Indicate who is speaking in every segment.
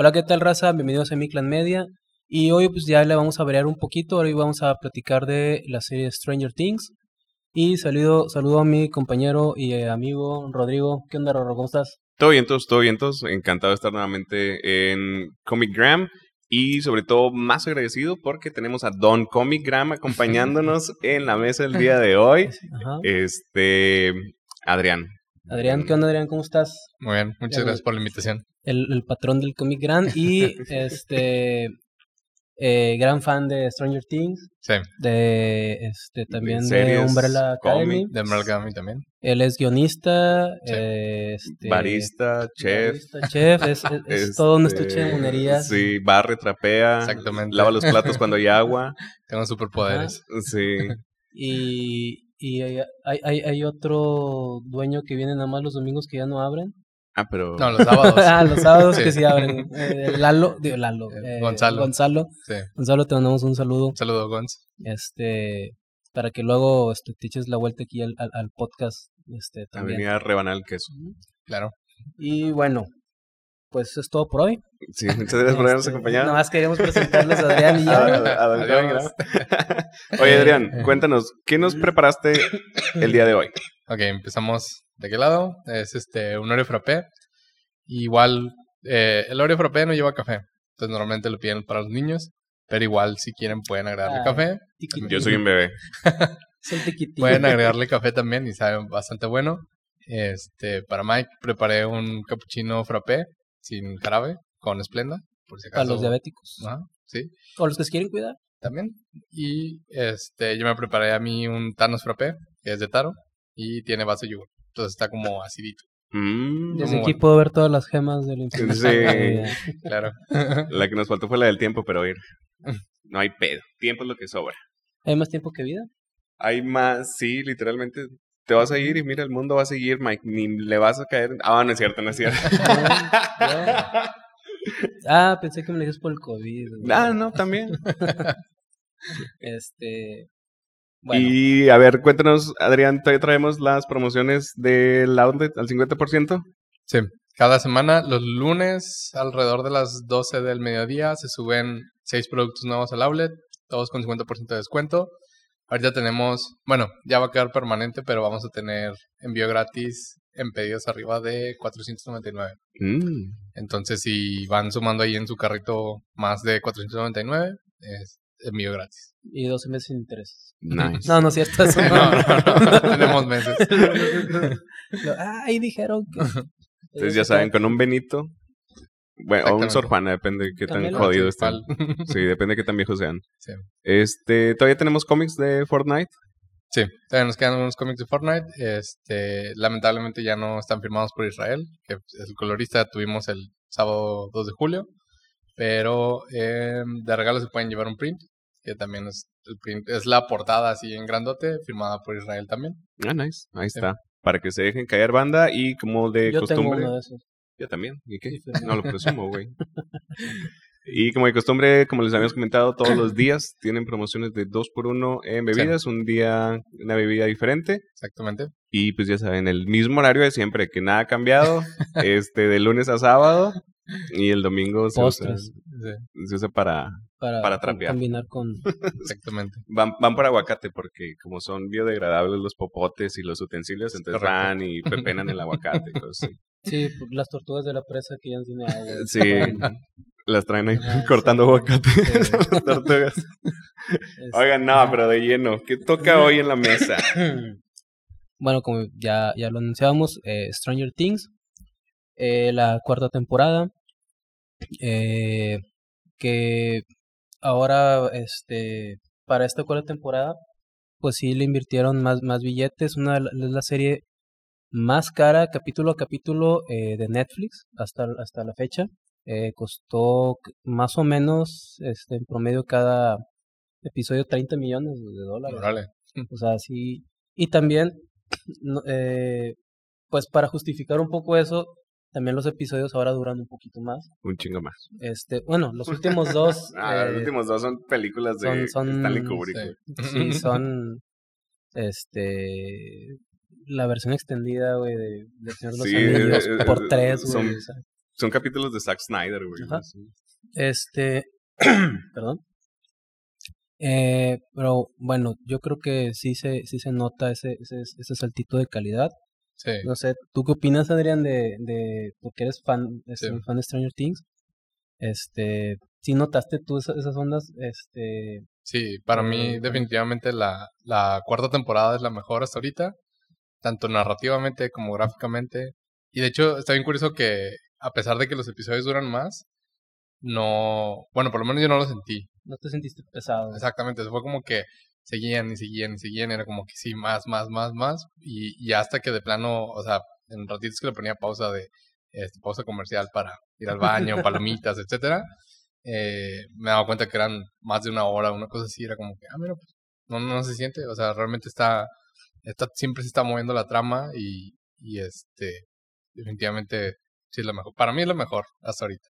Speaker 1: Hola, ¿qué tal, raza? Bienvenidos a Mi Clan Media. Y hoy pues ya le vamos a variar un poquito. Hoy vamos a platicar de la serie Stranger Things. Y saludo, saludo a mi compañero y eh, amigo Rodrigo. ¿Qué onda, Rorro? ¿Cómo estás?
Speaker 2: Todo bien, todos, todo bien, todos. Encantado de estar nuevamente en Comic Gram. Y sobre todo más agradecido porque tenemos a Don Comic Gram acompañándonos en la mesa el día de hoy.
Speaker 1: Ajá.
Speaker 2: Este, Adrián.
Speaker 1: Adrián, ¿qué onda, Adrián? ¿Cómo estás?
Speaker 3: Muy bien, muchas
Speaker 1: El-
Speaker 3: gracias por la invitación.
Speaker 1: El, el patrón del Comic Gran y este eh, gran fan de Stranger Things,
Speaker 3: Sí,
Speaker 1: de este también de,
Speaker 2: series,
Speaker 1: Umbrella Academy.
Speaker 2: cómic.
Speaker 3: de Emerald Gami también.
Speaker 1: Él es guionista,
Speaker 3: Sí.
Speaker 1: eh, este,
Speaker 2: Barista, chef.
Speaker 1: barista, chef, es, es- es todo un
Speaker 2: este,
Speaker 1: estuche de monerías.
Speaker 2: Sí, barre, trapea.
Speaker 3: Exactamente.
Speaker 2: Lava los platos cuando hay agua.
Speaker 3: Tengo superpoderes.
Speaker 2: Sí.
Speaker 1: Y, y hay, hay, hay- hay otro dueño que viene nada más los domingos que ya no abren.
Speaker 2: Ah, pero.
Speaker 3: No, los sábados.
Speaker 1: ah, los sábados
Speaker 3: Sí.
Speaker 1: que sí abren. Eh, Lalo, digo, Lalo,
Speaker 3: Eh,
Speaker 1: eh,
Speaker 3: Gonzalo.
Speaker 1: Gonzalo.
Speaker 3: Sí.
Speaker 1: Gonzalo, te mandamos un saludo.
Speaker 3: Un saludo, Gonz.
Speaker 1: Este, para que luego este, te eches la vuelta aquí al, al, al podcast. Este,
Speaker 2: A
Speaker 1: también.
Speaker 2: venir a rebanar el queso.
Speaker 3: Claro.
Speaker 1: Y bueno, pues es todo por hoy.
Speaker 2: Sí, muchas gracias por habernos
Speaker 1: Este,
Speaker 2: acompañado.
Speaker 1: Nada más queríamos presentarles a Adrián y yo.
Speaker 2: A- a-. Oye, Adrián, cuéntanos, ¿qué nos preparaste el día de hoy?
Speaker 3: Ok, empezamos. ¿De qué lado? Es este, un Oreo frappé. Igual, eh, el Oreo frappé no lleva café. Entonces normalmente lo piden para los niños. Pero igual, si quieren, pueden agregarle
Speaker 1: Ah.
Speaker 3: café.
Speaker 1: Tiquitín.
Speaker 2: Yo soy un bebé.
Speaker 1: Soy tiquitín.
Speaker 3: Pueden agregarle café también y sabe bastante bueno. Este, para Mike preparé un cappuccino frappé sin jarabe con Splenda, por si acaso.
Speaker 1: Para los diabéticos.
Speaker 3: Ajá, sí,
Speaker 1: O los que se quieren cuidar.
Speaker 3: también. Y este, yo me preparé a mí un Thanos frappé, que es de taro y tiene base de yogur. Entonces está como acidito.
Speaker 2: Mm,
Speaker 1: Desde aquí
Speaker 3: bueno.
Speaker 1: puedo ver todas las gemas del infierno.
Speaker 2: Sí.
Speaker 3: Claro.
Speaker 2: La que nos faltó fue la del tiempo, pero ir. No hay pedo. Tiempo es lo que sobra.
Speaker 1: ¿Hay más tiempo que vida?
Speaker 2: Hay más, sí, literalmente. Te vas a ir y mira, el mundo va a seguir, Mike. Ni le vas a caer. Ah, no es cierto, no es cierto.
Speaker 1: Ah, pensé que me lo dices por el COVID. güey.
Speaker 2: ah, no, también.
Speaker 1: Este. Bueno,
Speaker 2: Y a ver, cuéntanos, Adrián, todavía traemos las promociones del outlet al 50%.
Speaker 3: Sí, cada semana, los lunes, alrededor de las 12 del mediodía, se suben seis productos nuevos al outlet, todos con 50% de descuento. Ahorita tenemos, bueno, ya va a quedar permanente, pero vamos a tener envío gratis en pedidos arriba de 499.
Speaker 2: Mm.
Speaker 3: Entonces, si van sumando ahí en su carrito más de 499, es envío gratis.
Speaker 1: y 12 meses sin intereses.
Speaker 2: Nice.
Speaker 1: No, no es cierto. Eso no.
Speaker 3: No, no, no, tenemos meses.
Speaker 1: Ah, ahí dijeron que.
Speaker 2: Entonces ya saben, con un Benito. Bueno, o un. Sor Juana, depende de qué tan jodido
Speaker 3: Sí,
Speaker 2: estén. Sí, depende de qué tan viejos sean.
Speaker 3: Sí.
Speaker 2: Este, todavía tenemos cómics de Fortnite.
Speaker 3: Sí, todavía nos quedan unos cómics de Fortnite. Este, lamentablemente ya no están firmados por Israel, que es el colorista tuvimos el sábado 2 de julio. Pero eh, de regalo se pueden llevar un print, que también es el print, es la portada así en grandote, firmada por Israel también.
Speaker 2: Ah, nice. Ahí
Speaker 3: Sí.
Speaker 2: está. Para que se dejen caer banda y como de
Speaker 1: Yo tengo
Speaker 2: costumbre.
Speaker 1: uno de esos.
Speaker 2: Yo también. ¿Y qué? No lo presumo, güey. Y como de costumbre, como les habíamos comentado, todos los días tienen promociones de 2 por 1 en bebidas. Un día una bebida diferente.
Speaker 3: Exactamente.
Speaker 2: Y pues ya saben, el mismo horario de siempre, que nada ha cambiado. este, de lunes a sábado. Y el domingo se usa,
Speaker 1: Postres.
Speaker 3: Sí,
Speaker 2: se usa para...
Speaker 1: Para,
Speaker 2: Para trapear.
Speaker 1: combinar con.
Speaker 3: exactamente.
Speaker 2: Van, van por aguacate porque como son biodegradables los popotes y los utensilios, entonces
Speaker 3: Correcto.
Speaker 2: van y pepenan el aguacate. cosas así.
Speaker 1: Sí, pues, las tortugas de la presa que ya tienen agua.
Speaker 2: Sí, las traen ahí
Speaker 1: Ah,
Speaker 2: cortando
Speaker 1: sí.
Speaker 2: las tortugas.
Speaker 1: Este,
Speaker 2: Oigan, no, pero de lleno. ¿Qué toca hoy en la mesa?
Speaker 1: Bueno, como ya, ya lo anunciábamos, eh, Stranger Things, eh, la cuarta temporada, eh, que ahora, este, para esta cuarta temporada, pues sí le invirtieron más, más billetes, una es la serie más cara capítulo a capítulo eh, de Netflix hasta, hasta la fecha, eh, costó más o menos, este, en promedio cada episodio 30 millones de dólares. O sea, sí. Y también, eh, pues para justificar un poco eso, también los episodios ahora duran un poquito más.
Speaker 2: Un chingo más.
Speaker 1: Este, bueno, los últimos dos
Speaker 2: Ah,
Speaker 1: eh,
Speaker 2: los últimos dos son películas de
Speaker 1: son- son-
Speaker 2: Stanley Kubrick.
Speaker 3: Sí
Speaker 1: son este la versión extendida, güey, de, de Señor de los
Speaker 2: Sí,
Speaker 1: Anillos
Speaker 2: eh, eh,
Speaker 1: por tres,
Speaker 2: son-
Speaker 1: güey. o sea.
Speaker 2: Son capítulos de Zack Snyder, güey. Sí.
Speaker 1: Este, perdón. Eh, pero bueno, yo creo que sí se, sí se nota ese, ese, ese saltito de calidad.
Speaker 3: Sí.
Speaker 1: No sé, ¿tú qué opinas, Adrián, de, de porque eres fan, este,
Speaker 3: Sí.
Speaker 1: fan de Stranger Things? Este, ¿sí notaste tú esas, esas ondas? Este,
Speaker 3: Sí, para mí
Speaker 1: Eh,
Speaker 3: definitivamente la, la cuarta temporada es la mejor hasta ahorita, tanto narrativamente como gráficamente. Y de hecho está bien curioso que a pesar de que los episodios duran más, no, bueno, por lo menos yo no lo sentí.
Speaker 1: ¿no te sentiste pesado?
Speaker 3: Exactamente, fue como que seguían y seguían y seguían, era como que sí, más, más, más, más. Y, y hasta que de plano, o sea, en ratitos que le ponía pausa de, este, pausa comercial para ir al baño, palomitas, etcétera, eh, me daba cuenta que eran más de una hora, una cosa así, era como que, ah, mira, pues, no, no se siente, o sea, realmente está, está siempre se está moviendo la trama y, y este, definitivamente sí es la mejor, para mí es la mejor hasta ahorita.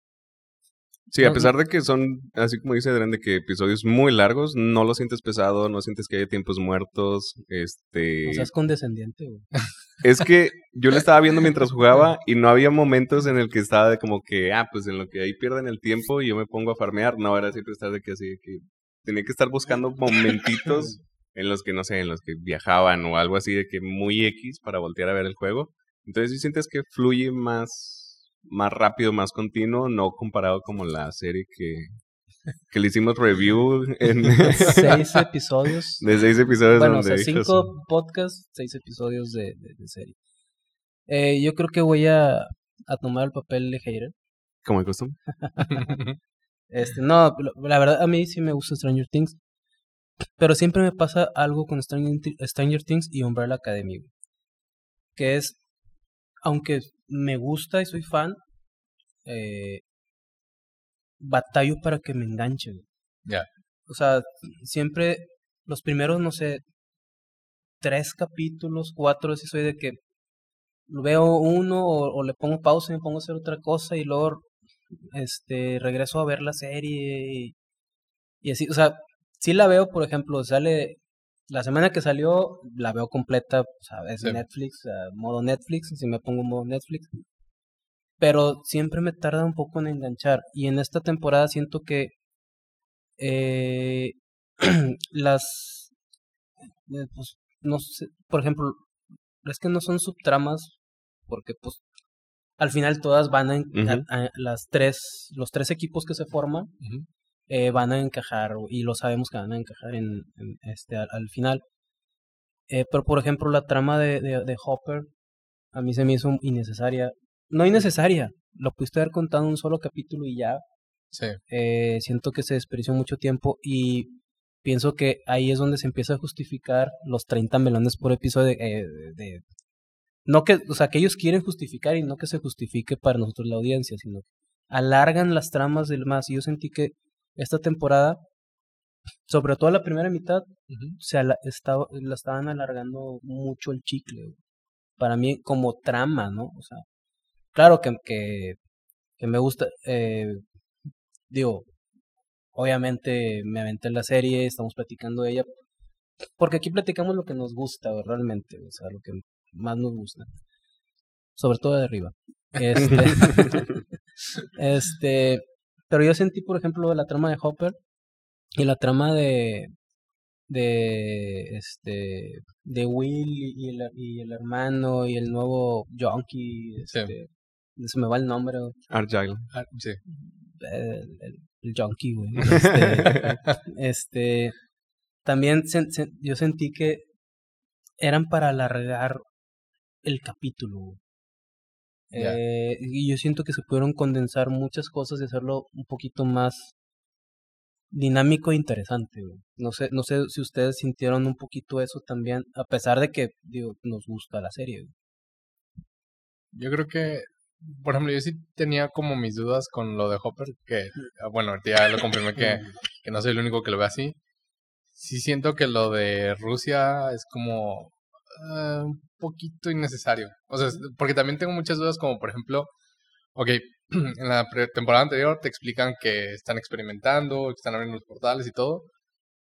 Speaker 2: Sí, a pesar de que son, así como dice Adrián, de que episodios muy largos, no lo sientes pesado, no sientes que haya tiempos muertos. Este.
Speaker 1: O sea, es condescendiente, güey.
Speaker 2: Es que yo lo estaba viendo mientras jugaba y no había momentos en el que estaba de como que, ah, pues en lo que ahí pierden el tiempo y yo me pongo a farmear. No, era siempre estar de que así, de que tenía que estar buscando momentitos en los que, no sé, en los que viajaban o algo así de que muy X para voltear a ver el juego. Entonces sí sientes que fluye más, más rápido, más continuo, no comparado como la serie que, que le hicimos review en
Speaker 1: Seis episodios.
Speaker 2: de seis episodios
Speaker 1: Bueno, o
Speaker 2: donde
Speaker 1: sea,
Speaker 2: dijo
Speaker 1: cinco podcasts, seis episodios de, de, de serie. Eh, yo creo que voy a, a tomar el papel de hater.
Speaker 2: como de costumbre.
Speaker 1: Este, no, la verdad a mí sí me gusta Stranger Things. Pero siempre me pasa algo con Stranger, Thi- Stranger Things y Umbrella Academy. güey. Que es, aunque me gusta y soy fan, eh, batallo para que me enganche. güey.
Speaker 3: Ya.
Speaker 1: O sea, siempre los primeros, no sé, tres capítulos, cuatro, así soy de que veo uno o, o le pongo pausa y me pongo a hacer otra cosa y luego este regreso a ver la serie y, y así, o sea, sí la veo, por ejemplo, sale la semana que salió, la veo completa, o sea, es
Speaker 3: Sí.
Speaker 1: Netflix, ah, modo Netflix, si me pongo modo Netflix. Pero siempre me tarda un poco en enganchar. Y en esta temporada siento que eh, las eh, pues, no sé, por ejemplo, es que no son subtramas, porque pues al final todas van a, las tres, los tres equipos que se forman. Eh, van a encajar y lo sabemos que van a encajar en, en este al, al final. Eh, pero por ejemplo la trama de, de, de Hopper a mí se me hizo innecesaria. No innecesaria, lo pudiste haber contado en un solo capítulo y ya.
Speaker 3: Sí,
Speaker 1: Eh, siento que se desperdició mucho tiempo y pienso que ahí es donde se empieza a justificar los 30 melones por episodio de, de- no que, o sea, que ellos quieren justificar y no que se justifique para nosotros la audiencia, sino que alargan las tramas del más. Y yo sentí que esta temporada, sobre todo la primera mitad,
Speaker 3: Ujú.
Speaker 1: se ala- estaba, la estaban alargando mucho el chicle. güey. Para mí, como trama, ¿no? O sea, claro que, que, que me gusta, eh, digo, obviamente me aventé la serie, estamos platicando de ella, porque aquí platicamos lo que nos gusta güey, realmente, o sea, lo que más nos gusta. Sobre todo de arriba. Este, este, pero yo sentí, por ejemplo, la trama de Hopper y la trama de de este de Will y el, y el hermano y el nuevo Junkie
Speaker 3: Sí.
Speaker 1: este, se me va el nombre
Speaker 2: Argyle.
Speaker 3: Ah, sí.
Speaker 1: el, el, el Junkie güey este, este también sen- sen- yo sentí que eran para alargar el capítulo güey. Eh, y yo siento que se pudieron condensar muchas cosas y hacerlo un poquito más dinámico e interesante. güey. No sé, no sé si ustedes sintieron un poquito eso también, a pesar de que digo, nos gusta la serie. güey.
Speaker 3: Yo creo que, por ejemplo, yo sí tenía como mis dudas con lo de Hopper, que, ah, bueno, ya lo confirmé que, que no soy el único que lo ve así. Sí siento que lo de Rusia es como ah, un poquito innecesario. O sea, porque también tengo muchas dudas como, por ejemplo, ok, en la temporada anterior te explican que están experimentando, que están abriendo los portales y todo,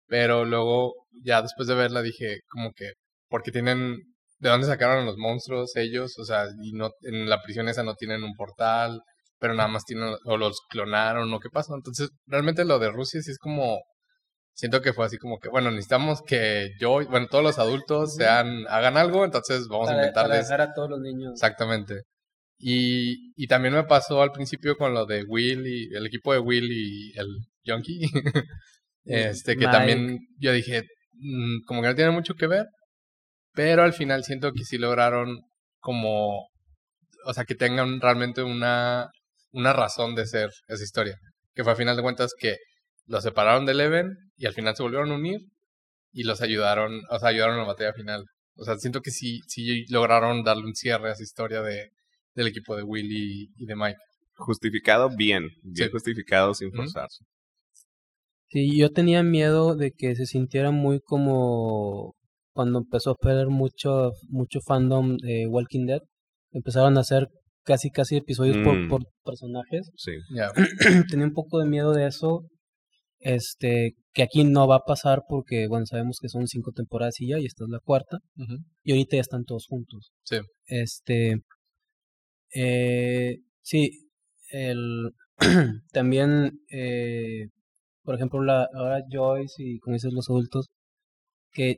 Speaker 3: pero luego ya después de verla dije como que, porque tienen ¿De dónde sacaron a los monstruos ellos? O sea, y no en la prisión esa no tienen un portal. pero nada más tienen, o los clonaron, o qué pasa. Entonces, realmente lo de Rusia sí es como, siento que fue así como que, bueno, necesitamos que yo, bueno, todos los adultos sean, hagan algo, entonces vamos a
Speaker 1: Para, para
Speaker 3: inventarles.
Speaker 1: dejar a todos los niños.
Speaker 3: Exactamente. Y, y también me pasó al principio con lo de Will y el equipo de Will y el Yonky. este, que
Speaker 1: Mike.
Speaker 3: también yo dije, mm, como que no tiene mucho que ver, pero al final siento que sí lograron como, o sea, que tengan realmente una, una razón de ser esa historia. Que fue a final de cuentas que los separaron de Eleven y al final se volvieron a unir y los ayudaron, o sea, ayudaron en la batalla final. O sea, siento que sí, sí lograron darle un cierre a esa historia de, del equipo de Will y, de Mike.
Speaker 2: Justificado bien, bien
Speaker 3: Sí.
Speaker 2: justificado sin forzarse.
Speaker 1: Sí, yo tenía miedo de que se sintiera muy como cuando empezó a perder mucho, mucho fandom de Walking Dead. Empezaron a hacer casi casi episodios por,
Speaker 2: Mm.
Speaker 1: por personajes.
Speaker 2: Sí.
Speaker 1: Tenía un poco de miedo de eso. Este, que aquí no va a pasar porque, bueno, sabemos que son cinco temporadas y ya, y esta es la cuarta. Y ahorita ya están todos juntos.
Speaker 3: Sí.
Speaker 1: Este, eh, sí, el, también, eh, por ejemplo, la, ahora Joyce y como dices los adultos, que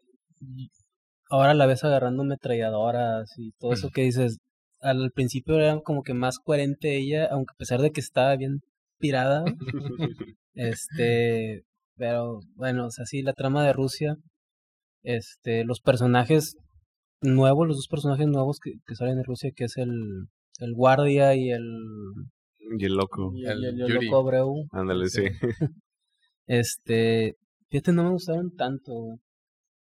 Speaker 1: ahora la ves agarrando ametralladoras y todo eso que dices, al principio era como que más coherente ella, aunque a pesar de que estaba bien pirada, este, pero bueno, o sea, sí, la trama de Rusia, este, los personajes nuevos, los dos personajes nuevos que, que salen de Rusia, que es el, el guardia y el,
Speaker 2: Y el loco.
Speaker 1: y
Speaker 3: El
Speaker 1: el, y el
Speaker 3: Yuri.
Speaker 1: loco Abreu,
Speaker 2: Ándale, sí.
Speaker 1: este, fíjate, no me gustaron tanto, güey.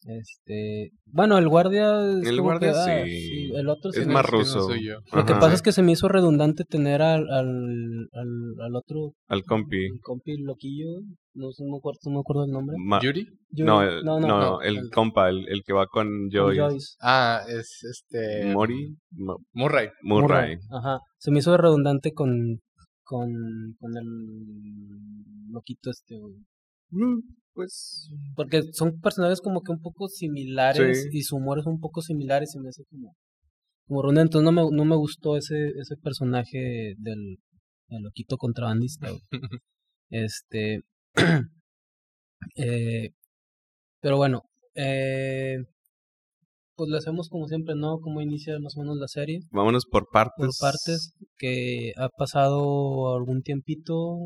Speaker 1: Este, bueno, el guardia es
Speaker 2: El
Speaker 1: como
Speaker 2: guardia
Speaker 1: que, ah,
Speaker 2: sí.
Speaker 1: el otro
Speaker 2: Es más
Speaker 3: no
Speaker 2: ruso.
Speaker 3: soy yo.
Speaker 1: Lo que pasa es que se me hizo redundante tener al, al, al, al otro
Speaker 2: Al compi.
Speaker 1: el compi loquillo, no, sé, no me acuerdo, no me acuerdo el nombre.
Speaker 2: Ma-
Speaker 3: ¿Yuri?
Speaker 1: Yuri.
Speaker 2: no, el,
Speaker 1: no,
Speaker 2: no,
Speaker 1: no,
Speaker 3: no,
Speaker 2: el
Speaker 3: el-
Speaker 2: compa, el, el que va con Joyce.
Speaker 1: Joyce.
Speaker 3: Ah, es este.
Speaker 2: Mori. Mo-
Speaker 3: Murray.
Speaker 2: Murray.
Speaker 1: Ajá. Se me hizo redundante con, con, con el loquito este.
Speaker 2: Mm, Pues.
Speaker 1: Porque son personajes como que un poco similares
Speaker 2: Sí.
Speaker 1: y su humor es un poco similar y se me hace como, como redundante. Entonces no me, no me gustó ese, ese personaje del, del loquito contrabandista. Este. eh, pero bueno, eh, pues lo hacemos como siempre, ¿no? Como inicia más o menos la serie.
Speaker 2: Vámonos por partes.
Speaker 1: Por partes, que ha pasado algún tiempito.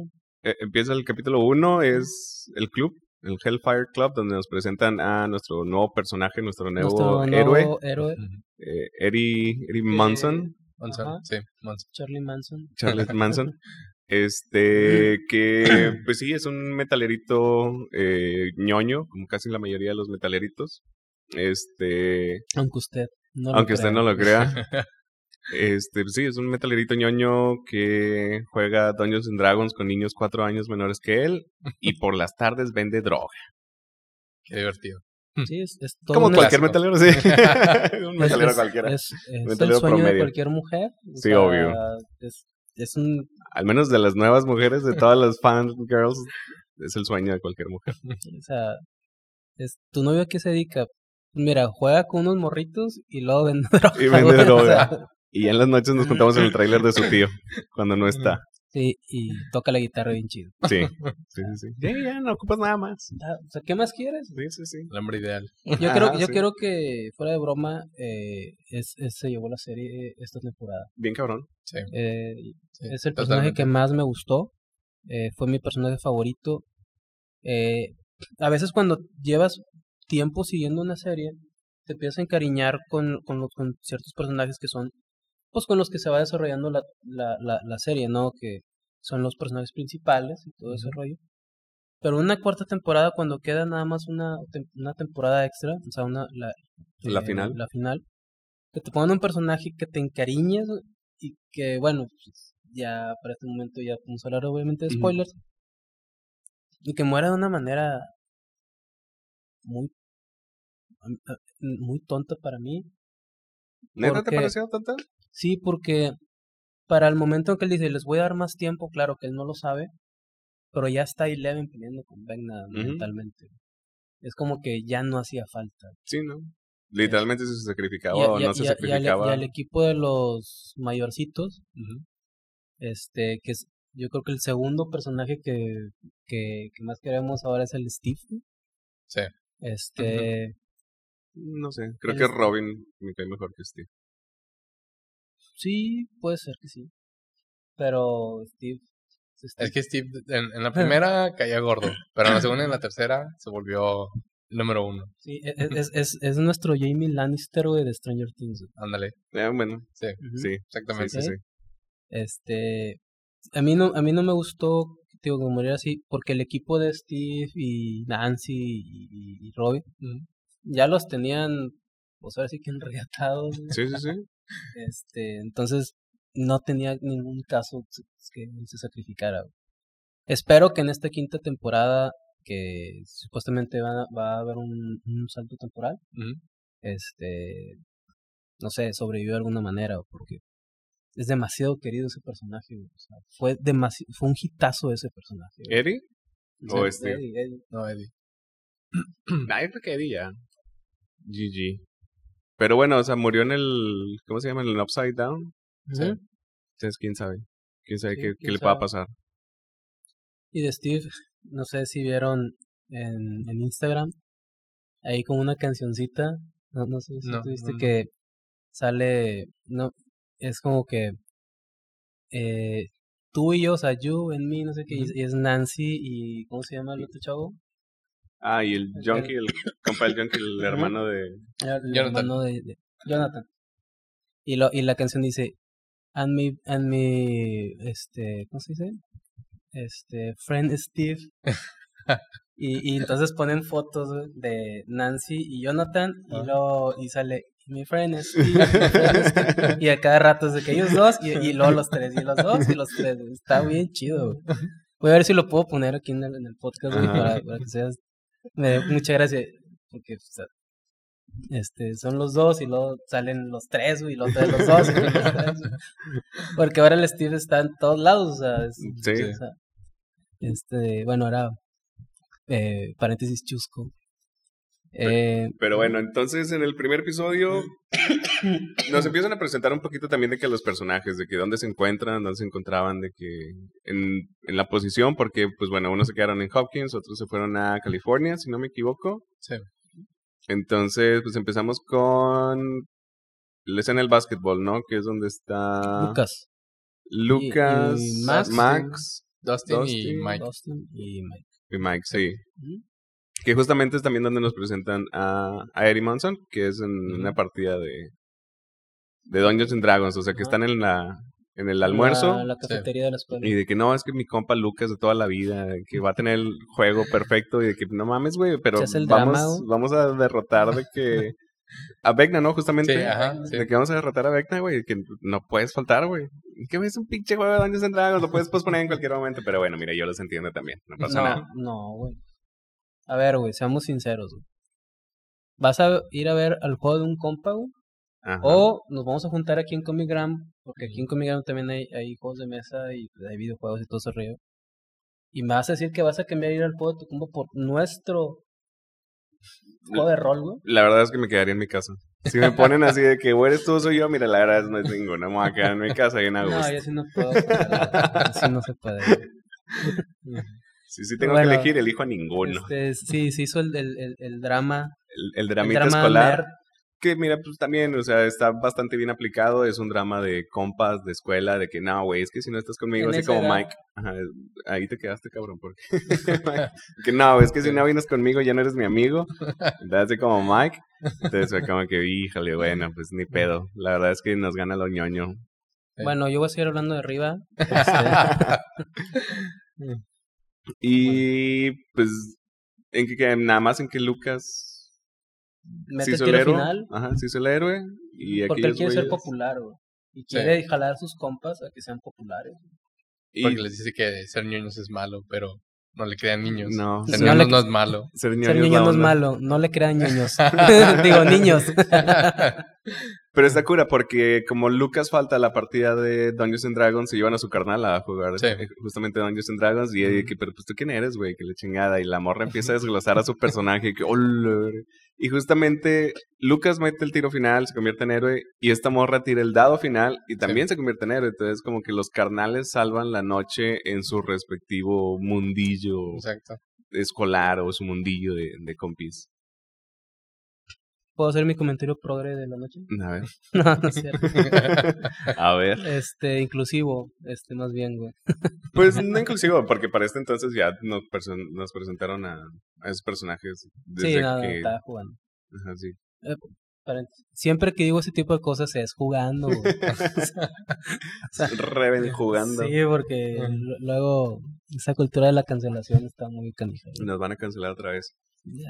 Speaker 2: Eh, empieza el capítulo 1, es el club, el Hellfire Club, donde nos presentan a nuestro nuevo personaje, nuestro nuevo
Speaker 1: nuestro
Speaker 2: héroe,
Speaker 1: nuevo héroe,
Speaker 3: Ujú.
Speaker 2: eh, Eddie, Eddie Manson,
Speaker 3: Manson,
Speaker 1: Ajá.
Speaker 3: Sí, Manson.
Speaker 1: Charlie Manson.
Speaker 2: Este, que pues sí, es un metalerito eh, ñoño, como casi la mayoría de los metaleritos. Este,
Speaker 1: Aunque usted no lo
Speaker 2: aunque usted no lo crea. Este, sí, es un metalerito ñoño que juega Dungeons and Dragons con niños cuatro años menores que él y por las tardes vende droga.
Speaker 3: Qué divertido.
Speaker 1: Sí, es, es todo
Speaker 2: Como
Speaker 1: un-
Speaker 2: cualquier
Speaker 3: clásico.
Speaker 2: metalero, sí. un metalero
Speaker 1: es-
Speaker 2: cualquiera.
Speaker 1: Es, es el sueño de cualquier mujer. o
Speaker 2: Sí, obvio.
Speaker 1: Es, es un.
Speaker 2: Al menos de las nuevas mujeres, de todas las fan girls, es el sueño de cualquier mujer.
Speaker 1: O sea, es, ¿tu novio a qué se dedica? Mira, juega con unos morritos y luego vende droga.
Speaker 2: Y vende
Speaker 1: o
Speaker 2: droga.
Speaker 1: sea,
Speaker 2: Y en las noches nos juntamos en el tráiler de su tío, cuando no está.
Speaker 1: sí, y toca la guitarra bien chido.
Speaker 2: Sí, sí, sí. sí. Ya, ya, no ocupas nada más.
Speaker 1: Ah, O sea, ¿qué más quieres?
Speaker 2: Sí, sí, sí.
Speaker 3: El hombre ideal.
Speaker 1: Yo creo,
Speaker 2: Ajá,
Speaker 1: yo
Speaker 2: sí.
Speaker 1: creo que, fuera de broma, eh, es, es- se llevó la serie esta temporada.
Speaker 2: Bien cabrón.
Speaker 3: Sí.
Speaker 1: Eh,
Speaker 3: sí,
Speaker 1: es el personaje que más me gustó. eh, fue mi personaje favorito. Eh, a veces cuando llevas tiempo siguiendo una serie, te empiezas a encariñar con, con, los- con ciertos personajes que son, pues con los que se va desarrollando la, la, la, la serie, ¿no? Que son los personajes principales y todo ese rollo. Pero una cuarta temporada, cuando queda nada más una, una temporada extra, o sea, una, la,
Speaker 2: La
Speaker 1: eh,
Speaker 2: final.
Speaker 1: La final, que te pongan un personaje que te encariñes y que, bueno, pues, ya para este momento ya podemos hablar obviamente de spoilers. Y que muera de una manera muy a- muy tonta para mí.
Speaker 2: ¿Neta te pareció tonta?
Speaker 1: Sí, porque para el momento en que él dice, les voy a dar más tiempo, claro que él no lo sabe, pero ya está Eleven peleando con Vecna
Speaker 2: Ujú.
Speaker 1: mentalmente. Es como que ya no hacía falta.
Speaker 2: Sí, ¿no? Literalmente se sacrificaba o no se sacrificaba.
Speaker 1: y al equipo de los mayorcitos. Este, que es, yo creo que el segundo personaje que, que, que más queremos ahora es el Steve.
Speaker 3: Sí.
Speaker 1: Este,
Speaker 2: No sé, creo
Speaker 1: El-
Speaker 2: que Robin me cae mejor que Steve.
Speaker 1: Sí, puede ser que sí. Pero Steve. Steve
Speaker 3: Es que Steve en, en la primera caía gordo, pero en la segunda y en la tercera se volvió el número uno.
Speaker 1: Sí, e- e- es, es, es nuestro Jamie Lannister, güey, de Stranger Things.
Speaker 3: Ándale.
Speaker 2: Ah, bueno,
Speaker 3: Sí,
Speaker 2: sí,
Speaker 3: exactamente.
Speaker 2: sí, sí.
Speaker 1: Este, a mí no, a mí no me gustó, digo, que muriera así, porque el equipo de Steve y Nancy y, y- y Robin
Speaker 3: Ujú.
Speaker 1: ya los tenían, pues ahora sí que enreatados. güey.
Speaker 2: Sí, sí, sí.
Speaker 1: Este, entonces no tenía ningún caso que él se sacrificara. Espero que en esta quinta temporada, que supuestamente va, a- va a haber un, un salto temporal, este, no sé, sobrevivió de alguna manera, porque es demasiado querido ese personaje. güey, o sea, fue demasi fue un hitazo ese personaje. güey.
Speaker 2: ¿Eddie? O Steve?
Speaker 1: Eddie, Eddie.
Speaker 3: No, Eddie.
Speaker 2: Ah, yo creo que Eddie ya. GG. Pero bueno, o sea, murió en el. ¿Cómo se llama? En el Upside Down.
Speaker 3: Sí.
Speaker 2: Entonces, quién sabe. Quién sabe
Speaker 1: Sí,
Speaker 2: qué,
Speaker 1: quién
Speaker 2: qué le va a pasar.
Speaker 1: Y de Steve, no sé si vieron en, en Instagram, ahí como una cancioncita, no, no sé si
Speaker 3: No,
Speaker 1: tuviste
Speaker 3: no,
Speaker 1: que sale, no, es como que eh, tú y yo, o sea, you en mí, no sé qué, y es Nancy y, ¿cómo se llama el otro chavo?
Speaker 2: Ah, y el Junkie, el compa del Junkie, el hermano de.
Speaker 1: El
Speaker 3: Jonathan.
Speaker 1: hermano de, de- Jonathan. Y, lo, y la canción dice, and mi, and mi, este, ¿cómo se dice? Este, friend Steve. y, y entonces ponen fotos de Nancy y Jonathan y
Speaker 3: Ah.
Speaker 1: luego, y sale, mi friend Steve, mi friend Steve", y a cada rato es de que ellos dos y, y luego los tres, y los dos y los tres. Está bien chido. güey. Voy a ver si lo puedo poner aquí en el, en el podcast güey,
Speaker 2: Ajá.
Speaker 1: para, para que seas... Me dio mucha gracia porque o sea, este, son los dos y luego salen los tres, güey, y luego salen los dos y los tres. Porque ahora el Steve está en todos lados, o sea, es-
Speaker 2: Sí.
Speaker 1: o sea, este, bueno, era eh, paréntesis chusco. Eh,
Speaker 2: Pero bueno, entonces en el primer episodio nos empiezan a presentar un poquito también de que los personajes, de que dónde se encuentran, dónde se encontraban, de que en, en la posición, porque pues bueno, unos se quedaron en Hopkins, otros se fueron a California, si no me equivoco.
Speaker 3: Sí.
Speaker 2: Entonces, pues empezamos con la escena del básquetbol, ¿no? Que es donde está
Speaker 1: Lucas,
Speaker 2: Lucas,
Speaker 1: y- y
Speaker 2: Max,
Speaker 1: Max.
Speaker 3: Dustin, y
Speaker 2: Dustin.
Speaker 3: Mike.
Speaker 1: Dustin y Mike.
Speaker 2: y Mike, sí. Que justamente es también donde nos presentan a, a Eddie Monson, que es en una partida de, de Dungeons and Dragons, o sea que están en la en el almuerzo
Speaker 1: La, la cafetería de la escuela.
Speaker 2: y de que no, es que mi compa Lucas de toda la vida, que va a tener el juego perfecto y de que no mames, güey, pero vamos,
Speaker 1: drama,
Speaker 2: vamos a derrotar de que a Vecna, ¿no? Justamente.
Speaker 3: Sí, ajá. sí.
Speaker 2: De que vamos a derrotar a Vecna, güey, que no puedes faltar, güey. Que güey, es un pinche juego de Dungeons and Dragons, lo puedes posponer en cualquier momento, pero bueno, mira, yo los entiendo también, no pasa nada.
Speaker 1: No, güey. A ver, güey, seamos sinceros, güey. ¿Vas a ir a ver al juego de un compa, güey?
Speaker 2: Ajá.
Speaker 1: O nos vamos a juntar aquí en Comic Gram, porque aquí en Comic Gram también hay, hay juegos de mesa y hay videojuegos y todo ese río. Y me vas a decir que vas a cambiar ir al juego de tu compa por nuestro juego de rol, güey.
Speaker 2: La verdad es que me quedaría en mi casa. Si me ponen así de que, güey, eres tú o soy yo, mira, la verdad es no es ninguna. Me voy a quedar en mi casa y en
Speaker 1: No,
Speaker 2: gusto.
Speaker 1: yo sí no puedo. Así no se puede. güey.
Speaker 2: Si sí tengo
Speaker 1: Bueno,
Speaker 2: que elegir, elijo a ninguno.
Speaker 1: Este, sí, se hizo el, el, el, el drama.
Speaker 2: El, dramita
Speaker 1: drama
Speaker 2: escolar,
Speaker 1: nerd.
Speaker 2: que mira, pues también, o sea, está bastante bien aplicado. Es un drama de compas, de escuela, de que no, güey, es que si no estás conmigo, así como
Speaker 1: edad.
Speaker 2: Mike. Ajá, ahí te quedaste, cabrón, porque. que no, es que si no vienes conmigo, ya no eres mi amigo. Entonces, así como Mike. Entonces, fue como que, híjole, bueno, pues ni pedo. La verdad es que nos gana lo ñoño.
Speaker 3: Sí.
Speaker 1: Bueno, yo voy a seguir hablando de arriba. Este,
Speaker 2: Y pues, en que, que nada más en que Lucas
Speaker 1: mete
Speaker 2: se
Speaker 1: el
Speaker 2: hizo
Speaker 1: tiro
Speaker 2: el héroe.
Speaker 1: final.
Speaker 2: Ajá, se hizo el héroe. Y
Speaker 1: Porque él quiere ser
Speaker 2: güeyes-
Speaker 1: popular, güey. Y
Speaker 3: Sí.
Speaker 1: quiere jalar a sus compas a que sean populares.
Speaker 2: y
Speaker 3: Porque les dice que ser ñoños es malo, pero no le crean niños.
Speaker 2: No,
Speaker 3: ser
Speaker 1: no
Speaker 3: ñoños
Speaker 1: le-
Speaker 3: no es malo.
Speaker 2: ser ñoño
Speaker 1: Ser
Speaker 2: es
Speaker 1: niño
Speaker 2: la
Speaker 1: no es malo, no le crean niños. Digo, niños.
Speaker 2: Pero está cura porque como Lucas falta la partida de Dungeons and Dragons, se llevan a su carnal a jugar
Speaker 3: Sí.
Speaker 2: eh, justamente Dungeons and Dragons y ella que, pero pues tú quién eres, güey, que le chingada. Y la morra empieza a desglosar a su personaje que, "Hola". Y justamente Lucas mete el tiro final, se convierte en héroe y esta morra tira el dado final y también se convierte en héroe. Entonces como que los carnales salvan la noche en su respectivo mundillo
Speaker 3: Exacto.
Speaker 2: escolar o su mundillo de, de compis.
Speaker 1: ¿Puedo hacer mi comentario progre de la noche?
Speaker 2: A ver.
Speaker 1: No, no es cierto.
Speaker 2: A ver.
Speaker 1: Este, inclusivo, este, más bien, güey.
Speaker 2: Pues no inclusivo, porque para este entonces ya nos, nos presentaron a, a esos personajes desde
Speaker 1: Sí, nada,
Speaker 2: que...
Speaker 1: estaba jugando.
Speaker 2: Ajá, sí.
Speaker 1: Paréntesis. Siempre que digo ese tipo de cosas es jugando, güey.
Speaker 2: Reven jugando.
Speaker 1: Sí, porque lu- luego esa cultura de la cancelación está muy canija.
Speaker 2: Nos van a cancelar otra vez.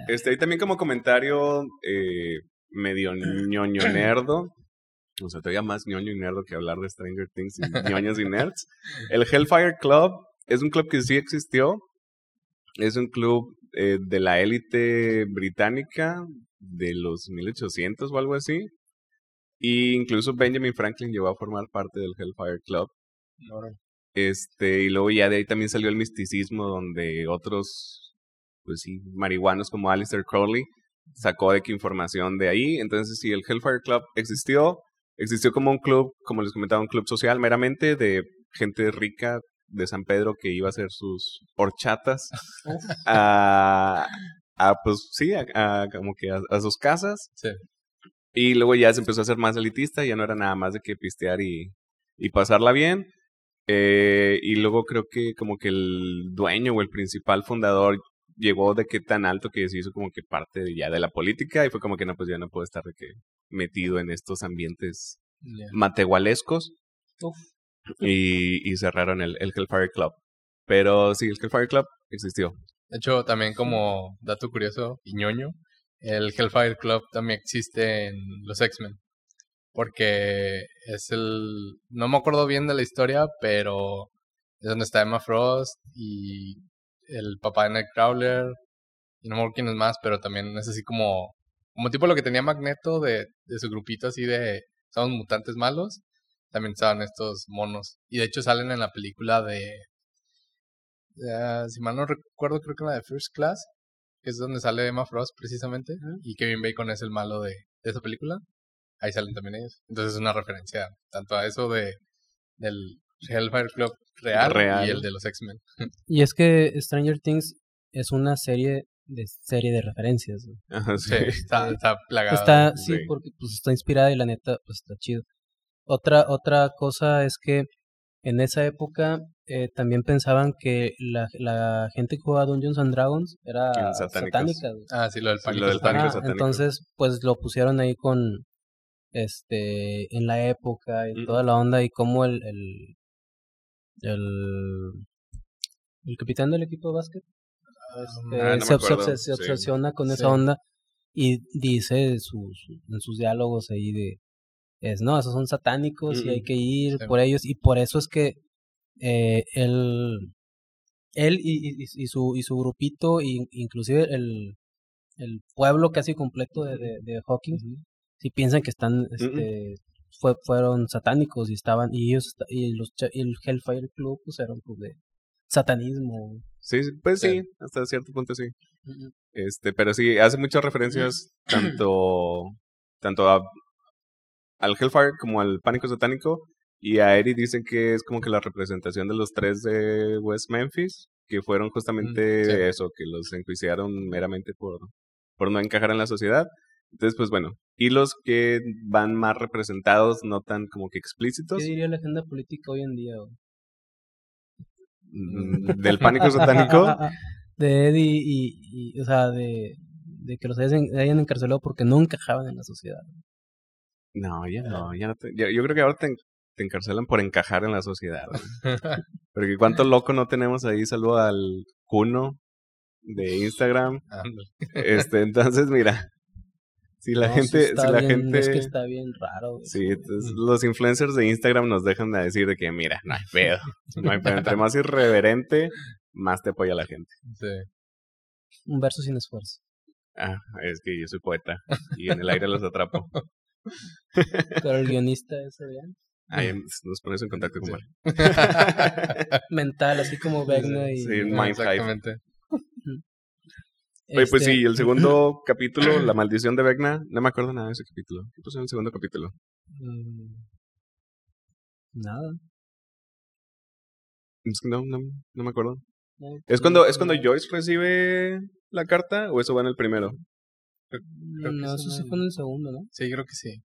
Speaker 2: Este, y también como comentario eh, medio ñoño nerdo. O sea, todavía más ñoño y nerdo que hablar de Stranger Things y ñoños y nerds. El Hellfire Club es un club que sí existió. Es un club eh, de la élite británica de los 1800 o algo así. Y incluso Benjamin Franklin llegó a formar parte del Hellfire Club. Este, y luego ya de ahí también salió el misticismo donde otros, pues sí, marihuanos como Alistair Crowley sacó de que información de ahí. Entonces, sí, el Hellfire Club existió. Existió como un club, como les comentaba, un club social meramente de gente rica de San Pedro que iba a hacer sus horchatas a, a, pues sí, a, a como que a, a sus casas.
Speaker 3: Sí.
Speaker 2: Y luego ya se empezó a hacer más elitista, ya no era nada más de que pistear y, y pasarla bien. Eh, y luego creo que como que el dueño o el principal fundador llegó de que tan alto que se hizo como que parte de- ya de la política y fue como que no, pues ya no puedo estar de que metido en estos ambientes
Speaker 3: Ya.
Speaker 2: matehualescos
Speaker 1: Uf.
Speaker 2: y, y cerraron el, el Hellfire Club. Pero sí, el Hellfire Club existió.
Speaker 3: De hecho, también como dato curioso y ñoño, el Hellfire Club también existe en los X-Men. Porque es el... No me acuerdo bien de la historia, pero es donde está Emma Frost y el papá de Nightcrawler. Y no me acuerdo quién es más, pero también es así como... Como tipo lo que tenía Magneto de, de su grupito así de... Somos mutantes malos. También estaban estos monos. Y de hecho salen en la película de... Ah, si mal no recuerdo, creo que en la de First Class, que es donde sale Emma Frost precisamente, y Kevin Bacon es el malo de, de esa película. Ahí salen también ellos. Entonces es una referencia tanto a eso de del Hellfire Club real,
Speaker 2: Real.
Speaker 3: y el de los X-Men.
Speaker 1: Y es que Stranger Things es una serie de serie de referencias.
Speaker 2: Ajá,
Speaker 3: Sí, está, está plagado.
Speaker 1: Está, sí,
Speaker 2: sí.
Speaker 1: porque pues está inspirada y la neta, pues está chido. Otra, otra cosa es que en esa época eh, también pensaban que la, la gente que jugaba Dungeons and Dragons era satánica.
Speaker 3: Ah, sí, lo del
Speaker 2: Sí,
Speaker 3: pánico.
Speaker 2: lo del
Speaker 3: satánico.
Speaker 2: pánico
Speaker 1: Ajá,
Speaker 2: satánico.
Speaker 1: entonces, pues lo pusieron ahí con este en la época y
Speaker 2: Mm.
Speaker 1: toda la onda y cómo el el el, el capitán del equipo de básquet este,
Speaker 2: Ah, no
Speaker 1: se,
Speaker 2: sí.
Speaker 1: obsesiona con
Speaker 3: Sí.
Speaker 1: esa onda y dice su- su- en sus diálogos ahí de es no esos son satánicos y hay que ir
Speaker 3: Sí.
Speaker 1: por ellos y por eso es que eh, él él y, y- y su y su grupito y inclusive el el pueblo casi completo de, de, de Hawkins si piensan que están este fue, fueron satánicos y estaban y ellos y los y el Hellfire Club pues era un club de satanismo
Speaker 2: Sí, pues sí,
Speaker 3: Sí.
Speaker 2: hasta cierto punto sí. Este, pero sí, hace muchas referencias tanto, tanto a, al Hellfire como al Pánico Satánico. Y a Eri dicen que es como que la representación de los tres de West Memphis, que fueron justamente
Speaker 3: Mm, sí.
Speaker 2: eso, que los enjuiciaron meramente por, por no encajar en la sociedad. Entonces, pues bueno, y los que van más representados, no tan como que
Speaker 1: ¿Qué
Speaker 2: explícitos,
Speaker 1: diría la agenda política hoy en día? güey?
Speaker 2: mm, del Pánico Satánico.
Speaker 1: de Eddie y, y, o sea, de, de que los hayan, hayan encarcelado porque no encajaban en la sociedad.
Speaker 2: No, ya no, ya no te- ya- yo creo que ahora te, te encarcelan por encajar en la sociedad. Porque cuánto loco no tenemos ahí, saludo al Cuno de Instagram. Este, entonces, mira, si la
Speaker 1: No,
Speaker 2: gente, si la
Speaker 1: bien-
Speaker 2: gente,
Speaker 1: Es que está bien raro. güey.
Speaker 2: sí, entonces, los influencers de Instagram nos dejan de decir de que, mira, no hay pedo, no hay pedo. Entre más irreverente, más te apoya la gente.
Speaker 3: Sí.
Speaker 1: Un verso sin esfuerzo.
Speaker 2: Ah, es que yo soy poeta y en el aire los atrapo.
Speaker 1: Pero el guionista ese, ¿bien?
Speaker 2: Ahí nos pones en contacto con
Speaker 3: Sí.
Speaker 1: Mental, así como Vecna y...
Speaker 2: Sí, Mind Hive.
Speaker 3: Exactamente.
Speaker 2: Oye, pues
Speaker 1: este,
Speaker 2: sí, el segundo capítulo, La maldición de Vecna, no me acuerdo nada de ese capítulo. ¿Qué pasó en el segundo capítulo?
Speaker 1: mm, Nada.
Speaker 2: Es que no, no, no me acuerdo.
Speaker 1: no,
Speaker 2: ¿Es cuando, ¿Es cuando Joyce recibe la carta o eso va en el primero?
Speaker 3: creo
Speaker 1: No,
Speaker 3: es
Speaker 1: eso sí fue en el segundo, ¿no?
Speaker 3: Sí, creo que sí.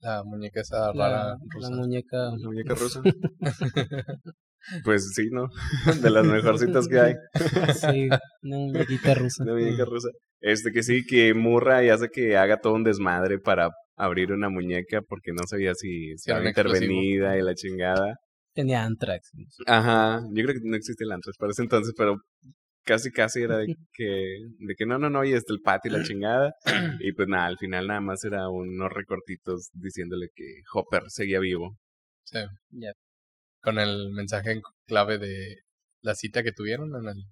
Speaker 3: La muñeca esa
Speaker 1: La,
Speaker 3: rara
Speaker 1: la
Speaker 3: rusa.
Speaker 1: muñeca.
Speaker 2: La muñeca rusa. pues sí, ¿no? De las mejorcitas que hay.
Speaker 1: Sí, una muñequita rusa.
Speaker 2: La muñeca rusa. Este que sí, que Murra y hace que haga todo un desmadre para abrir una muñeca porque no sabía si estaba intervenida y la chingada.
Speaker 1: Tenía Antrax.
Speaker 2: Ajá, yo creo que no existe el Antrax para ese entonces, pero casi casi era de que, de que no, no, no, y está el Pat y la chingada. Y pues nada, al final nada más era unos recortitos diciéndole que Hopper seguía vivo.
Speaker 3: Sí.
Speaker 1: Ya.
Speaker 3: Con el mensaje en clave de la cita que tuvieron en el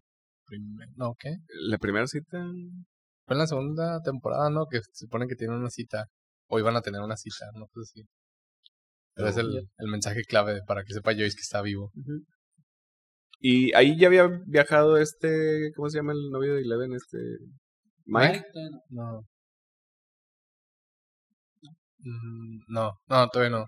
Speaker 3: primer... No, ¿qué?
Speaker 2: La primera cita,
Speaker 3: Fue en la segunda temporada, ¿no? Que se supone que tienen una cita. O iban a tener una cita, no sé si. Pero es
Speaker 2: No,
Speaker 3: el, el mensaje clave para que sepa Joyce que está vivo.
Speaker 2: Y ahí ya había viajado este, ¿cómo se llama el novio de Eleven? Este, Mike.
Speaker 3: No. Mm, No, no, todavía no.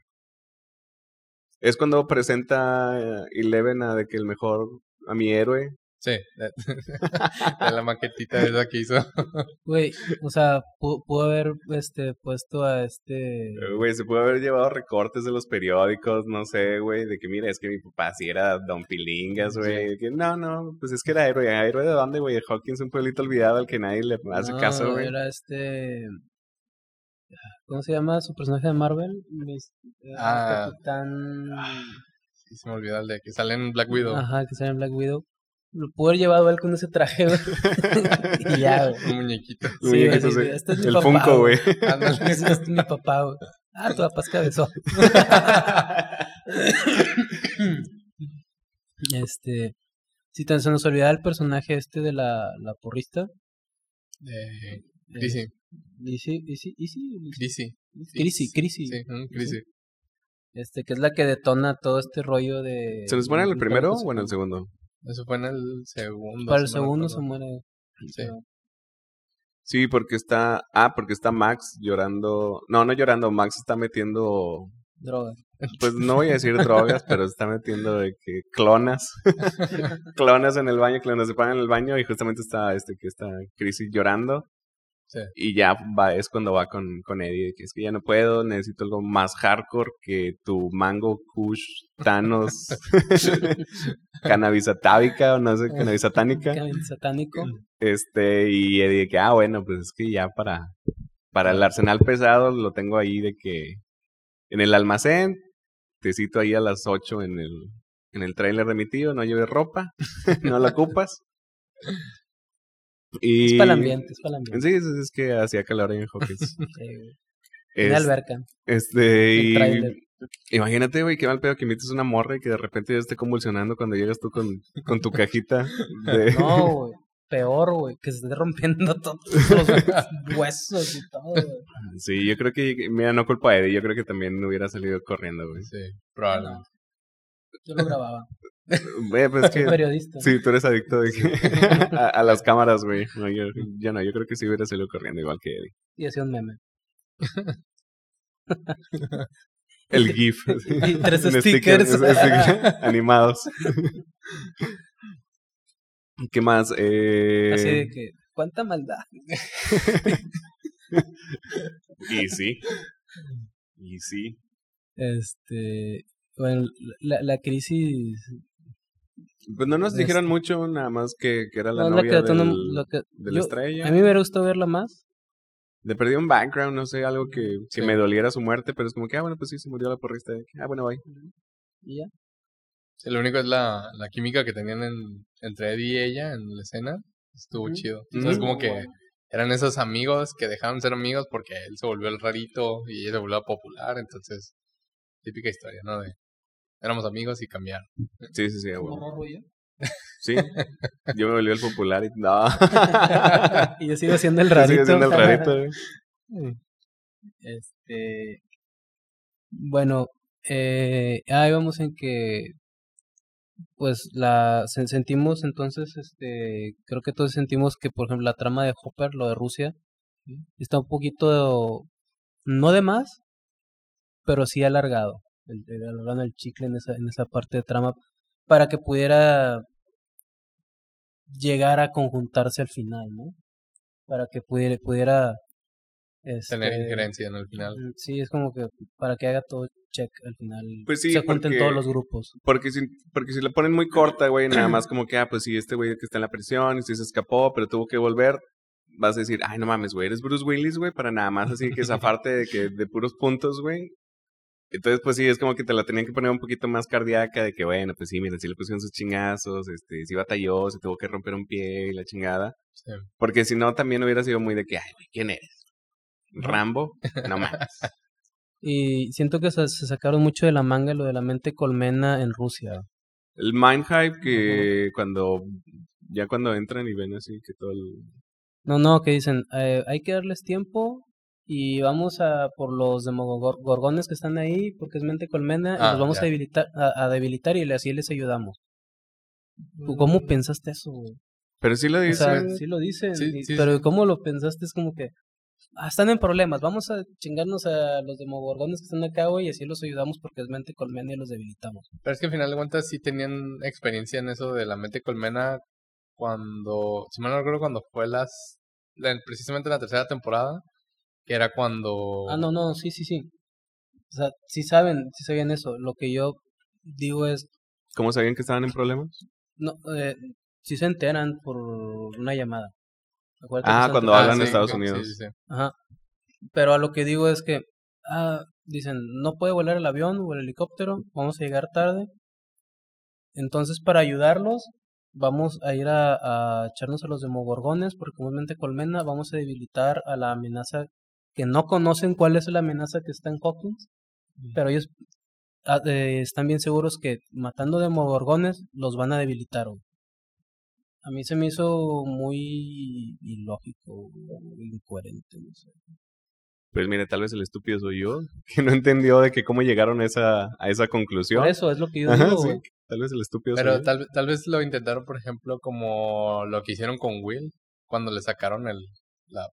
Speaker 2: Es cuando presenta eh, Eleven a de que el mejor, a mi héroe.
Speaker 3: Sí, de, de la maquetita esa que hizo.
Speaker 1: Güey, o sea, pu- pudo haber este, puesto a este.
Speaker 2: Eh, Güey, se puede haber llevado recortes de los periódicos, no sé, güey, de que mira, es que mi papá sí era Don Pilingas, güey. de que, No, no, pues es que era héroe. ¿Héroe de dónde, güey? Hawkins, un pueblito olvidado al que nadie le hace
Speaker 1: No,
Speaker 2: caso, güey.
Speaker 1: Era este. ¿Cómo se llama su personaje de Marvel? Mis- eh,
Speaker 3: Ah.
Speaker 1: Capitán.
Speaker 3: Sí, se me olvidó el de que sale en Black Widow.
Speaker 1: Ajá, que sale en Black Widow. Lo pudo haber llevado él con ese traje, güey. y ya, güey.
Speaker 3: Un muñequito.
Speaker 1: Sí,
Speaker 2: muñequito,
Speaker 1: sí,
Speaker 2: sí.
Speaker 1: este es mi
Speaker 2: el
Speaker 1: papá,
Speaker 2: Funko, güey.
Speaker 3: Ándale.
Speaker 1: Ese es mi papá, güey. Ah, tu papá es cabezón. este. Si tan se nos olvidaba el personaje este de la, la porrista.
Speaker 3: Eh,
Speaker 1: eh. Lizzie, Lizzie, Lizzie, Lizzie.
Speaker 3: Un Chrissy.
Speaker 1: Este, que es la que detona todo este rollo de.
Speaker 2: ¿Se nos muere en el primero o en el segundo?
Speaker 3: Eso fue en el segundo.
Speaker 1: Para el segundo se muere.
Speaker 3: Sí.
Speaker 2: Sí, porque está. Ah, porque está Max llorando. No, no llorando. Max está metiendo.
Speaker 1: Droga.
Speaker 2: Pues no voy a decir drogas, pero está metiendo de que clonas. clonas en el baño, clonas se pagan en el baño y justamente está este que está Chrissy llorando.
Speaker 3: Sí.
Speaker 2: Y ya va, es cuando va con, con Eddie, que es que ya no puedo, necesito algo más hardcore que tu mango kush Thanos cannabis atávica o no sé, cannabis satánica.
Speaker 1: Cannabis Satánico.
Speaker 2: Este, y Eddie que, ah, bueno, pues es que ya para, para el arsenal pesado lo tengo ahí de que en el almacén, te cito ahí a las 8 en el, en el trailer de mi tío, no lleves ropa, no la ocupas. Y...
Speaker 1: Es para el ambiente, es para el ambiente.
Speaker 2: Sí, es, es que hacía calor ahí en Hawkins.
Speaker 1: Sí, güey.
Speaker 2: Es-
Speaker 1: Una alberca.
Speaker 2: este, y imagínate, güey, qué mal pedo que invites una morra y que de repente ya esté convulsionando cuando llegas tú con, con tu cajita de...
Speaker 1: No, güey. Peor, güey. Que se esté rompiendo todos los huesos y todo, güey.
Speaker 2: Sí, yo creo que, mira, no culpa a Eddie, yo creo que también hubiera salido corriendo, güey.
Speaker 3: Sí, probablemente.
Speaker 1: Yo lo grababa.
Speaker 2: Güey, pues es
Speaker 1: Soy
Speaker 2: que...
Speaker 1: periodista.
Speaker 2: Sí, tú eres adicto de que- a, a las cámaras, güey. No, yo, yo no, yo creo que sí hubiera salido corriendo igual que Eddie.
Speaker 1: Y hacía un meme.
Speaker 2: El GIF.
Speaker 1: Y tres stickers.
Speaker 2: sticker, sticker animados. ¿Qué más? Eh,
Speaker 1: Así de que, ¿cuánta maldad?
Speaker 2: Y sí. Y sí.
Speaker 1: Este. Bueno, la, la crisis.
Speaker 2: Pues no nos
Speaker 1: Es-
Speaker 2: dijeron mucho, nada más que, que era la
Speaker 1: no, la
Speaker 2: novia
Speaker 1: que detonó-
Speaker 2: del,
Speaker 1: lo que-
Speaker 2: de la
Speaker 1: yo-
Speaker 2: estrella.
Speaker 1: A mí me hubiera gustado verla más.
Speaker 2: Le perdí un background, no sé, algo que, que
Speaker 3: Sí.
Speaker 2: me doliera su muerte, pero es como que, ah, bueno, pues sí, se murió la porrista. Ah, bueno, bye.
Speaker 1: Y ya.
Speaker 3: Sí, lo único es la, la química que tenían en, entre Eddie y ella en la escena. Estuvo
Speaker 1: Ujú.
Speaker 3: chido. Entonces,
Speaker 2: Ujú.
Speaker 3: como que eran esos amigos que dejaron de ser amigos porque él se volvió el rarito y ella se volvió popular. Entonces, típica historia, ¿no? De éramos amigos y cambiaron.
Speaker 2: Sí, sí, sí,
Speaker 1: Como
Speaker 2: bueno. Sí. Yo me volví el popular y no.
Speaker 1: y yo sigo siendo el
Speaker 2: Yo
Speaker 1: rarito.
Speaker 2: sigo siendo el rarito, güey.
Speaker 1: Este. Bueno, eh, ahí vamos en que. Pues la sen- sentimos entonces, este, creo que todos sentimos que, por ejemplo, la trama de Hopper, lo de Rusia, está un poquito, no de más, pero sí alargado, el, el chicle en esa, en esa parte de trama, para que pudiera llegar a conjuntarse al final, ¿no? Para que pudiera, pudiera
Speaker 3: Tener
Speaker 1: este,
Speaker 3: injerencia en el final.
Speaker 1: Mm, Sí, es como que para que haga todo check al final.
Speaker 2: Pues sí,
Speaker 1: se junten
Speaker 2: porque-
Speaker 1: todos los grupos.
Speaker 2: Porque si, porque si la ponen muy corta, güey, nada más como que, ah, pues sí, este güey que está en la prisión y sí se escapó, pero tuvo que volver, vas a decir, ay, no mames, güey, eres Bruce Willis, güey, para nada más así que zafarte de, que, de puros puntos, güey. Entonces, pues sí, es como que te la tenían que poner un poquito más cardíaca de que, bueno, pues sí, mira, sí le pusieron sus chingazos, este, sí batalló, se tuvo que romper un pie y la chingada.
Speaker 3: Sí.
Speaker 2: Porque si no, también hubiera sido muy de que, ay, ¿quién eres? ¿Rambo? No mames.
Speaker 1: Y siento que se, se sacaron mucho de la manga lo de la mente colmena en Rusia.
Speaker 2: El mind hype que cuando, ya cuando entran y ven así que todo el...
Speaker 1: No, no, que dicen, eh, hay que darles tiempo y vamos a por los demogorgones que están ahí porque es mente colmena y
Speaker 3: Ah,
Speaker 1: los vamos
Speaker 3: ya.
Speaker 1: a debilitar, a, a debilitar y así les ayudamos. ¿Tú ¿Cómo pensaste eso, güey?
Speaker 2: Pero sí lo
Speaker 1: O sea,
Speaker 2: dicen.
Speaker 1: sí lo dicen,
Speaker 3: Sí,
Speaker 1: y-
Speaker 3: sí,
Speaker 1: pero
Speaker 3: sí.
Speaker 1: ¿cómo lo pensaste? Es como que ah, están en problemas, vamos a chingarnos a los demogorgones que están acá, güey, y así los ayudamos porque es mente colmena y los debilitamos.
Speaker 3: Pero es que al final de cuentas sí tenían experiencia en eso de la mente colmena cuando, si mal no recuerdo, cuando fue las, la- precisamente la tercera temporada, que era cuando...
Speaker 1: Ah, no, no, sí, sí, sí. O sea, sí saben, sí sabían eso. Lo que yo digo es,
Speaker 2: ¿Cómo sabían que estaban en problemas?
Speaker 1: no, eh, sí se enteran por una llamada. Acuérdate
Speaker 2: Ah, cuando hablan de
Speaker 3: sí,
Speaker 2: Estados
Speaker 3: sí,
Speaker 2: Unidos.
Speaker 3: sí, sí.
Speaker 1: Ajá. Pero a lo que digo es que, ah, dicen, no puede volar el avión o el helicóptero, vamos a llegar tarde. Entonces, para ayudarlos, vamos a ir a, a echarnos a los demogorgones, porque comúnmente colmena, vamos a debilitar a la amenaza que no conocen cuál es la amenaza que está en Hawkins, pero ellos ah, eh, están bien seguros que matando demogorgones los van a debilitar. güey. A mí se me hizo muy ilógico, incoherente, no sé.
Speaker 2: Pues mire, tal vez el estúpido soy yo, que no entendió de que cómo llegaron a esa, a esa conclusión.
Speaker 1: Por eso es lo que yo
Speaker 2: Ajá,
Speaker 1: digo,
Speaker 2: sí,
Speaker 1: güey.
Speaker 2: Tal vez el estúpido soy
Speaker 3: Pero
Speaker 2: yo.
Speaker 3: tal, tal vez lo intentaron, por ejemplo, como lo que hicieron con Will, cuando le sacaron el, la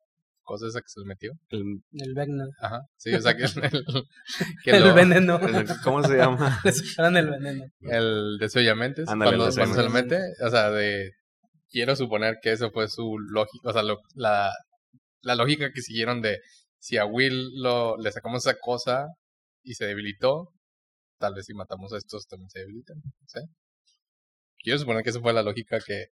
Speaker 3: cosa esa que se le metió.
Speaker 2: El-
Speaker 1: El Vecna.
Speaker 3: Ajá, sí, o sea que el, que
Speaker 1: El
Speaker 3: lo-
Speaker 1: veneno.
Speaker 2: el- ¿Cómo se llama?
Speaker 1: Le sacaron el veneno.
Speaker 3: el desollamentes,
Speaker 2: Ándale,
Speaker 3: cuando,
Speaker 2: el
Speaker 3: cuando se le mete, o sea, de quiero suponer que eso fue su lógica, o sea, lo- la, la lógica que siguieron de si a Will lo, le sacamos esa cosa y se debilitó, tal vez si matamos a estos también se debilitan, no sé. Quiero suponer que esa fue la lógica que,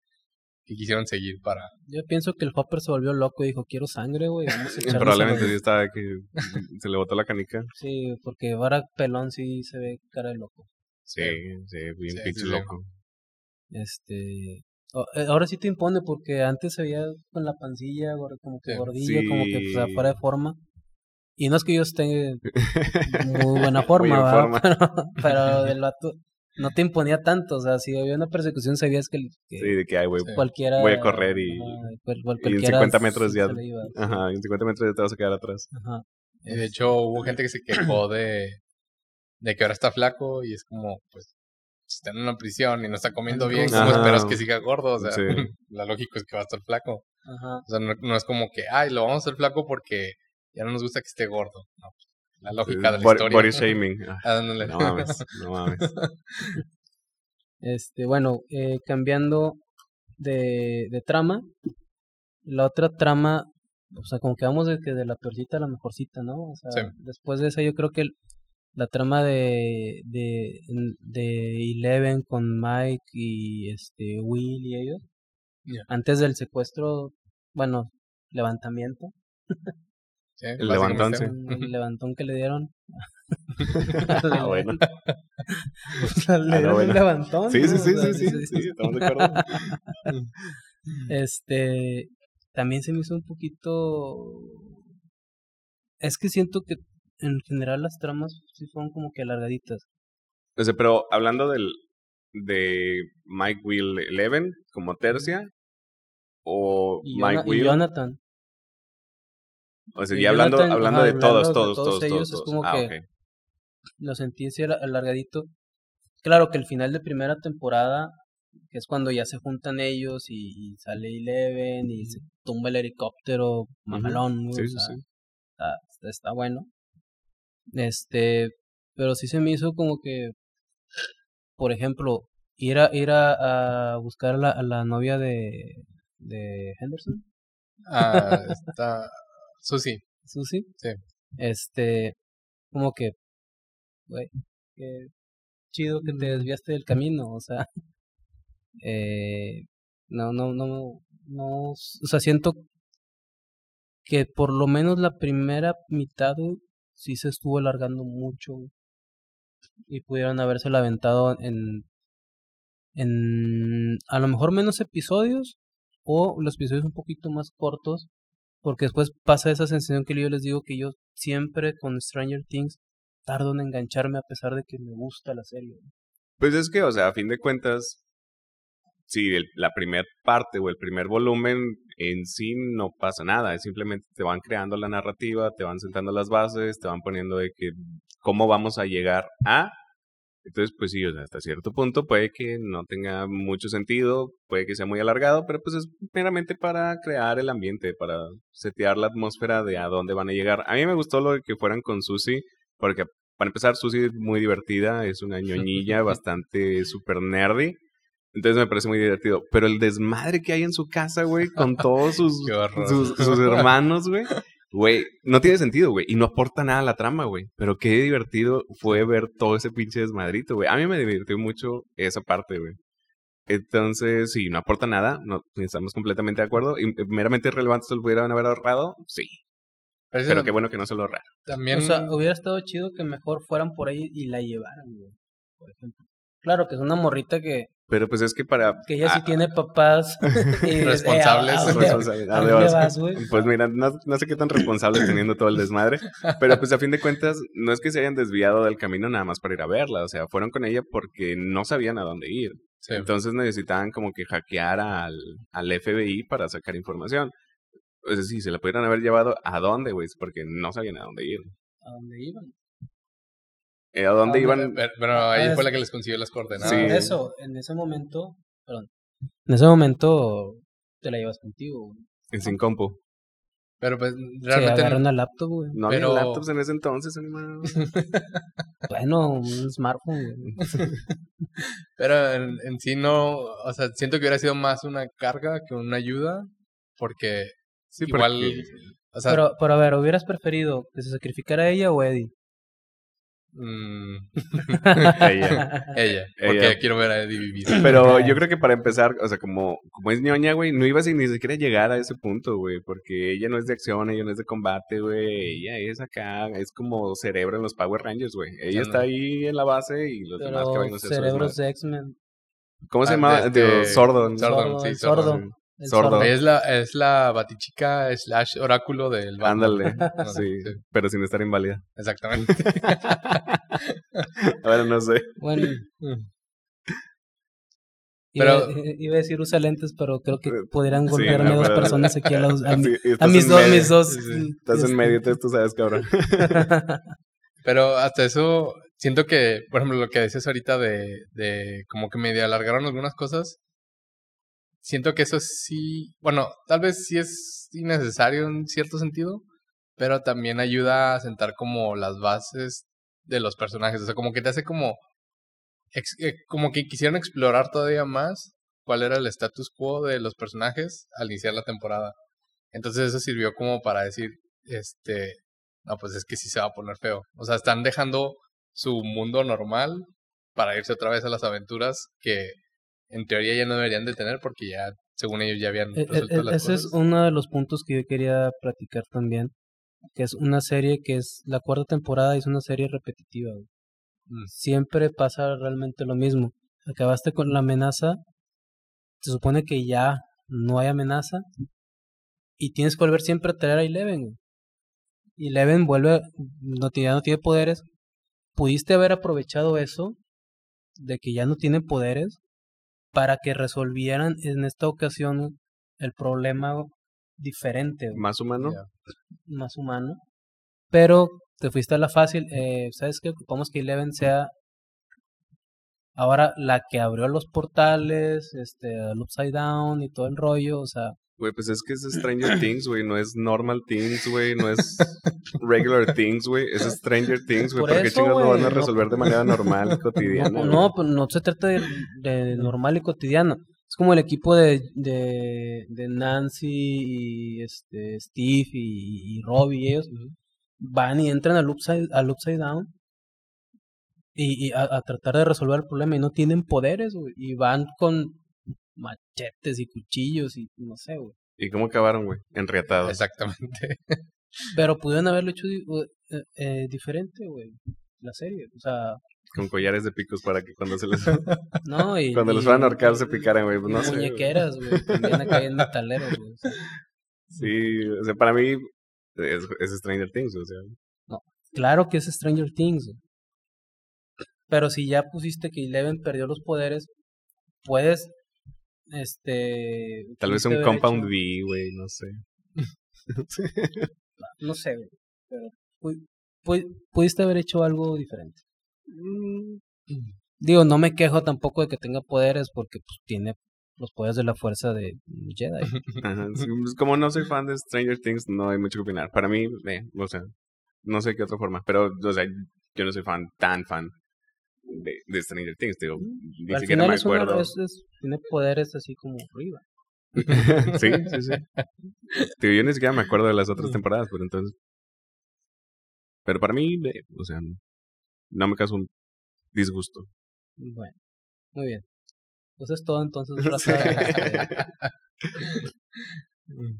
Speaker 3: que quisieron seguir para...
Speaker 1: Yo pienso que el Hopper se volvió loco y dijo, quiero sangre, güey.
Speaker 2: Probablemente
Speaker 1: los-".
Speaker 2: sí estaba que se le botó la canica.
Speaker 1: Sí, porque Vara Pelón sí se ve cara de loco.
Speaker 2: Sí, sí, bien
Speaker 3: Sí,
Speaker 2: pinche
Speaker 3: sí,
Speaker 2: loco.
Speaker 1: Este... eh, Ahora sí te impone porque antes se veía con la pancilla, como que
Speaker 3: Sí.
Speaker 1: gordillo, como que pues,
Speaker 2: Sí.
Speaker 1: fuera de forma. Y no es que yo esté en muy buena forma,
Speaker 2: en
Speaker 1: ¿verdad?
Speaker 2: forma.
Speaker 1: Pero, pero el vato no te imponía tanto. O sea, si había una persecución sabías que, que
Speaker 2: Sí, de que, ay, güey,
Speaker 1: cualquiera...
Speaker 2: Voy a correr y-
Speaker 1: ajá, cual- cual-
Speaker 2: y en
Speaker 1: cualquiera
Speaker 2: 50 metros ya- ajá, en 50 metros ya te vas a quedar atrás.
Speaker 1: Ajá.
Speaker 3: Y de hecho hubo gente que se quejó de, de que ahora está flaco y es como, pues, está en una prisión y no está comiendo bien, ¿cómo
Speaker 2: Ajá.
Speaker 3: esperas que siga gordo? O sea,
Speaker 2: Sí.
Speaker 3: la lógica es que va a estar flaco.
Speaker 1: Ajá.
Speaker 3: O sea, no, no es como que, ay, lo vamos a hacer flaco porque ya no nos gusta que esté gordo. No, pues, la lógica de la
Speaker 2: Body-
Speaker 3: historia.
Speaker 2: Body shaming. Ah,
Speaker 3: Ándale.
Speaker 2: No mames, no mames.
Speaker 1: Este, bueno, eh, cambiando de, de trama, la otra trama, o sea, como que vamos de que de la peorcita a la mejorcita, ¿no? O sea,
Speaker 3: Sí.
Speaker 1: después de esa yo creo que el- la trama de, de, de Eleven con Mike y este Will y ellos, antes del secuestro, bueno, levantamiento,
Speaker 3: Sí,
Speaker 2: El levantón,
Speaker 1: el levantón que le dieron.
Speaker 2: Ah, bueno.
Speaker 1: Pues, le
Speaker 2: Ah, no,
Speaker 1: dieron
Speaker 2: bueno.
Speaker 1: un levantón.
Speaker 2: Sí,
Speaker 1: ¿no?
Speaker 2: sí,
Speaker 1: O
Speaker 2: sí,
Speaker 1: sea,
Speaker 2: sí, sí, sí, estamos de acuerdo.
Speaker 1: Este, también se me hizo un poquito... Es que siento que en general las tramas sí fueron como que alargaditas.
Speaker 2: O sea, pero hablando del de Mike Will Eleven como tercia o
Speaker 1: Y,
Speaker 2: Mike
Speaker 1: Jona- y
Speaker 2: Will
Speaker 1: Jonathan.
Speaker 2: O sea,
Speaker 1: no
Speaker 2: hablando, hablando
Speaker 1: ajá,
Speaker 2: de todos,
Speaker 1: hablando de
Speaker 2: todos,
Speaker 1: todos
Speaker 2: todos,
Speaker 1: ellos,
Speaker 2: todos,
Speaker 1: es
Speaker 2: todos.
Speaker 1: como
Speaker 2: Ah,
Speaker 1: que-
Speaker 2: ok.
Speaker 1: lo sentí así al- alargadito. Claro que el final de primera temporada, que es cuando ya se juntan ellos y, y sale Eleven y se tumba el helicóptero mamalón, güey,
Speaker 2: Sí,
Speaker 1: o sea,
Speaker 2: sí.
Speaker 1: Está, está- está bueno. Este, pero sí se me hizo como que, por ejemplo, ir a, ir a, a buscar a la, a la novia de, de Henderson,
Speaker 3: Ah, está. Susi.
Speaker 1: Susie.
Speaker 3: Sí.
Speaker 1: Este, como que, güey, qué chido que te desviaste del camino, o sea, eh, no, no, no, no, o sea, siento que por lo menos la primera mitad güey, sí se estuvo alargando mucho güey, y pudieron haberse aventado en, en, a lo mejor menos episodios o los episodios un poquito más cortos porque después pasa esa sensación que yo les digo que yo siempre con Stranger Things tardo en engancharme a pesar de que me gusta la serie.
Speaker 2: Pues es que, o sea, a fin de cuentas, si la primera parte o el primer volumen en sí no pasa nada, simplemente te van creando la narrativa, te van sentando las bases, te van poniendo de que cómo vamos a llegar a. Entonces, pues sí, o sea, hasta cierto punto puede que no tenga mucho sentido, puede que sea muy alargado, pero pues es meramente para crear el ambiente, para setear la atmósfera de a dónde van a llegar. A mí me gustó lo de que fueran con Susie, porque para empezar, Susie es muy divertida, es una ñoñilla bastante super nerdy. Entonces me parece muy divertido. Pero el desmadre que hay en su casa, güey, con todos sus, sus hermanos, güey. Güey, no tiene sentido, güey. Y no aporta nada a la trama, güey. Pero qué divertido fue ver todo ese pinche desmadrito, güey. A mí me divirtió mucho esa parte, güey. Entonces, si no aporta nada, no estamos completamente de acuerdo. Y meramente relevante se lo pudieran haber ahorrado, sí.
Speaker 3: Pero
Speaker 2: qué bueno que no se lo ahorraron.
Speaker 3: También.
Speaker 1: O sea, hubiera estado chido que mejor fueran por ahí y la llevaran, güey, por ejemplo. Claro que es una morrita que,
Speaker 2: Pero pues es que para...
Speaker 1: que ella sí
Speaker 2: ah,
Speaker 1: tiene papás
Speaker 3: Responsables.
Speaker 1: "Eh, ¿a- a dónde-
Speaker 2: responsable-
Speaker 1: ¿A
Speaker 2: ¿a
Speaker 1: dónde
Speaker 2: dónde vas?
Speaker 1: vas, güey?
Speaker 2: Pues mira, no, no sé qué tan responsable teniendo todo el desmadre, pero pues a fin de cuentas no es que se hayan desviado del camino nada más para ir a verla, o sea, fueron con ella porque no sabían a dónde ir.
Speaker 3: sí.
Speaker 2: Entonces necesitaban como que hackear al, al FBI para sacar información. O sea, sí, se la pudieran haber llevado a dónde, güey, porque no sabían a dónde ir.
Speaker 1: ¿A dónde iban?
Speaker 2: Eh, ¿A dónde
Speaker 1: Ah,
Speaker 2: iban?
Speaker 3: Pero, pero ahí
Speaker 1: Ah,
Speaker 3: fue la que les consiguió las coordenadas.
Speaker 2: Sí.
Speaker 1: Por eso, en ese momento, perdón, en ese momento te la llevas contigo, güey.
Speaker 2: En sin compu.
Speaker 3: Pero pues
Speaker 1: Se
Speaker 3: realmente.
Speaker 1: agarra una laptop, güey.
Speaker 2: No
Speaker 3: Pero-
Speaker 2: había laptops en ese entonces, hermano.
Speaker 1: Bueno, un smartphone, güey.
Speaker 3: Pero en, en sí no. O sea, siento que hubiera sido más una carga que una ayuda. Porque
Speaker 2: Sí,
Speaker 3: igual.
Speaker 2: porque-
Speaker 3: O sea,
Speaker 1: Pero, pero a ver, ¿hubieras preferido que se sacrificara ella o Eddie?
Speaker 3: Mm,
Speaker 2: Ella.
Speaker 3: ella. Porque
Speaker 2: Ella.
Speaker 3: quiero ver a Eddie vivir.
Speaker 2: Pero yo creo que para empezar, o sea, como, como es ñoña, güey, no ibas a ni siquiera llegar a ese punto, güey, porque ella no es de acción, ella no es de combate, güey, ella es acá, es como cerebro en los Power Rangers, güey. Ella está ahí en la base y los demás que vayan a su
Speaker 1: cerebros de X-Men.
Speaker 2: ¿Cómo se
Speaker 3: Ah,
Speaker 2: llama?
Speaker 3: De, este-
Speaker 2: Sordon.
Speaker 3: Sordon, sí,
Speaker 1: el
Speaker 3: sordo.
Speaker 1: Sordo.
Speaker 2: Sí.
Speaker 1: el
Speaker 2: Sordo.
Speaker 1: sordo.
Speaker 3: Es la, es la batichica slash oráculo del.
Speaker 2: Ándale,
Speaker 3: No,
Speaker 2: sí, pero sin estar inválida.
Speaker 3: Exactamente.
Speaker 2: Ahora no sé.
Speaker 1: Bueno,
Speaker 3: Pero-
Speaker 1: iba, iba a decir usa lentes, pero creo que
Speaker 2: Eh,
Speaker 1: podrían
Speaker 2: sí,
Speaker 1: golpearme
Speaker 2: no,
Speaker 1: dos
Speaker 2: pero-
Speaker 1: personas aquí a, los- a,
Speaker 2: Sí,
Speaker 1: a
Speaker 2: estás
Speaker 1: mis,
Speaker 2: en
Speaker 1: dos,
Speaker 2: medio,
Speaker 1: mis dos.
Speaker 3: Sí, sí.
Speaker 2: Estás en
Speaker 1: este,
Speaker 2: medio, entonces tú sabes, cabrón.
Speaker 3: Pero hasta eso, siento que, por ejemplo, lo que decías ahorita de, de como que medio alargaron algunas cosas, siento que eso sí, bueno, tal vez sí es innecesario en cierto sentido, pero también ayuda a sentar como las bases de los personajes, o sea, como que te hace como, eh, como que quisieron explorar todavía más cuál era el status quo de los personajes al iniciar la temporada. Entonces eso sirvió como para decir, este, no, pues es que sí se va a poner feo. O sea, están dejando su mundo normal para irse otra vez a las aventuras que en teoría ya no deberían de tener porque ya, según ellos, ya habían
Speaker 1: E- e-
Speaker 3: resuelto las
Speaker 1: ese es uno de los puntos que yo quería platicar también, que es una serie que es la cuarta temporada y es una serie repetitiva.
Speaker 3: Mm.
Speaker 1: Siempre pasa realmente lo mismo. Acabaste con la amenaza, se supone que ya no hay amenaza y tienes que volver siempre a traer a Eleven. Eleven vuelve, no, tiene- ya no tiene poderes. Pudiste haber aprovechado eso de que ya no tiene poderes para que resolvieran en esta ocasión el problema diferente, güey,
Speaker 2: Más humano.
Speaker 1: Más humano. Pero te fuiste a la fácil. Eh, ¿Sabes qué? Ocupamos que Eleven sea ahora la que abrió los portales, este, el Upside Down y todo el rollo. O sea,
Speaker 2: Güey, pues es que es Stranger Things, güey. No es Normal Things, güey. No es Regular Things, güey. Es Stranger Things, güey.
Speaker 1: Por
Speaker 2: ¿Por qué chingados lo van a
Speaker 1: no-
Speaker 2: resolver de manera normal, cotidiana?
Speaker 1: No, no, pues no se trata de, de normal y cotidiano. Es como el equipo de, de, de Nancy y este Steve y, y Robbie y ellos van y entran al upside, al upside down y, y a, a tratar de resolver el problema y no tienen poderes, güey. Y van con machetes y cuchillos y no sé, güey.
Speaker 2: ¿Y cómo acabaron, güey? Enriatados.
Speaker 3: Exactamente.
Speaker 1: Pero pudieron haberlo hecho eh, eh, diferente, güey. La serie, o sea,
Speaker 2: Con collares de picos para que cuando se les...
Speaker 1: no, y.
Speaker 2: cuando
Speaker 1: y-
Speaker 2: los fueran a ahorcar se picaran, güey. Pues no sé.
Speaker 1: muñequeras, güey. También acá en metaleros, güey. o sea.
Speaker 2: Sí, o sea, para mí es, es Stranger Things, o sea.
Speaker 1: Claro que es Stranger Things. güey. Pero si ya pusiste que Eleven perdió los poderes, puedes. Este.
Speaker 2: Tal vez un Compound
Speaker 1: hecho-
Speaker 2: V, güey, no sé.
Speaker 1: No sé, güey. Pero pu- pu- pudiste haber hecho algo diferente.
Speaker 2: Mm,
Speaker 1: Digo, no me quejo tampoco de que tenga poderes porque pues, tiene los poderes de la fuerza de Jedi.
Speaker 2: Ajá, sí, pues, como no soy fan de Stranger Things, no hay mucho que opinar. Para mí, eh, o sea, no sé qué otra forma, pero, o sea, yo no soy fan, tan fan de, de Stranger Things, digo, ni
Speaker 1: Al
Speaker 2: siquiera
Speaker 1: final
Speaker 2: me
Speaker 1: es una- es- es- tiene poderes así como arriba.
Speaker 2: sí, sí, sí. Digo, yo ni siquiera me acuerdo de las otras temporadas, pero entonces. Pero para mí, eh, o sea, no me causa un disgusto.
Speaker 1: Bueno, muy bien. Pues es todo entonces.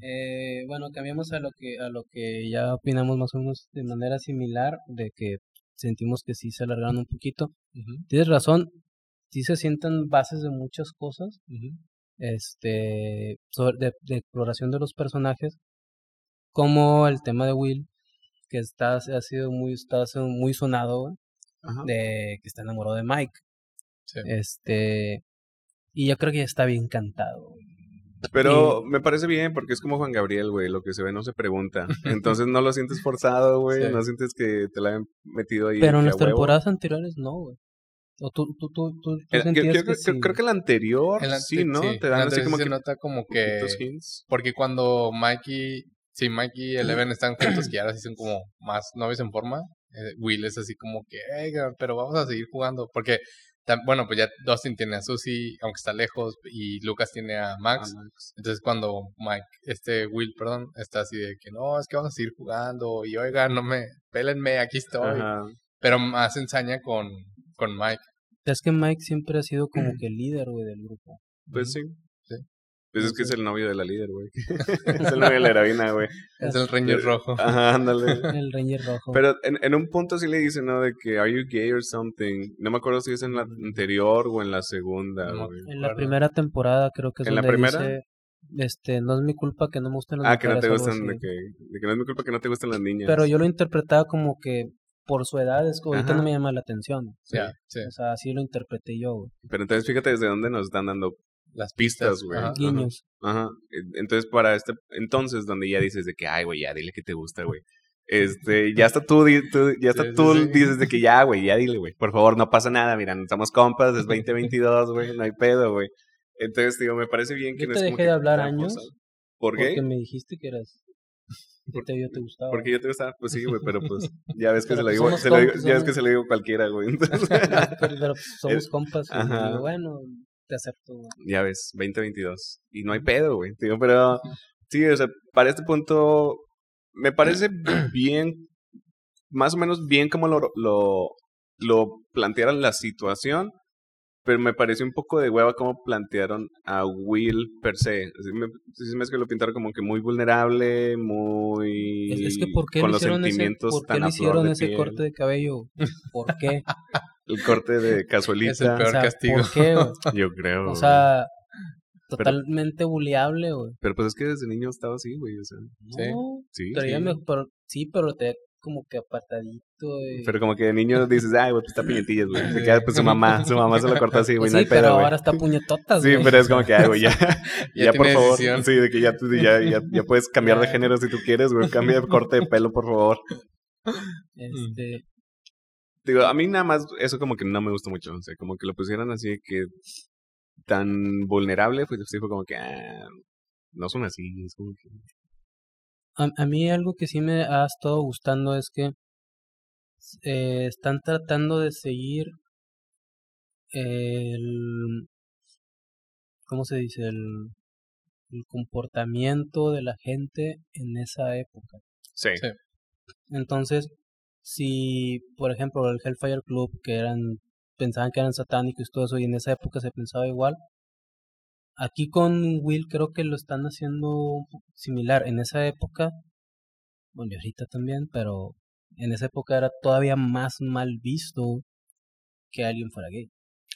Speaker 1: Eh, bueno, cambiamos a lo que a lo que ya opinamos más o menos de manera similar, de que sentimos que sí se alargaron un poquito. Tienes razón, sí se sientan bases de muchas cosas, este, sobre- de, de exploración de los personajes, como el tema de Will, que está ha sido muy está siendo muy sonado, güey, de que está enamorado de Mike.
Speaker 3: Sí.
Speaker 1: Este, y yo creo que ya está bien cantado. güey.
Speaker 2: Pero me parece bien porque es como Juan Gabriel, güey, lo que se ve no se pregunta. Entonces no lo sientes forzado, güey,
Speaker 3: Sí.
Speaker 2: no sientes que te la han metido ahí.
Speaker 1: Pero en las temporadas anteriores no, güey. O tú, tú, tú, tú, tú sentías
Speaker 2: creo,
Speaker 1: que
Speaker 2: creo-
Speaker 1: sí.
Speaker 2: creo que el anterior,
Speaker 3: En la-
Speaker 2: sí, ¿no? te dan
Speaker 3: la
Speaker 2: así
Speaker 3: anterior
Speaker 2: como
Speaker 3: se
Speaker 2: que
Speaker 3: nota como que...
Speaker 2: hints.
Speaker 3: Porque cuando Mikey, sí, Mikey y Eleven están juntos, que ahora sí son como más novios en forma, eh, Will es así como que, "Oiga, pero vamos a seguir jugando. Porque, bueno, pues ya Dustin tiene a Susie, aunque está lejos, y Lucas tiene a Max.
Speaker 2: Ah, Max.
Speaker 3: Entonces cuando Mike, este Will, perdón, está así de que no, es que vamos a seguir jugando, y oiga, no me, pélenme, aquí estoy.
Speaker 2: Ajá.
Speaker 3: Pero más ensaña con, con Mike.
Speaker 1: Es que Mike siempre ha sido como que el líder, güey, del grupo.
Speaker 2: Pues sí.
Speaker 3: Sí.
Speaker 2: Pues es que es el novio de la líder, güey. es el novio de la heroína, güey.
Speaker 3: Es el Ranger rojo.
Speaker 2: Ajá, ándale.
Speaker 1: El Ranger Rojo.
Speaker 2: Pero en, en un punto sí le dicen, ¿no? De que, ¿are you gay or something? No me acuerdo si es en la anterior o en la segunda,
Speaker 3: No.
Speaker 2: güey.
Speaker 1: en la primera temporada creo que es
Speaker 2: ¿En la primera?
Speaker 1: dice, este, no es mi culpa que no me gusten las
Speaker 2: Ah, que no te
Speaker 1: mujeres", algo
Speaker 2: gustan, de que, de que no es mi culpa que no te gusten las niñas.
Speaker 1: Pero yo lo interpretaba como que por su edad es que ahorita
Speaker 2: Ajá.
Speaker 1: no me llama la atención.
Speaker 3: Ya, sí.
Speaker 1: O sea, así lo interpreté yo, güey.
Speaker 2: Pero entonces fíjate desde dónde nos están dando
Speaker 3: Las
Speaker 2: pistas, güey.
Speaker 3: Ajá.
Speaker 2: Ajá. Ajá. Entonces, para este, entonces, donde ya dices de que, ay, güey, ya dile que te gusta, güey. Este, ya está tú, ya está
Speaker 3: Sí,
Speaker 2: tú
Speaker 3: sí.
Speaker 2: dices de que ya, güey, ya dile, güey. Por favor, no pasa nada, mira, estamos compas, es 2022, güey, no hay pedo, güey. Entonces, digo, me parece bien que
Speaker 1: Yo
Speaker 2: no
Speaker 1: te
Speaker 2: es como
Speaker 1: dejé
Speaker 2: que
Speaker 1: de hablar años.
Speaker 2: ¿Por
Speaker 1: Porque
Speaker 2: qué?
Speaker 1: me dijiste que eras... Que te, yo te gustaba.
Speaker 2: Porque yo te gustaba, pues sí, güey, pero pues ya ves que
Speaker 1: Pero
Speaker 2: se lo
Speaker 1: pues
Speaker 2: digo, se lo digo- ya ves que se lo digo cualquiera, güey. Entonces,
Speaker 1: pero, pero somos compas. Y digo, bueno, te acepto. güey.
Speaker 2: ya ves, 2022. Y no hay pedo, güey. Digo, pero sí, o sea, para este punto me parece bien, más o menos bien como lo, lo, lo plantearon la situación, pero me pareció un poco de hueva cómo plantearon a Will per se. Así me, sí me es que lo pintaron como que muy vulnerable, muy...
Speaker 1: Es, es que ¿por qué
Speaker 2: con
Speaker 1: le
Speaker 2: los
Speaker 1: hicieron ese,
Speaker 2: sentimientos
Speaker 1: ¿por qué
Speaker 2: tan
Speaker 1: le hicieron
Speaker 2: de
Speaker 1: ese
Speaker 2: piel.
Speaker 1: corte de cabello? ¿Por qué?
Speaker 2: El corte de cazuelita,
Speaker 3: Es el peor
Speaker 1: O sea,
Speaker 3: castigo.
Speaker 1: ¿Por qué, güey?
Speaker 2: yo creo.
Speaker 1: O
Speaker 2: güey.
Speaker 1: sea, totalmente buleable, güey.
Speaker 2: Pero pues es que desde niño estaba así, güey, o sea,
Speaker 3: Sí.
Speaker 1: No,
Speaker 2: sí. sí.
Speaker 1: me- pero- sí, pero te como que apartadito. y-
Speaker 2: Pero como que de niño dices, ay, güey, pues está piñetillas, güey. Se queda pues su mamá, su mamá se lo cortó así, güey, no hay
Speaker 1: sí, pero
Speaker 2: pedo, güey.
Speaker 1: ahora está puñetotas,
Speaker 2: Sí,
Speaker 1: güey.
Speaker 2: pero es como que, ay, güey, ya, ya,
Speaker 3: Ya
Speaker 2: por favor.
Speaker 3: decisión.
Speaker 2: Sí, de que ya, ya, ya, ya puedes cambiar de género si tú quieres, güey. Cambia de corte de pelo, por favor.
Speaker 1: Este,
Speaker 2: Digo, a mí nada más eso como que no me gusta mucho. O sea, como que lo pusieran así que tan vulnerable, pues sí fue como que, ah, no son así. Es como que,
Speaker 1: a, a mí algo que sí me ha estado gustando es que eh, están tratando de seguir el ¿cómo se dice? el, el comportamiento de la gente en esa época.
Speaker 2: sí.
Speaker 3: Sí.
Speaker 1: Entonces, si por ejemplo el Hellfire Club que eran pensaban que eran satánicos y todo eso y en esa época se pensaba igual, aquí con Will creo que lo están haciendo un poco similar. En esa época, bueno, y ahorita también, pero en esa época era todavía más mal visto que alguien fuera gay.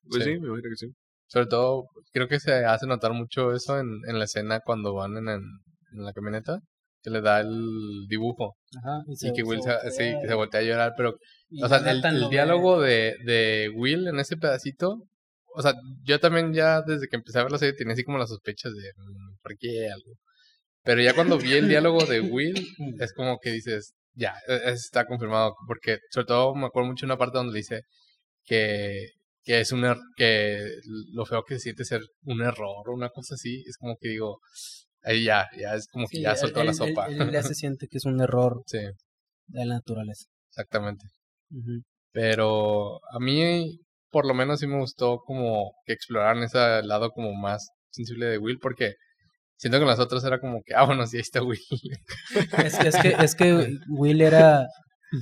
Speaker 2: Pues sí,
Speaker 3: Sí.
Speaker 2: me imagino que sí.
Speaker 3: Sobre todo, creo que se hace notar mucho eso en, en la escena cuando van en, en, en la camioneta, que le da el dibujo
Speaker 1: Ajá,
Speaker 3: y que Will se, sí, que se voltea a llorar, pero
Speaker 1: y
Speaker 3: O sea, el, el
Speaker 1: ve-
Speaker 3: diálogo de, de Will en ese pedacito. O sea, yo también ya desde que empecé a ver la serie tenía así como las sospechas de "Mm, ¿por qué algo? Pero ya cuando vi el diálogo de Will, es como que dices, ya, e- está confirmado. Porque sobre todo me acuerdo mucho de una parte donde dice que, que es un er- que lo feo que se siente ser un error o una cosa así. Es como que digo, ahí ya, ya es como que
Speaker 1: Sí,
Speaker 3: ya soltó la
Speaker 1: él- él-
Speaker 3: sopa.
Speaker 1: él ya se siente que es un error
Speaker 3: sí,
Speaker 1: de la naturaleza.
Speaker 3: exactamente. Pero a mí, por lo menos, sí me gustó como que exploraran ese lado como más sensible de Will, porque siento que las otras era como que, ah, bueno, sí, ahí está Will.
Speaker 1: Es, es que, es que Will era.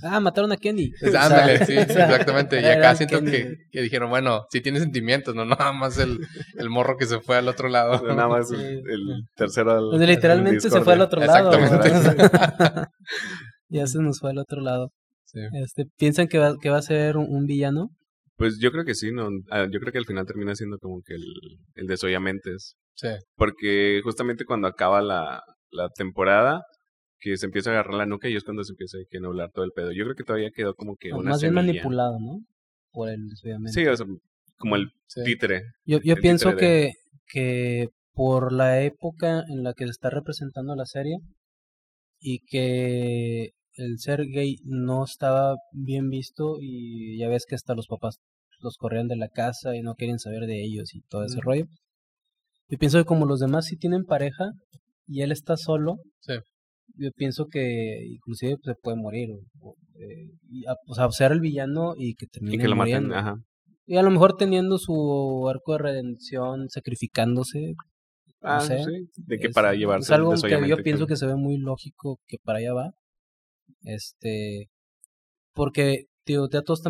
Speaker 1: Ah, mataron a Kenny. O sea,
Speaker 3: Ándale, sí,
Speaker 1: o sea,
Speaker 3: exactamente. Y acá siento que, que dijeron, bueno, sí tiene sentimientos, no nada más el, el morro que se fue al otro lado.
Speaker 2: Nada más
Speaker 1: Sí.
Speaker 2: el, el tercero al,
Speaker 1: sea, literalmente se fue al otro lado.
Speaker 3: Exactamente.
Speaker 1: ya se nos fue al otro lado.
Speaker 3: Sí.
Speaker 1: Este, ¿Piensan que va, que va a ser un, un villano?
Speaker 2: Pues yo creo que sí, ¿no? Ah, yo creo que al final termina siendo como que el, el de Soyamentes.
Speaker 3: Sí,
Speaker 2: Porque justamente cuando acaba la, la temporada, que se empieza a agarrar la nuca y es cuando se empieza a nublar todo el pedo. Yo creo que todavía quedó como que una
Speaker 1: Más bien manipulado, ¿no? Por él, obviamente.
Speaker 2: Sí, o sea, como el
Speaker 3: sí.
Speaker 2: títere.
Speaker 1: Yo, yo
Speaker 2: el
Speaker 1: pienso
Speaker 2: títere de-
Speaker 1: que, que por la época en la que se está representando la serie y que el ser gay no estaba bien visto y ya ves que hasta los papás los corrían de la casa y no querían saber de ellos y todo ese rollo. Yo pienso que como los demás sí tienen pareja y él está solo,
Speaker 3: Sí.
Speaker 1: Yo pienso que inclusive se puede morir. O, eh, y a- o sea, ser el villano y que termine
Speaker 2: Y que lo maten, ajá.
Speaker 1: Y a lo mejor teniendo su arco de redención, sacrificándose.
Speaker 2: Ah,
Speaker 1: sé.
Speaker 2: sí. De que
Speaker 1: es,
Speaker 2: para
Speaker 1: es
Speaker 2: llevarse
Speaker 1: algo que yo pienso que se ve muy lógico que para allá va. Este. Porque, tío, ya todos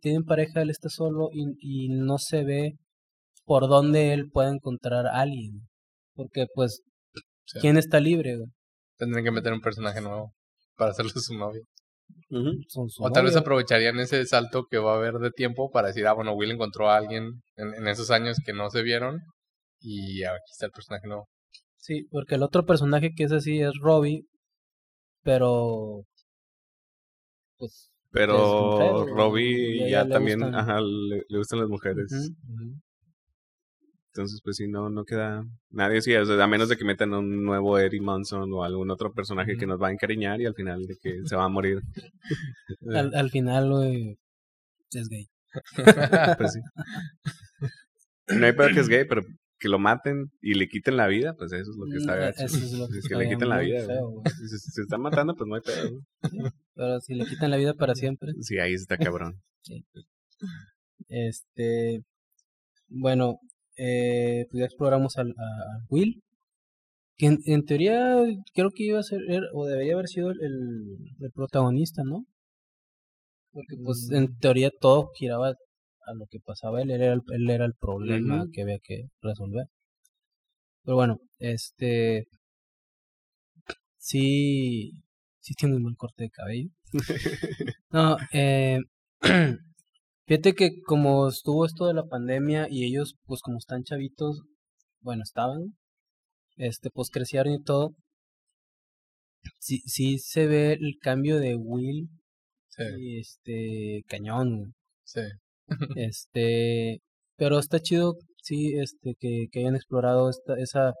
Speaker 1: tienen pareja, él está solo y, y no se ve por dónde él puede encontrar a alguien. Porque, pues. ¿quién está libre? güey?
Speaker 3: Tendrían que meter un personaje nuevo para hacerle su
Speaker 1: su
Speaker 3: O tal vez aprovecharían ese salto que va a haber de tiempo para decir, ah, bueno, Will encontró a alguien en, en esos años que no se vieron y aquí está el personaje nuevo.
Speaker 1: Sí, porque el otro personaje que es así es Robbie, pero. Pues.
Speaker 2: Pero Robbie
Speaker 1: a
Speaker 2: ya también,
Speaker 1: gustan.
Speaker 2: ajá, le, le gustan las mujeres.
Speaker 1: ujú.
Speaker 2: Entonces, pues sí, no, no queda nadie así. O sea, a menos de que metan un nuevo Eddie Munson o algún otro personaje que nos va a encariñar y al final de que se va a morir.
Speaker 1: Al, al final, güey, es gay.
Speaker 2: Pues sí. No hay peor que es gay, pero que lo maten y le quiten la vida, pues eso es lo que está
Speaker 1: Mm,
Speaker 2: gacho.
Speaker 1: eso es lo que
Speaker 2: es que
Speaker 1: está
Speaker 2: le quiten la vida.
Speaker 1: feo,
Speaker 2: güey.
Speaker 1: güey.
Speaker 2: Si se, están matando, pues no hay pedo. güey.
Speaker 1: Pero si le quitan la vida para siempre.
Speaker 2: Sí, ahí está cabrón.
Speaker 1: Este. Bueno, eh, pues ya exploramos al, a, a Will. Que en, en teoría creo que iba a ser, er- o debería haber sido el, el protagonista, ¿no? Porque pues
Speaker 2: Mm.
Speaker 1: en teoría todo giraba a lo que pasaba él, era el, él era el problema que había que resolver. Pero bueno, este sí sí tiene un mal corte de cabello. No, eh fíjate que como estuvo esto de la pandemia y ellos pues como están chavitos, bueno, estaban este pues crecieron y todo. Sí sí se ve el cambio de Will
Speaker 3: Sí,
Speaker 1: Y este, cañón,
Speaker 3: sí.
Speaker 1: Este, pero está chido, sí, este, que, que hayan explorado esta, esa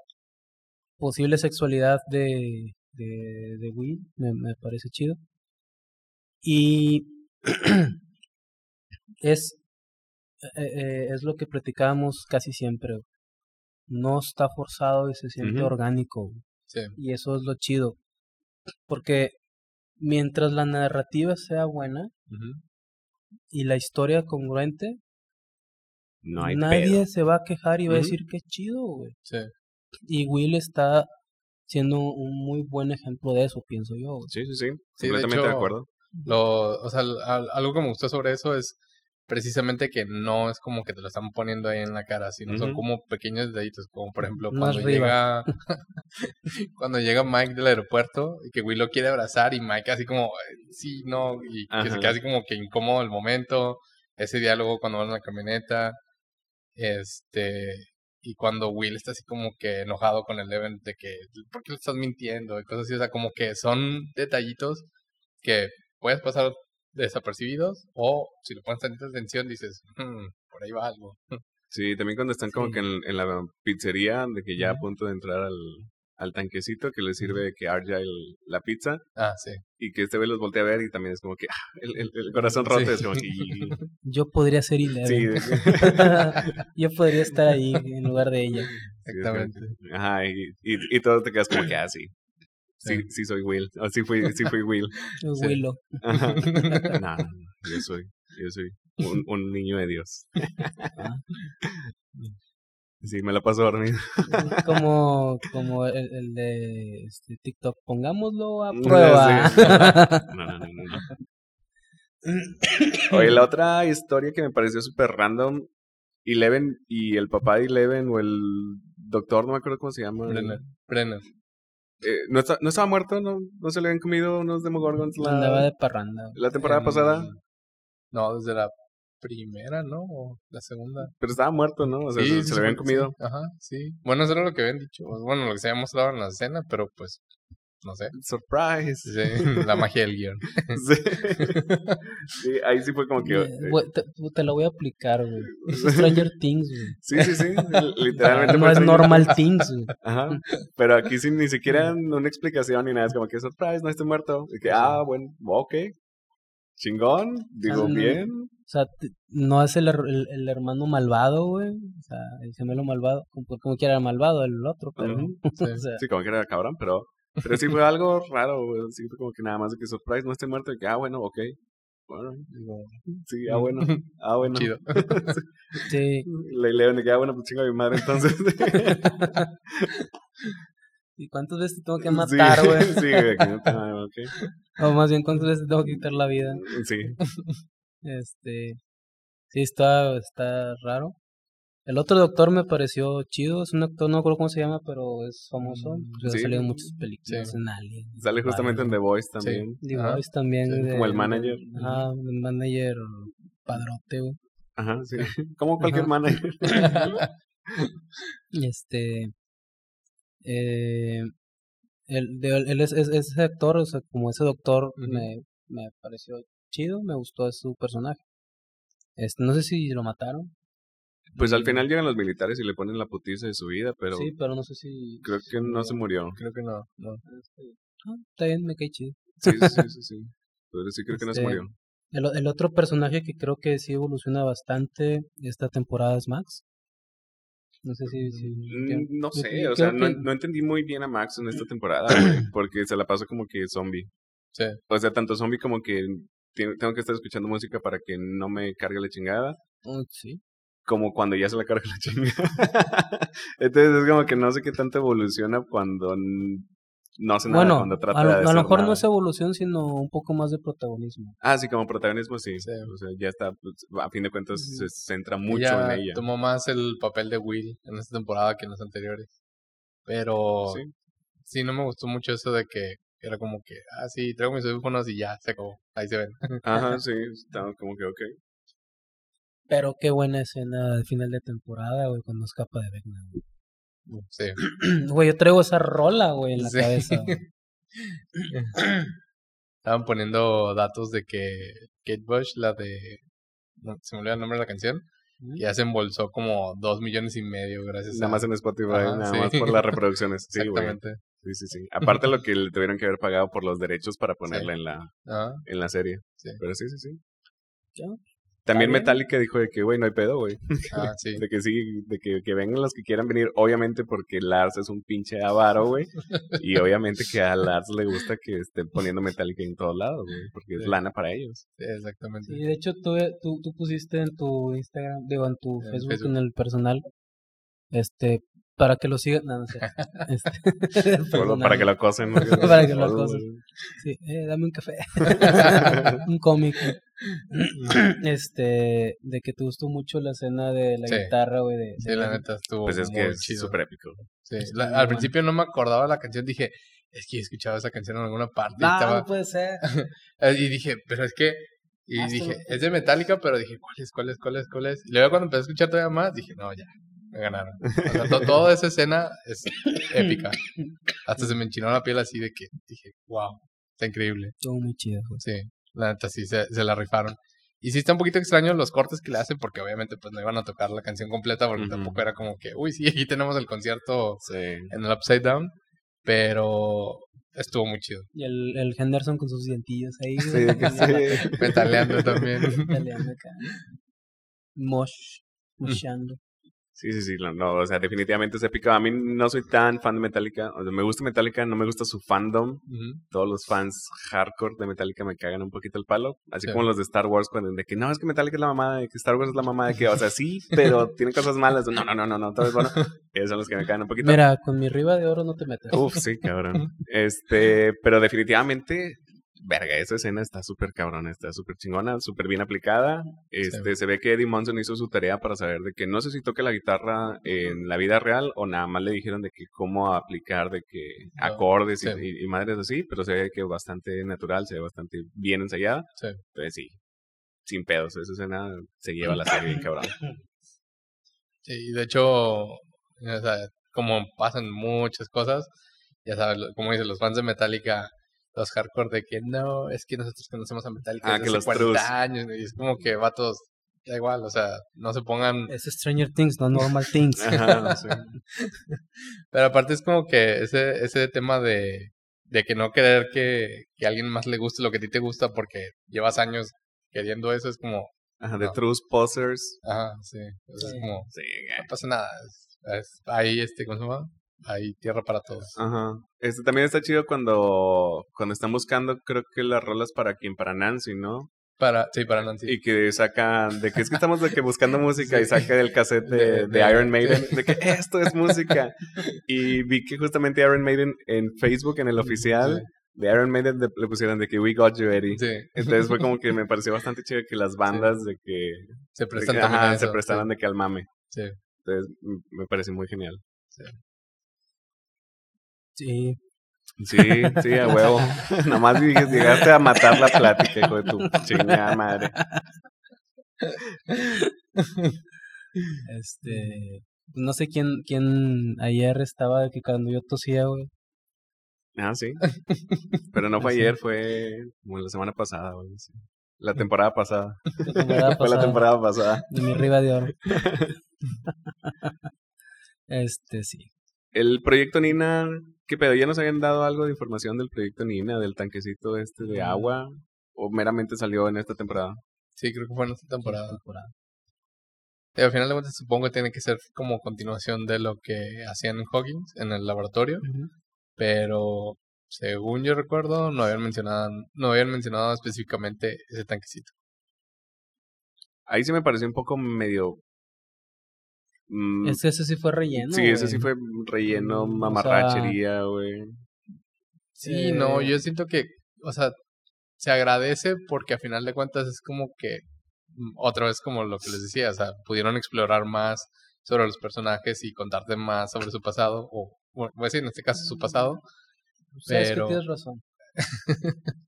Speaker 1: posible sexualidad de, de, de Will, me, me parece chido. Y es, eh, eh, es lo que platicábamos casi siempre. No está forzado y se siente orgánico.
Speaker 3: Sí,
Speaker 1: Y eso es lo chido. Porque mientras la narrativa sea buena y la historia congruente,
Speaker 2: No hay
Speaker 1: nadie
Speaker 2: pedo.
Speaker 1: se va a quejar y va a decir que chido, güey.
Speaker 3: sí.
Speaker 1: Y Will está siendo un muy buen ejemplo de eso, pienso yo. güey.
Speaker 2: Sí, sí, sí.
Speaker 3: Sí, de
Speaker 2: completamente de, acuerdo.
Speaker 3: Lo, o sea, al- al- algo que me gustó sobre eso es precisamente que no es como que te lo están poniendo ahí en la cara, sino son como pequeños detallitos, como por ejemplo cuando llega cuando llega Mike del aeropuerto y que Will lo quiere abrazar y Mike así como "Eh, sí, no, y que se queda así como que incómodo el momento, ese diálogo cuando van en la camioneta, este y cuando Will está así como que enojado con el Eleven de que ¿por qué le estás mintiendo? y cosas así, o sea, como que son detallitos que puedes pasar desapercibidos o si le pones tanta atención dices, "Hmm, por ahí va algo.
Speaker 2: Sí, también cuando están como
Speaker 1: Sí.
Speaker 2: que en, en la pizzería, de que ya a punto de entrar al, al tanquecito que le sirve que Argyle la pizza
Speaker 3: Ah, sí.
Speaker 2: y que este güey los voltea a ver y también es como que ah, el, el- el corazón roto
Speaker 3: Sí.
Speaker 2: es como que
Speaker 1: Yo podría ser
Speaker 2: sí,
Speaker 1: Eleven.
Speaker 2: de-
Speaker 1: yo podría estar ahí en lugar de ella.
Speaker 3: Exactamente.
Speaker 2: Ajá, y, y, y todo te quedas como que ah, sí. Sí,
Speaker 3: Sí.
Speaker 2: sí soy Will. O sí fui, sí fui Will.
Speaker 3: Sí.
Speaker 1: Willow.
Speaker 2: No, yo soy, yo soy un, un niño de Dios.
Speaker 1: Ah.
Speaker 2: Sí, me la paso dormido.
Speaker 1: Como, como el, el de este, TikTok. Pongámoslo a
Speaker 2: Sí.
Speaker 1: prueba.
Speaker 2: No, no, no, no, no. Oye, la otra historia que me pareció súper random, Eleven y el papá de Eleven o el doctor, no me acuerdo cómo se llama.
Speaker 3: Brenner. Brenner.
Speaker 2: Eh, ¿no, está- ¿No estaba muerto? ¿No, ¿No se le habían comido unos Demogorgons
Speaker 1: Andaba
Speaker 2: la,
Speaker 1: de parranda.
Speaker 2: la temporada
Speaker 3: Em,
Speaker 2: pasada?
Speaker 3: No, desde la primera, ¿no? O la segunda.
Speaker 2: Pero estaba muerto, ¿no? O sea,
Speaker 3: Sí,
Speaker 2: se,
Speaker 3: sí,
Speaker 2: se le habían
Speaker 3: sí,
Speaker 2: comido.
Speaker 3: Ajá, sí. Bueno, eso era lo que habían dicho. Bueno, lo que se había mostrado en la escena, pero pues, no sé.
Speaker 2: Surprise.
Speaker 3: Sí, la magia del guion.
Speaker 2: Sí. Sí, ahí sí fue como que...
Speaker 1: Eh, te, te la voy a aplicar, güey. Es Stranger Things, güey.
Speaker 2: sí, sí, sí. Literalmente
Speaker 1: No es Normal
Speaker 2: Things.
Speaker 1: Things, güey.
Speaker 2: Ajá. Pero aquí sin ni siquiera una explicación ni nada. Es como que surprise, no estoy muerto. Y que, ah, bueno, ok. Chingón. Digo, bien.
Speaker 1: O sea, no es el, el, el hermano malvado, güey. O sea, el gemelo malvado. Como, como quiera era malvado el otro, pero.
Speaker 2: Ujú.
Speaker 3: Sí.
Speaker 1: o sea,
Speaker 2: Sí, como que era cabrón, pero... Pero sí fue algo raro, güey. Sí fue como que nada más de que surprise, no estoy muerto. Y que, ah, bueno, ok. Bueno,
Speaker 3: Digo,
Speaker 2: sí, ah, bueno. Ah, bueno.
Speaker 3: Chido.
Speaker 1: sí.
Speaker 2: Le leo de que, ah, bueno, pues chinga mi madre entonces.
Speaker 1: ¿Y cuántas veces te tengo que matar, güey?
Speaker 2: Sí, güey, ah.
Speaker 1: O más bien, ¿cuántas veces te tengo que quitar la vida?
Speaker 2: Sí.
Speaker 1: Este. Sí, está, está raro. El otro doctor me pareció chido. Es un actor, no me acuerdo cómo se llama, pero es famoso.
Speaker 3: Mm,
Speaker 1: Pues
Speaker 2: sí.
Speaker 1: Ha salido en muchas películas,
Speaker 3: Sí.
Speaker 1: en Alien.
Speaker 2: Sale justamente en The Voice también.
Speaker 1: The
Speaker 3: Ajá.
Speaker 1: Voice también.
Speaker 3: Sí,
Speaker 1: de-
Speaker 2: como el manager.
Speaker 1: Ajá, el manager padrote, güey.
Speaker 2: Ajá, sí. Como cualquier
Speaker 1: Ajá.
Speaker 2: manager.
Speaker 1: Este. Eh, el, de, él es, es- ese actor, o sea, como ese doctor, me, me pareció chido, me gustó su personaje. Este, no sé si lo mataron.
Speaker 2: Pues al final llegan los militares y le ponen la putiza de su vida, pero
Speaker 1: sí, pero no sé si.
Speaker 2: creo que no se murió.
Speaker 3: Creo que no. no.
Speaker 1: Este, ah, está bien, me cae chido.
Speaker 2: Sí, sí, sí, sí. Pero sí creo que no se
Speaker 1: Este,
Speaker 2: murió.
Speaker 1: El, otro personaje que creo que sí evoluciona bastante esta temporada es Max. No sé si. si
Speaker 2: Mm, No sé, o sea, no,
Speaker 1: que-
Speaker 2: no entendí muy bien a Max en esta temporada, güey, porque se la pasó como que zombie.
Speaker 3: Sí.
Speaker 2: O sea, tanto zombie como que tengo que estar escuchando música para que no me cargue la chingada,
Speaker 1: Oh, sí.
Speaker 2: Como cuando ya se la carga la chingada. Entonces es como que no sé qué tanto evoluciona cuando no hace nada,
Speaker 1: Bueno,
Speaker 2: cuando trata
Speaker 1: a lo,
Speaker 2: de
Speaker 1: a lo mejor no es evolución, sino un poco más de protagonismo.
Speaker 2: Ah, sí, como protagonismo sí.
Speaker 3: Sí.
Speaker 2: O sea, ya está, pues, a fin de cuentas se centra mucho
Speaker 3: Ella
Speaker 2: en ella.
Speaker 3: tomó más el papel de Will en esta temporada que en las anteriores. Pero
Speaker 2: Sí.
Speaker 3: sí. no me gustó mucho eso de que era como que, ah, sí, traigo mis audífonos y ya, se acabó. Ahí se ven.
Speaker 2: Ajá, sí, está como que ok.
Speaker 1: Pero qué buena escena al final de temporada, güey, cuando escapa de Vecna. güey.
Speaker 3: Sí.
Speaker 1: Güey, yo traigo esa rola, güey, en la
Speaker 3: Sí.
Speaker 1: cabeza. güey.
Speaker 3: estaban poniendo datos de que Kate Bush, la de... No, se me olvidó el nombre de la canción. Ya se embolsó como dos millones y medio gracias
Speaker 2: Nada
Speaker 3: a...
Speaker 2: más en Spotify,
Speaker 3: Ajá,
Speaker 2: nada
Speaker 3: sí.
Speaker 2: más por las reproducciones. Sí, güey.
Speaker 3: Exactamente.
Speaker 2: Sí, sí, sí. Aparte lo que le tuvieron que haber pagado por los derechos para ponerla en la
Speaker 3: Ajá,
Speaker 2: en la serie.
Speaker 3: Sí.
Speaker 2: Pero sí, sí, sí. También. Metallica dijo de que, güey, no hay pedo, güey.
Speaker 3: ah, sí.
Speaker 2: De que sí, de que, que vengan los que quieran venir. Obviamente porque Lars es un pinche avaro, güey. Y obviamente que a Lars le gusta que estén poniendo Metallica en todos lados, güey. Porque es lana para ellos.
Speaker 3: Sí, exactamente.
Speaker 1: Sí, de hecho tú, tú, tú pusiste en tu Instagram, digo, en tu
Speaker 3: En
Speaker 1: Facebook,
Speaker 3: Facebook.
Speaker 1: en el personal, este, para que lo sigan, no, no sé. Este,
Speaker 2: para que lo acosen. ¿no?
Speaker 1: Para que lo acosen. Sí, eh, dame un café, un cómic. este, de que te gustó mucho la escena de la
Speaker 3: Sí.
Speaker 1: guitarra, güey, de,
Speaker 3: Sí, la neta estuvo
Speaker 2: Pues es
Speaker 3: muy
Speaker 2: que es súper épico.
Speaker 3: Sí, la- al principio no me acordaba la canción, dije, es que he escuchado esa canción en alguna parte. y,
Speaker 1: No,
Speaker 3: estaba-
Speaker 1: no puede ser.
Speaker 3: eh, y dije, pero es que, y
Speaker 1: Ah,
Speaker 3: dije, es de Metallica, pero dije, ¿cuál es, cuál es, cuál es, cuál es? Y luego cuando empecé a escuchar todavía más, dije, no, ya, me ganaron. O sea, to- toda esa escena es épica. Hasta se me enchinó la piel así de que dije, wow, está increíble.
Speaker 1: Estuvo muy chido, güey.
Speaker 3: Sí, la neta sí, se, se la rifaron. Y sí está un poquito extraño los cortes que le hacen porque obviamente pues no iban a tocar la canción completa porque tampoco era como que, uy, sí, aquí tenemos el concierto
Speaker 2: Sí.
Speaker 3: en el Upside Down, pero estuvo muy chido.
Speaker 1: Y el, el Henderson con sus dientillos ahí,
Speaker 2: Sí, que.
Speaker 3: Metaleando también.
Speaker 1: Italiano acá. Mosh. Moshando.
Speaker 2: Sí, sí, sí, no, no, o sea, definitivamente es épico. A mí no soy tan fan de Metallica. O sea, me gusta Metallica, no me gusta su fandom. Todos los fans hardcore de Metallica me cagan un poquito el palo. Así
Speaker 3: Sí.
Speaker 2: como los de Star Wars, cuando de que no, es que Metallica es la mamada, de que Star Wars es la mamada, de que, o sea, sí, pero tiene cosas malas. No, no, no, no, no, todo es bueno. Esos son los que me cagan un poquito.
Speaker 1: Mira, con mi riba de oro no te metas.
Speaker 2: Uf, sí, cabrón. Este, pero definitivamente, verga, esa escena está súper cabrón, está súper chingona, súper bien aplicada. Este, se ve que Eddie Monson hizo su tarea para saber de que no sé si toque la guitarra en la vida real o nada más le dijeron de que cómo aplicar de que
Speaker 3: No,
Speaker 2: acordes y-
Speaker 3: sí.
Speaker 2: y, y madres así, pero se ve que bastante natural, se ve bastante bien ensayada.
Speaker 3: Sí.
Speaker 2: Entonces sí, sin pedos, esa escena se lleva la serie bien cabrón.
Speaker 3: Sí, de hecho, o sea, como pasan muchas cosas, ya sabes, como dicen los fans de Metallica, los hardcore de que no, es que nosotros conocemos a Metallica
Speaker 2: Ah,
Speaker 3: desde
Speaker 2: que
Speaker 3: hace
Speaker 2: los
Speaker 3: 40
Speaker 2: trus.
Speaker 3: años, y es como que vatos, da igual, o sea, no se pongan
Speaker 1: Es Stranger Things, no Normal Things.
Speaker 2: Ajá, sí.
Speaker 3: Pero aparte es como que ese, ese tema de, de que no querer que, que a alguien más le guste lo que a ti te gusta porque llevas años queriendo eso, es como,
Speaker 2: Ajá, de
Speaker 3: No.
Speaker 2: True Posers.
Speaker 3: ajá, sí, o sea,
Speaker 1: Sí.
Speaker 3: es como,
Speaker 2: Sí,
Speaker 3: no pasa nada, es, es- hay este, ¿cómo se llama? Hay tierra para todos.
Speaker 2: Ajá. Este también está chido cuando, cuando están buscando, creo que las rolas para quien, para Nancy, ¿no?
Speaker 3: Para, sí, para Nancy.
Speaker 2: Y que sacan, de que es que estamos de que buscando música y saca del cassette de,
Speaker 3: De-
Speaker 2: de
Speaker 3: de-
Speaker 2: Iron Maiden, de que esto es música. Y vi que justamente Iron Maiden en Facebook, en el oficial de Iron Maiden, le, le pusieron de que We Got You, Eddie.
Speaker 3: Sí,
Speaker 2: Entonces fue como que me pareció bastante chido que las bandas de que,
Speaker 3: se
Speaker 2: de
Speaker 3: prestan
Speaker 2: que,
Speaker 3: también
Speaker 2: ajá,
Speaker 3: a
Speaker 2: se prestaran de que al mame.
Speaker 3: Sí.
Speaker 2: Entonces me parece muy genial.
Speaker 1: Sí.
Speaker 2: Sí, sí, a huevo. Nomás llegaste a matar la plática, hijo de tu chingada madre.
Speaker 1: Este. No sé quién, quién ayer estaba que cuando yo tosía, güey.
Speaker 2: Ah, sí. Pero no fue
Speaker 1: Sí.
Speaker 2: ayer, fue como la semana pasada, güey. sí. La temporada pasada.
Speaker 1: La temporada
Speaker 2: Fue la
Speaker 1: pasada,
Speaker 2: temporada pasada.
Speaker 1: De mi riba de oro. este, sí.
Speaker 2: El proyecto Nina, ¿qué pedo? ¿Ya nos habían dado algo de información del proyecto Nina, del tanquecito este de
Speaker 1: Mm.
Speaker 2: agua? ¿O meramente salió en esta temporada?
Speaker 3: Sí, creo que fue en esta temporada.
Speaker 1: temporada.
Speaker 3: Y al final de cuentas supongo que tiene que ser como continuación de lo que hacían en Hawkins, en el laboratorio. Pero según yo recuerdo no habían mencionado no habían mencionado específicamente ese tanquecito
Speaker 2: Ahí sí me pareció un poco medio... mm,
Speaker 1: Es que ese sí fue relleno.
Speaker 2: sí, ese sí fue relleno,
Speaker 1: Mm, o
Speaker 2: mamarrachería, güey.
Speaker 3: sí no
Speaker 1: Eh,
Speaker 3: yo siento que o sea se agradece porque a final de cuentas es como que mm, otra vez como lo que les decía o sea pudieron explorar más sobre los personajes y contarte más sobre su pasado o bueno pues sí en este caso su pasado
Speaker 1: Sabes que
Speaker 3: pero-
Speaker 1: tienes razón.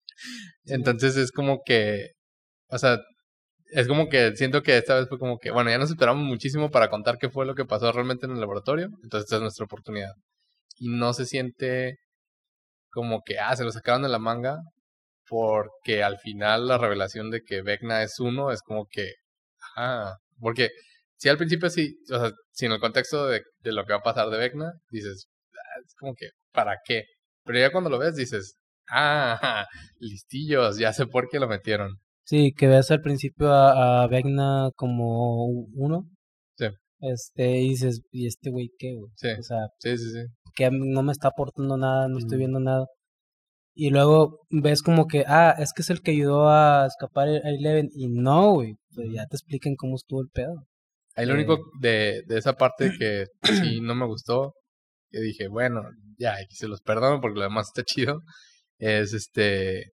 Speaker 3: Entonces es como que, o sea, es como que siento que esta vez fue como que, bueno, ya nos esperamos muchísimo para contar qué fue lo que pasó realmente en el laboratorio, entonces esta es nuestra oportunidad. Y no se siente como que, ah, se lo sacaron de la manga, porque al final la revelación de que Vecna es uno es como que, ah, porque si al principio sí, o sea, si en el contexto de, de lo que va a pasar de Vecna, dices, ah, es como que, ¿para qué? Pero ya cuando lo ves dices, ah, listillos, ya sé por qué lo metieron.
Speaker 1: Sí, que ves al principio a, a Vecna como uno.
Speaker 3: Sí.
Speaker 1: Este, y dices, ¿y este güey qué, güey?
Speaker 3: Sí.
Speaker 1: O sea,
Speaker 3: Sí, sí, sí.
Speaker 1: que no me está aportando nada, no estoy
Speaker 3: Ujú.
Speaker 1: viendo nada. Y luego ves como que, ah, es que es el que ayudó a escapar a Eleven. Y no, güey, pues ya te explican cómo estuvo el pedo.
Speaker 3: Ahí lo
Speaker 1: Eh.
Speaker 3: único de, de esa parte que sí no me gustó, que dije, bueno, ya, y se los perdono porque lo demás está chido, es este,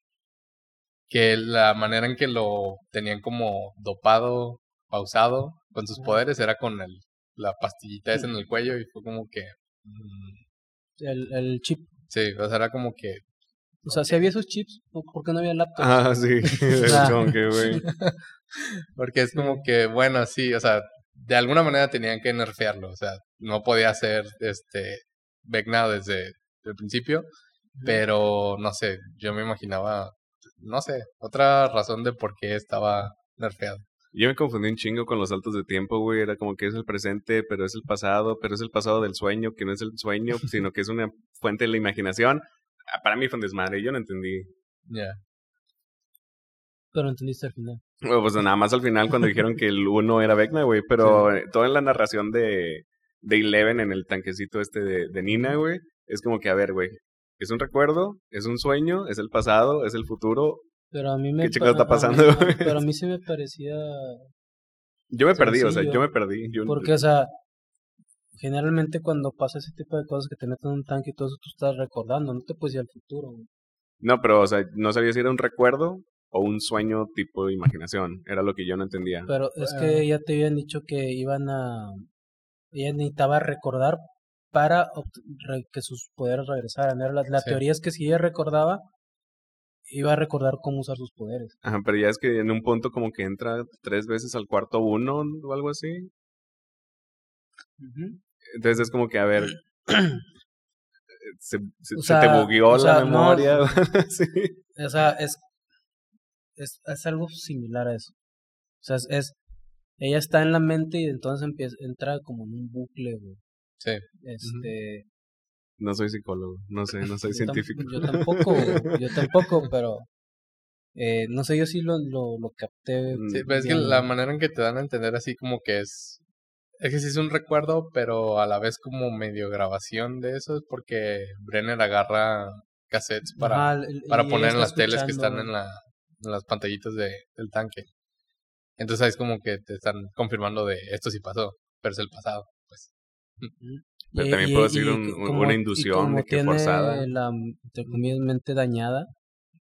Speaker 3: que la manera en que lo tenían como dopado, pausado con sus poderes era con el, la pastillita esa en el cuello y fue como que, mm,
Speaker 1: El, el chip.
Speaker 3: sí, o sea, era como que,
Speaker 1: O sea, si había esos chips, ¿por qué no había laptops?
Speaker 2: Ah, sí.
Speaker 1: sea,
Speaker 2: Como que, güey.
Speaker 3: porque es como que, bueno, sí, o sea, de alguna manera tenían que nerfearlo, o sea, no podía ser este Vecna desde el principio, pero no sé, yo me imaginaba, no sé, otra razón de por qué estaba nerfeado.
Speaker 2: Yo me confundí un chingo con los saltos de tiempo, güey. Era como que es el presente, pero es el pasado, pero es el pasado del sueño, que no es el sueño, sino que es una fuente de la imaginación. Ah, Para mí fue un desmadre, yo no entendí.
Speaker 3: Ya.
Speaker 1: Pero entendiste al final.
Speaker 2: Bueno, pues nada más al final cuando dijeron que el uno era Vecna, güey. Pero eh, toda la narración de, de Eleven en el tanquecito este de, de Nina, güey, es como que, a ver, güey, es un recuerdo, es un sueño, es el pasado, es el futuro.
Speaker 1: Pero a mí me...
Speaker 2: ¿Qué
Speaker 1: pa-
Speaker 2: está
Speaker 1: a mí-
Speaker 2: pasando,
Speaker 1: a-
Speaker 2: güey?
Speaker 1: Pero a mí sí me parecía...
Speaker 2: Yo me perdí, o sea, yo me perdí. Yo-
Speaker 1: Porque, o sea, generalmente cuando pasa ese tipo de cosas que te meten en un tanque y todo eso, tú estás recordando, no te puedes ir al futuro. güey.
Speaker 2: No, pero, o sea, no sabía si era un recuerdo o un sueño tipo de imaginación. Era lo que yo no entendía.
Speaker 1: Pero es
Speaker 3: Ah.
Speaker 1: que ya te habían dicho que iban a... Ella necesitaba recordar para que sus poderes regresaran. Era la, la
Speaker 3: Sí.
Speaker 1: teoría es que si ella recordaba, iba a recordar cómo usar sus poderes.
Speaker 2: Ajá, pero ya es que en un punto como que entra tres veces al cuarto uno o algo así. Entonces es como que, a ver, se, se,
Speaker 1: O
Speaker 2: se te bugueó
Speaker 1: o sea,
Speaker 2: la
Speaker 1: no-
Speaker 2: memoria. sí.
Speaker 1: O sea, es, es, es algo similar a eso. O sea, es, es- ella está en la mente y entonces empieza, entra como en un bucle, güey.
Speaker 3: Sí.
Speaker 1: Este,
Speaker 2: No soy psicólogo, no sé, no soy
Speaker 1: yo tam-
Speaker 2: científico.
Speaker 1: Yo tampoco, yo tampoco, pero eh, no sé, yo sí lo, lo, lo capté.
Speaker 3: Sí, pero es que la manera en que te dan a entender así como que es... Es que sí es un recuerdo, pero a la vez como medio grabación de eso, es porque Brenner agarra cassettes para, para poner en las teles que están
Speaker 1: escuchando,
Speaker 3: en, la, en las pantallitas de, del tanque. Entonces ahí es como que te están confirmando de esto sí pasó, pero es el pasado.
Speaker 2: Pero
Speaker 1: Y-
Speaker 2: también
Speaker 1: y
Speaker 2: decir un-
Speaker 1: como-
Speaker 2: una inducción de que
Speaker 1: tiene
Speaker 2: forzada.
Speaker 1: la, entre comillas, mente dañada,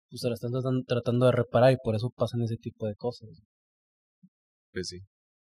Speaker 1: pues se la están tratando, de reparar y por eso pasan ese tipo de cosas.
Speaker 2: Pues sí,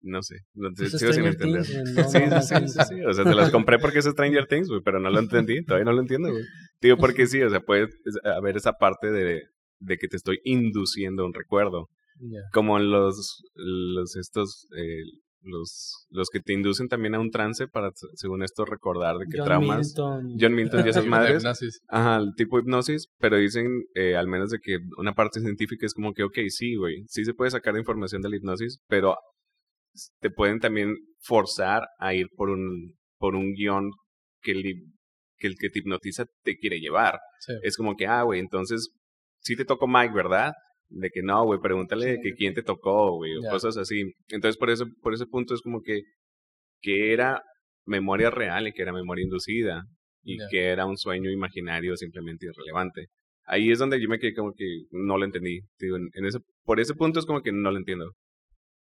Speaker 2: no sé, no,
Speaker 1: Pues
Speaker 2: sigo sin entender.
Speaker 1: Things, no-
Speaker 2: Sí,
Speaker 1: no-
Speaker 2: sí, sí, sí, sí, o sea, te las compré porque es Stranger Things, güey, pero no lo entendí, todavía no lo entiendo, güey. Digo, porque sí, o sea, puede haber esa parte de, de que te estoy induciendo un recuerdo.
Speaker 1: Ya.
Speaker 2: como en los, los estos, eh, los, los que te inducen también a un trance para, según esto, recordar de qué
Speaker 1: John
Speaker 2: traumas.
Speaker 1: Milton.
Speaker 2: John Milton y esas madres.
Speaker 3: hipnosis.
Speaker 2: Ajá, el tipo de hipnosis, pero dicen, eh, al menos de que una parte científica es como que, ok, sí, güey, sí se puede sacar información de la hipnosis, pero te pueden también forzar a ir por un, por un guion que el, que el que te hipnotiza te quiere llevar.
Speaker 3: Sí.
Speaker 2: Es como que, ah, güey, entonces, sí te tocó Mike, ¿verdad? De que no, güey, pregúntale que quién te tocó, güey, o
Speaker 3: Ya.
Speaker 2: cosas así. Entonces, por eso, por ese punto es como que, que era memoria real y que era memoria inducida y
Speaker 3: Ya.
Speaker 2: que era un sueño imaginario simplemente irrelevante. Ahí es donde yo me quedé como que no lo entendí. Digo, en, ese, por ese punto es como que no lo entiendo.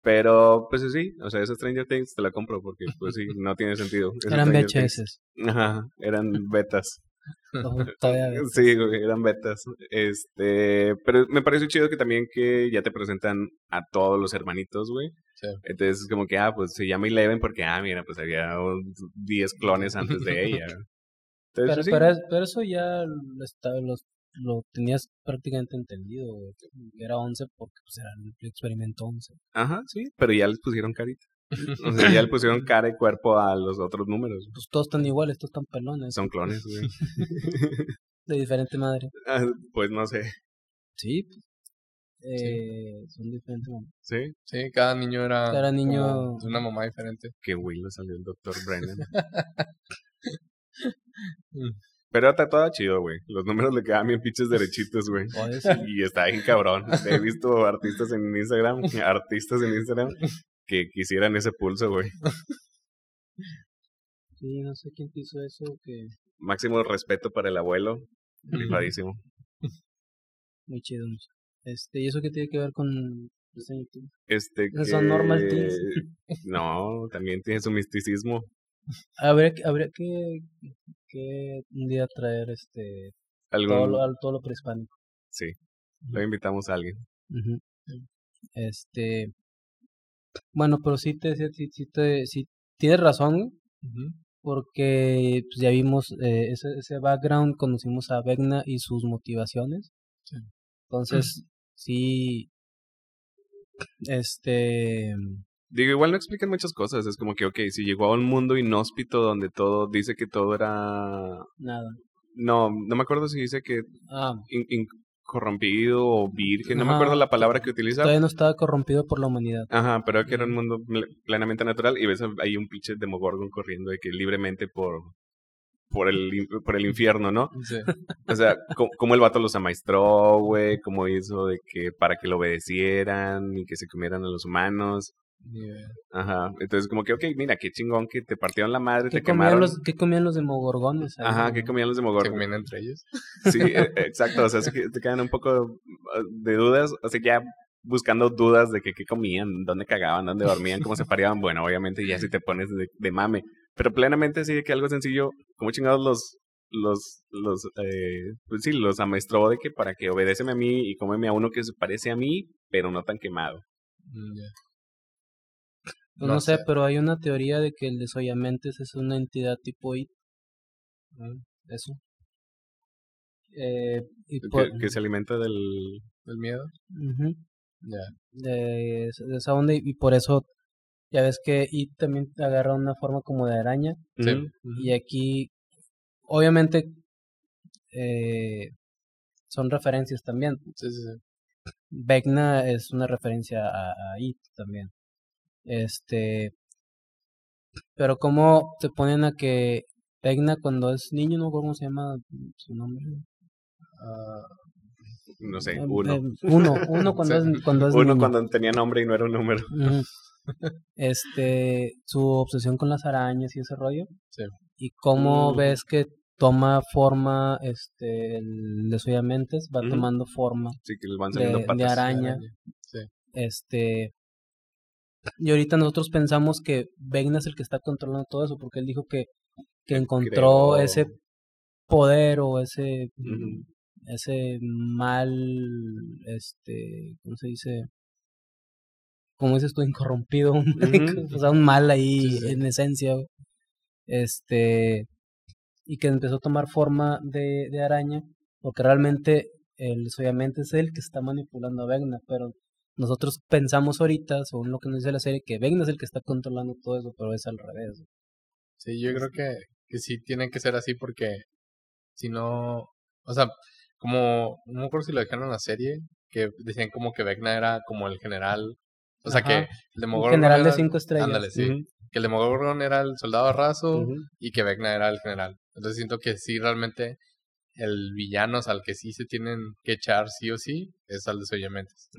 Speaker 2: Pero, pues sí, o sea, esa Stranger Things te la compro porque, pues sí, no tiene sentido. Es
Speaker 1: Eran. VHS.
Speaker 2: Ajá, eran betas. Sí, güey, eran betas. Este, pero me parece chido que también que ya te presentan a todos los hermanitos, güey.
Speaker 3: Sí.
Speaker 2: Entonces es como que, ah, pues se llama Eleven porque, ah, mira, pues había un- 10 clones antes de ella. Entonces,
Speaker 1: Pero,
Speaker 2: sí.
Speaker 1: pero, es- pero eso ya lo, los- lo tenías prácticamente entendido. güey, Era 11 porque pues, era el experimento 11.
Speaker 2: Ajá, sí, pero ya les pusieron carita. O sea, ya le pusieron cara y cuerpo a los otros números.
Speaker 1: Pues todos están iguales, todos están pelones.
Speaker 2: Son clones, güey.
Speaker 1: De diferente madre.
Speaker 2: Ah, pues no sé.
Speaker 1: Sí, pues, eh, son diferentes mamás.
Speaker 2: Sí,
Speaker 3: Sí, cada niño era
Speaker 1: Cada niño-
Speaker 3: de una mamá diferente.
Speaker 2: que Willow salió el Dr. Brennan. Pero está todo chido, güey. Los números le quedaban bien pinches derechitos, güey. Y está bien cabrón. He visto artistas en Instagram, artistas en Instagram, que quisieran ese pulso, güey.
Speaker 1: Sí, no sé quién te hizo eso, que
Speaker 2: Máximo respeto para el abuelo. Rifadísimo.
Speaker 1: muy chido. Este, ¿y eso qué tiene que ver con?
Speaker 2: Este que...
Speaker 1: son normal.
Speaker 2: No, también tiene su misticismo.
Speaker 1: Habría que, habría que, que un día traer este
Speaker 2: Algún...
Speaker 1: todo lo, al- todo lo prehispánico.
Speaker 2: Sí. Lo invitamos a alguien.
Speaker 1: Este, bueno, pero sí te, sí, sí, sí te, sí tienes razón, porque pues, ya vimos eh, ese, ese background, conocimos a Vecna y sus motivaciones.
Speaker 3: Sí.
Speaker 1: Entonces, sí, este,
Speaker 2: Digo, igual no explican muchas cosas. Es como que, ok, si llegó a un mundo inhóspito donde todo dice que todo era.
Speaker 1: nada.
Speaker 2: No, no me acuerdo si dice que
Speaker 1: Ah,
Speaker 2: in- in- corrompido o virgen. No me acuerdo la palabra que utiliza.
Speaker 1: todavía no estaba corrompido por la humanidad.
Speaker 2: Ajá, pero que era un mundo ple- plenamente natural y ves ahí un pinche demogorgon corriendo de que libremente por por el por el infierno, ¿no?
Speaker 3: Sí.
Speaker 2: O sea, co- como el vato los amaestró, güey, como hizo de que para que lo obedecieran y que se comieran a los humanos. Ajá, entonces como que, ok, mira, qué chingón que te partieron la madre,
Speaker 1: ¿Qué
Speaker 2: te
Speaker 1: comían,
Speaker 2: quemaron.
Speaker 1: los, ¿Qué comían los demogorgones? ahí,
Speaker 2: Ajá? ¿qué comían los
Speaker 3: Se
Speaker 2: demogorgon?
Speaker 3: comían entre ellos.
Speaker 2: Sí, e- exacto, o sea, que te quedan un poco uh, de dudas, o sea, ya buscando dudas de que qué comían, dónde cagaban, dónde dormían, cómo se pareaban, bueno, obviamente ya si te pones de, de mame, pero plenamente sí que algo sencillo, como chingados los, los, los, eh, pues sí, los amaestró de que para que obedéceme a mí y cómeme a uno que se parece a mí, pero no tan quemado.
Speaker 3: Mm, ya.
Speaker 1: Pues no,
Speaker 3: No
Speaker 1: sé,
Speaker 3: sé.
Speaker 1: pero hay una teoría de que el desollamentes es una entidad tipo IT. Eso. Eh, y
Speaker 2: Que,
Speaker 1: por-
Speaker 2: que se alimenta del...
Speaker 3: El miedo. Ya.
Speaker 1: de, de esa onda y, y por eso ya ves que IT también agarra una forma como de araña
Speaker 3: Sí.
Speaker 1: Y aquí obviamente eh, son referencias también.
Speaker 3: Sí, sí, sí.
Speaker 1: Vecna es una referencia a, a IT también. Este, pero como te ponen a que Vecna cuando es niño, no cómo se llama su nombre.
Speaker 3: Ah,
Speaker 2: No sé,
Speaker 1: Eh,
Speaker 2: uno.
Speaker 1: eh, uno, uno cuando
Speaker 3: Sí.
Speaker 1: es cuando es
Speaker 2: Uno
Speaker 1: niño.
Speaker 2: cuando tenía nombre y no era un número.
Speaker 1: Este, su obsesión con las arañas y ese rollo.
Speaker 3: Sí.
Speaker 1: Y cómo ves que toma forma, este, el desollamentes va tomando forma
Speaker 2: Así que les van
Speaker 1: de,
Speaker 2: saliendo
Speaker 1: de
Speaker 2: patas.
Speaker 1: araña.
Speaker 3: Sí.
Speaker 1: Este, y ahorita nosotros pensamos que Vecna es el que está controlando todo eso, porque él dijo que, que
Speaker 2: Él
Speaker 1: encontró ese poder o ese, ese mal, este, ¿cómo se dice? Como dices tú, incorrompido, o sea, un mal ahí
Speaker 3: Sí, sí, sí.
Speaker 1: en esencia, este, y que empezó a tomar forma de, de araña, porque realmente el obviamente es el que está manipulando a Vecna, pero nosotros pensamos ahorita, según lo que nos dice la serie, que Vecna es el que está controlando todo eso, pero es al revés.
Speaker 3: Sí, yo creo que, que sí tiene que ser así porque si no, o sea, como, no me acuerdo si lo dejaron en la serie, que decían como que Vecna era como el general, o sea
Speaker 1: Ajá.
Speaker 3: que el Demogorgon
Speaker 1: general de cinco estrellas.
Speaker 3: Ándale, sí. Que el Demogorgon era el soldado raso y que Vecna era el general. Entonces siento que sí, realmente el villano o sea, al que sí se tienen que echar sí o sí es al de Soyamentes.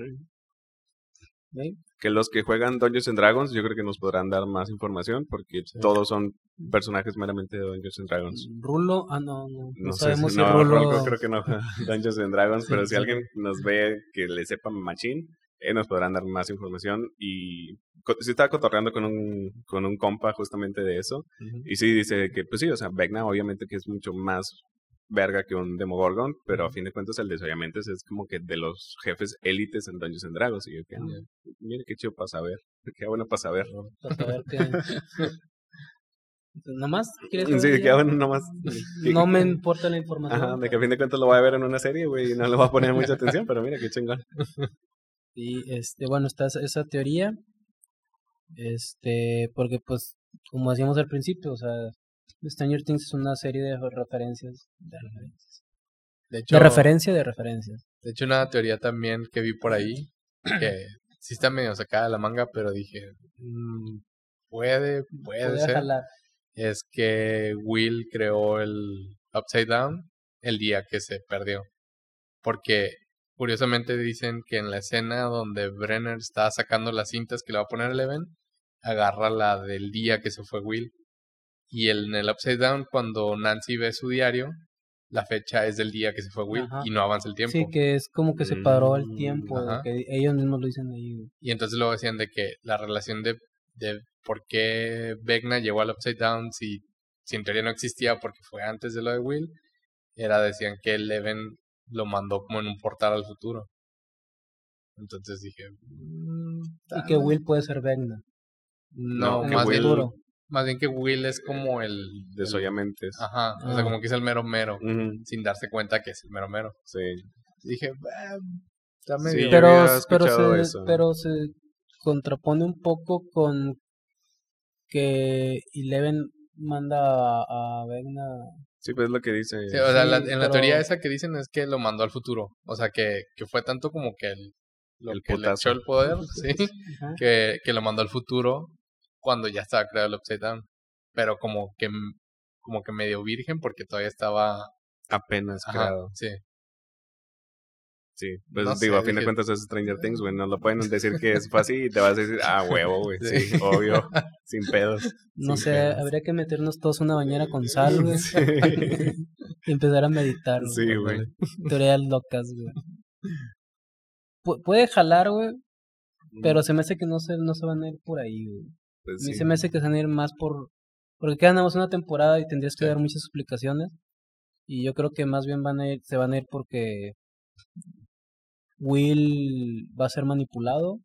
Speaker 1: ¿Ve?
Speaker 2: que los que juegan Dungeons and Dragons yo creo que nos podrán dar más información porque
Speaker 3: Sí.
Speaker 2: todos son personajes meramente de Dungeons and Dragons.
Speaker 1: Rulo, ah, no, no, no,
Speaker 2: No,
Speaker 1: sabemos
Speaker 2: si no,
Speaker 1: Rulo...
Speaker 2: Rolco creo que no Dungeons and Dragons,
Speaker 1: Sí,
Speaker 2: pero si
Speaker 1: sí.
Speaker 2: alguien nos ve que le sepa machín, eh, nos podrán dar más información y sí estaba cotorreando con un con un compa justamente de eso y sí dice que pues sí, o sea, Vecna obviamente que es mucho más verga que un Demogorgon, pero a fin de cuentas el desollamiento es como que de los jefes élites en Dungeons and Dragons y yo que, ah, mire qué chido para saber, qué bueno para saber.
Speaker 1: Para saber que... ¿Nomás? ¿Quieres
Speaker 2: Sí,
Speaker 1: saber
Speaker 2: que
Speaker 1: ya?
Speaker 2: bueno, nomás. que-
Speaker 1: No me importa la información.
Speaker 2: Ajá, de que a fin de cuentas lo voy a ver en una serie, güey, y no le voy a poner mucha atención, pero mira qué chingón.
Speaker 1: Y este, bueno, está esa, esa teoría. Este, porque pues, como decíamos al principio, o sea, Stranger Things es una serie de referencias. De referencias.
Speaker 3: De hecho,
Speaker 1: De referencia de referencias.
Speaker 3: De hecho, una teoría también que vi por ahí, que sí está medio sacada de la manga, pero dije, mm, puede, puede,
Speaker 1: Puede
Speaker 3: ser,
Speaker 1: jalar.
Speaker 3: es que Will creó el Upside Down el día que se perdió. Porque curiosamente dicen que en la escena donde Brenner está sacando las cintas que le va a poner Eleven, agarra la del día que se fue Will. Y el- en el Upside Down, cuando Nancy ve su diario, la fecha es del día que se fue Will
Speaker 1: Ajá.
Speaker 3: y no avanza el tiempo.
Speaker 1: Sí, que es como que se paró el
Speaker 2: Mm,
Speaker 1: tiempo, que ellos mismos lo dicen ahí. güey.
Speaker 3: Y entonces luego decían de que la relación de, de por qué Vecna llegó al Upside Down si, si en teoría no existía porque fue antes de lo de Will, era decían que Eleven lo mandó como en un portal al futuro. Entonces dije, mm,
Speaker 1: Y que. Will puede ser Vecna.
Speaker 3: no,
Speaker 2: No, que Will-
Speaker 1: futuro.
Speaker 3: Más bien que Will es como el
Speaker 2: De
Speaker 3: el-
Speaker 2: Soyamentes.
Speaker 3: Ajá, o
Speaker 1: Ah.
Speaker 3: sea, como que es el mero mero, sin darse cuenta que es el mero mero.
Speaker 2: Sí.
Speaker 3: Dije, "Ah, está medio...
Speaker 1: pero, pero, se,
Speaker 2: eso.
Speaker 1: pero se contrapone un poco con que Eleven manda a, a Vecna.
Speaker 2: Sí, pues es lo que dice.
Speaker 3: Sí, o sea, la- en la teoría esa que dicen es que lo mandó al futuro. O sea, que, que fue tanto como que el, lo
Speaker 2: El
Speaker 3: que le echó el poder, sí, que, que lo mandó al futuro cuando ya estaba creado el Upside Down. Pero como que, m- como que medio virgen porque todavía estaba...
Speaker 2: Apenas
Speaker 3: Ajá,
Speaker 2: creado.
Speaker 3: sí.
Speaker 2: Sí. Pues
Speaker 3: No
Speaker 2: digo,
Speaker 3: sé,
Speaker 2: a fin de cuentas es Stranger Things, güey. No lo pueden decir que es fácil y te vas a decir, ah, huevo, güey. Sí,
Speaker 3: Sí.
Speaker 2: obvio. Sin pedos.
Speaker 1: No
Speaker 2: Sin
Speaker 1: sé,
Speaker 2: pedos.
Speaker 1: habría que meternos todos una bañera con sal, güey.
Speaker 2: Sí.
Speaker 1: y empezar a meditar. güey.
Speaker 2: Sí, güey.
Speaker 1: Teorías locas, güey. Pu- puede jalar, güey, pero se me hace que no se, no se van a ir por ahí, güey.
Speaker 2: Pues
Speaker 1: A mí
Speaker 2: sí.
Speaker 1: se me hace que se van a ir más por... Porque quedan nada más una temporada y tendrías que
Speaker 3: Sí.
Speaker 1: dar muchas explicaciones. Y yo creo que más bien van a ir, se van a ir porque Will va a ser manipulado.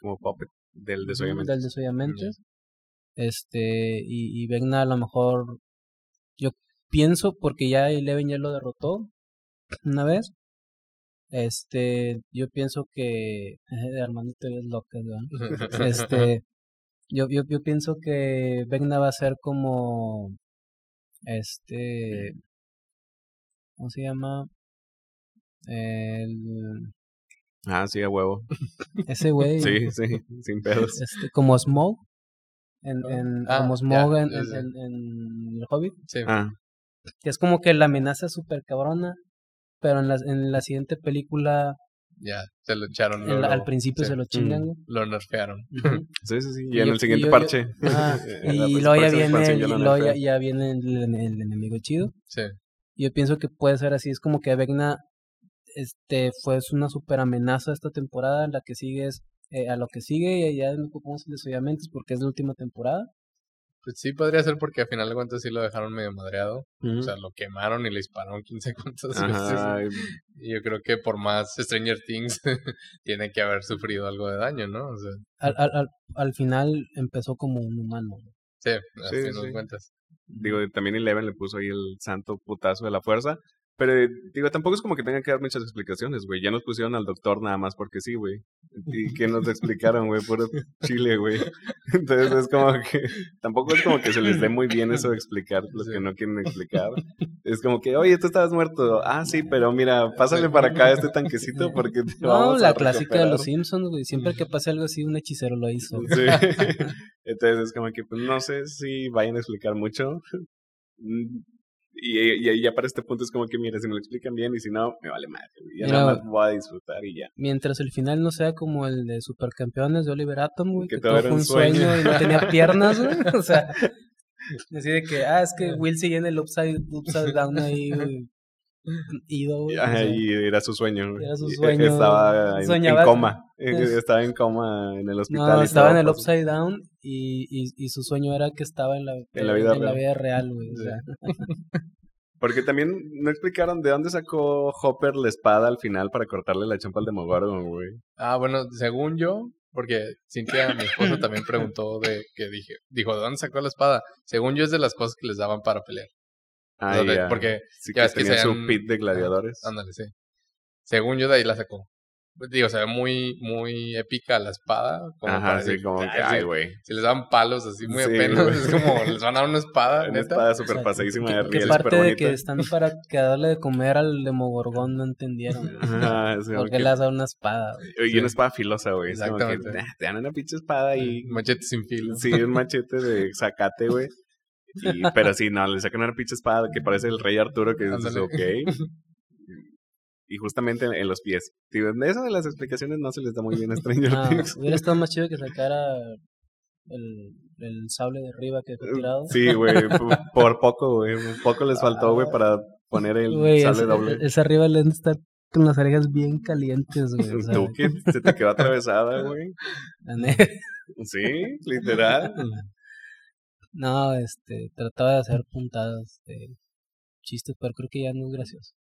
Speaker 2: Como puppet del desollamiento.
Speaker 1: del desollamiento. Este, y, y a lo mejor, yo pienso, porque ya Eleven ya lo derrotó una vez. Este, yo pienso que Armando teorías locas, ¿verdad? Este, yo, yo, yo pienso que Vecna va a ser como, este, ¿cómo se llama? El,
Speaker 2: Ah, sí, a huevo.
Speaker 1: ese güey,
Speaker 2: Sí, sí, sin pedos.
Speaker 1: este, como Smoke, en, en,
Speaker 3: Ah,
Speaker 1: como en,
Speaker 3: sí, sí.
Speaker 1: en, en El Hobbit,
Speaker 3: Sí.
Speaker 2: Ah,
Speaker 1: que es como que la amenaza súper cabrona, pero en la, en la siguiente película,
Speaker 3: Ya, se lo echaron. luego,
Speaker 1: la- al principio
Speaker 3: Sí.
Speaker 1: se lo chingan, güey.
Speaker 3: Lo nerfearon.
Speaker 1: Ujú.
Speaker 2: sí, sí, sí. Y,
Speaker 1: Y
Speaker 2: en
Speaker 1: yo-
Speaker 2: el siguiente
Speaker 1: yo- yo-
Speaker 2: parche.
Speaker 1: Ah, y luego ya viene, el-
Speaker 2: lo
Speaker 1: luego ya, ya viene el, el- el enemigo chido.
Speaker 3: Sí.
Speaker 1: Yo pienso que puede ser así, es como que Vecna este fue una super amenaza esta temporada, la que sigue es eh, a lo que sigue y ya no ocupamos el desollamiento porque es la última temporada.
Speaker 3: Pues sí, podría ser porque al final de cuentas sí lo dejaron medio madreado. O sea, lo quemaron y le dispararon 15 cuantas
Speaker 2: Ajá,
Speaker 3: veces. Y yo creo que por más Stranger Things tiene que haber sufrido algo de daño, ¿no? O sea,
Speaker 1: Al, al, al, al final empezó como un humano.
Speaker 3: sí, a
Speaker 2: Sí,
Speaker 3: fin
Speaker 2: sí.
Speaker 3: cuentas.
Speaker 2: digo, también Eleven le puso ahí el santo putazo de la fuerza. Pero, eh, digo, tampoco es como que tengan que dar muchas explicaciones, güey. Ya nos pusieron al doctor nada más porque sí, güey. Y que nos explicaron, güey, puro chile, güey. Entonces es como que, tampoco es como que se les dé muy bien eso de explicar lo
Speaker 3: Sí.
Speaker 2: que no quieren explicar. Es como que, oye, tú estabas muerto. Ah, sí, pero mira, pásale para acá este tanquecito porque te
Speaker 1: No,
Speaker 2: vamos
Speaker 1: la
Speaker 2: a
Speaker 1: clásica de
Speaker 2: recuperar".
Speaker 1: los Simpsons, güey. Siempre que pase algo así, un hechicero lo hizo.
Speaker 2: Sí. Entonces es como que, pues no sé si vayan a explicar mucho. Y, y ya para este punto es como que, mira, si me lo explican bien y si no, me vale madre. Ya
Speaker 1: Mira,
Speaker 2: nada más voy a disfrutar y ya.
Speaker 1: Mientras el final no sea como el de Supercampeones de Oliver Atom, güey,
Speaker 2: Que
Speaker 1: que,
Speaker 2: todo era
Speaker 1: fue
Speaker 2: un
Speaker 1: sueño,
Speaker 2: sueño.
Speaker 1: y no tenía piernas, güey. O sea, así de que, ah, es que Will sigue en el upside, upside down ahí, güey, ido, güey. o
Speaker 2: Ajá,
Speaker 1: sea,
Speaker 2: y era su sueño. güey.
Speaker 1: Era su
Speaker 2: Y-
Speaker 1: sueño.
Speaker 2: Estaba en,
Speaker 1: Soñaba-
Speaker 2: en coma.
Speaker 1: Es-
Speaker 2: Estaba en coma en el hospital.
Speaker 1: no,
Speaker 2: y
Speaker 1: estaba en el
Speaker 2: pasó.
Speaker 1: upside down y, y, y su sueño era que estaba en la,
Speaker 2: En la vida
Speaker 1: en la
Speaker 2: real.
Speaker 1: vida real, güey. O
Speaker 2: Sí.
Speaker 1: sea,
Speaker 2: Porque también no explicaron de dónde sacó Hopper la espada al final para cortarle la chompa al Demogorgon, güey.
Speaker 3: Ah, bueno, según yo, porque Cintia, mi esposa, también preguntó de que dije, dijo, ¿de dónde sacó la espada? Según yo es de las cosas que les daban para pelear.
Speaker 2: Ah.
Speaker 3: Porque,
Speaker 2: Sí
Speaker 3: ya
Speaker 2: que
Speaker 3: ves que
Speaker 2: tenía
Speaker 3: se
Speaker 2: su pit de gladiadores.
Speaker 3: ándale, sí. Según yo de ahí la sacó. digo, se ve muy, muy épica la espada. Como
Speaker 2: Ajá,
Speaker 3: para
Speaker 2: sí,
Speaker 3: decir,
Speaker 2: como que,
Speaker 3: "Ay,
Speaker 2: ay,
Speaker 3: sí".
Speaker 2: güey.
Speaker 3: Si les dan palos así muy
Speaker 2: Sí,
Speaker 3: apenas, es como les van a dar una espada,
Speaker 2: Una
Speaker 3: neta.
Speaker 2: espada súper
Speaker 1: O sea,
Speaker 2: pasadísima de
Speaker 1: que
Speaker 2: riel,
Speaker 1: parte de que están para que darle de comer al demogorgón no entendieron.
Speaker 2: Ajá, sí, como
Speaker 1: ¿Por qué
Speaker 2: que-
Speaker 1: le has dado una espada?
Speaker 2: Y
Speaker 3: Sí.
Speaker 2: una espada filosa, güey. Es como que,
Speaker 3: Exactamente.
Speaker 2: "Nah, te dan una pinche espada y...
Speaker 3: Machete sin filo.
Speaker 2: Sí, un machete de zacate, güey. Y, pero sí, no, le sacan una pinche espada que parece el rey Arturo, que dices, ok. Y justamente en, en los pies. Digo, eso de las explicaciones no se les da muy bien a Stranger
Speaker 1: Ah,
Speaker 2: Things.
Speaker 1: hubiera estado más chido que sacara el, el sable de arriba que fue tirado.
Speaker 2: Sí, güey, por, por poco, güey. Poco les faltó, güey, para poner el
Speaker 1: Güey,
Speaker 2: sable doble.
Speaker 1: ese arriba de estar con las orejas bien calientes, güey.
Speaker 2: Tú que se te quedó atravesada, güey. Sí, literal.
Speaker 1: No, este, trataba de hacer puntadas de chistes, pero creo que ya no es gracioso.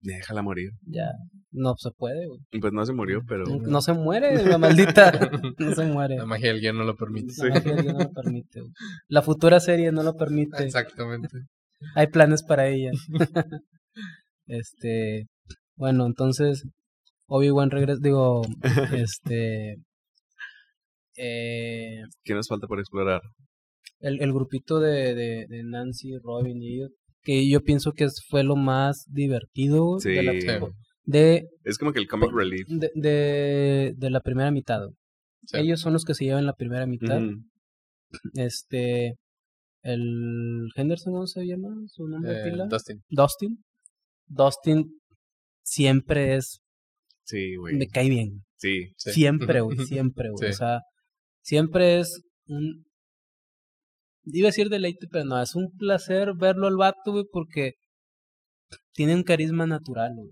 Speaker 2: Déjala morir.
Speaker 1: Ya no se puede, güey.
Speaker 2: Pues no se murió, pero...
Speaker 1: No, no se muere, la maldita. No se muere.
Speaker 3: La magia del guion no lo permite.
Speaker 2: Sí.
Speaker 1: La magia del guion no lo permite. güey. La futura serie no lo permite.
Speaker 3: Exactamente.
Speaker 1: Hay planes para ella. este, bueno, entonces Obi-Wan regresa, digo, este eh,
Speaker 2: ¿Qué nos falta por explorar?
Speaker 1: El, el grupito de, de, de Nancy, Robin y ellos, que yo pienso que fue lo más divertido de, la, de,
Speaker 2: Es como que el comic relief.
Speaker 1: de, de- de la primera mitad.
Speaker 3: Sí.
Speaker 1: Ellos son los que se llevan la primera mitad. Este, el Henderson, ¿cómo se llama? ¿Su nombre de
Speaker 3: Eh,
Speaker 1: pila?
Speaker 3: Dustin.
Speaker 1: Dustin. Dustin siempre es,
Speaker 2: Sí, güey.
Speaker 1: me cae bien.
Speaker 2: Sí.
Speaker 3: Sí.
Speaker 1: Siempre, güey, siempre, güey. O sea, siempre es un... Iba a decir deleite, pero no, es un placer verlo al vato, güey, porque tiene un carisma natural, güey.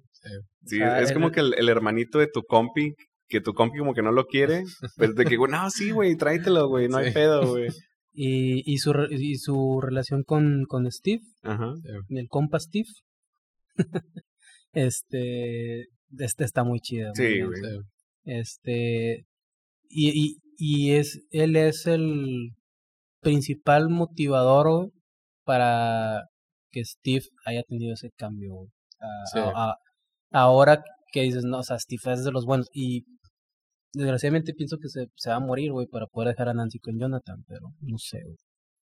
Speaker 2: Sí, es como que el, el hermanito de tu compi, que tu compi como que no lo quiere, pero de que, güey, no, sí, güey, tráetelo, güey, no hay pedo, güey.
Speaker 1: Y, y, su, y su relación con, con Steve,
Speaker 2: Ajá.
Speaker 1: el compa Steve, este, este está muy chido.
Speaker 2: Sí, güey.
Speaker 1: Este, y, y, y es, él es el principal motivador para que Steve haya tenido ese cambio. güey. A-
Speaker 3: Sí.
Speaker 1: a- a- ahora que dices, no, o sea, Steve es de los buenos. Y desgraciadamente pienso que se, se va a morir, güey, para poder dejar a Nancy con Jonathan, pero no sé, güey.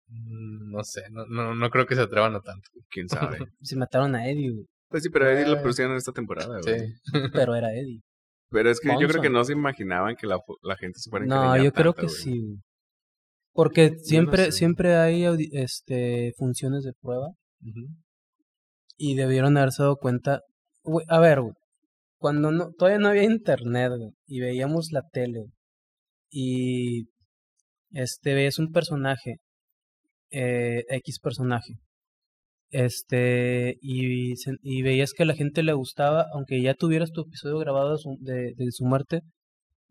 Speaker 3: Mm, No sé, no, no, no creo que se atrevan a tanto.
Speaker 2: ¿Quién sabe?
Speaker 1: Se mataron a Eddie, güey,
Speaker 2: Pues sí, pero Eddie lo
Speaker 3: Eh.
Speaker 2: pusieron en esta temporada, güey.
Speaker 3: Sí.
Speaker 1: pero era Eddie.
Speaker 2: Pero es que yo creo que no se imaginaban que la, la gente se fuera a
Speaker 1: No, yo creo
Speaker 2: tanto,
Speaker 1: que sí, güey. Porque siempre,
Speaker 2: sé.
Speaker 1: siempre hay este funciones de prueba y debieron haberse dado cuenta. a ver, güey, cuando no, todavía no había internet y veíamos la tele y este veías un personaje, eh, X personaje, este y, y veías que a la gente le gustaba, aunque ya tuvieras tu episodio grabado de su, de, de su muerte,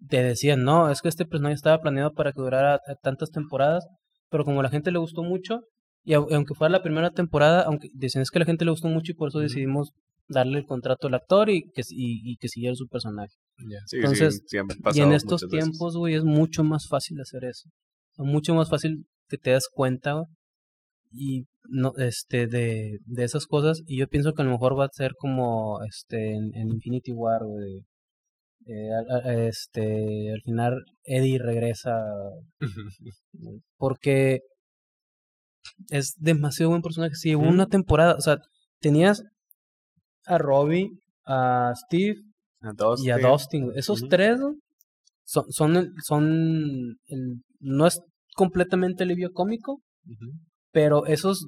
Speaker 1: te decían, no, es que este personaje estaba planeado para que durara tantas temporadas, pero como a la gente le gustó mucho, y au- aunque fuera la primera temporada, aunque decían es que a la gente le gustó mucho y por eso decidimos darle el contrato al actor y que, y, y que siguiera su personaje.
Speaker 2: Sí,
Speaker 1: Entonces,
Speaker 2: sí,
Speaker 1: y en estos tiempos, güey, es mucho más fácil hacer eso. Es mucho más fácil que te das cuenta, y no, este, de, de esas cosas. Y yo pienso que a lo mejor va a ser como, este, en, en Infinity War, güey. Eh, a- a- este, al final Eddie regresa porque es demasiado buen personaje. Si hubo una temporada, o sea, tenías a Robbie, a Steve,
Speaker 2: A
Speaker 1: y a. Dustin. Esos tres son, son, el- son el- no es completamente alivio cómico, pero esos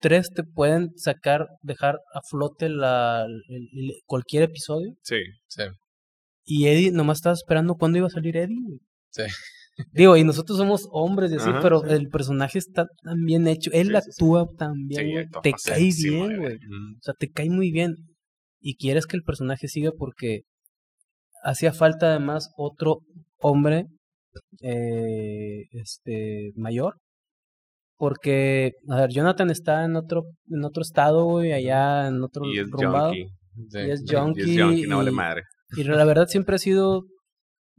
Speaker 1: tres te pueden sacar, dejar a flote la, el- cualquier episodio.
Speaker 2: Sí.
Speaker 3: Sí.
Speaker 1: Y Eddie nomás estaba esperando cuándo iba a salir Eddie. güey.
Speaker 3: Sí.
Speaker 1: Digo, y nosotros somos hombres y así,
Speaker 2: Ajá,
Speaker 1: pero
Speaker 2: sí.
Speaker 1: el personaje está tan bien hecho. Él
Speaker 2: Sí,
Speaker 1: actúa tan bien, Te cae bien,
Speaker 2: güey.
Speaker 1: O sea, te cae muy bien. Y quieres que el personaje siga porque hacía falta además otro hombre eh, este mayor. Porque, a ver, Jonathan está en otro, en otro estado, güey, allá en otro
Speaker 2: Y es
Speaker 1: rumbado.
Speaker 2: junkie.
Speaker 3: Sí.
Speaker 1: Y es
Speaker 2: Y
Speaker 1: junkie.
Speaker 2: es junkie, no vale madre.
Speaker 1: Y la verdad siempre ha sido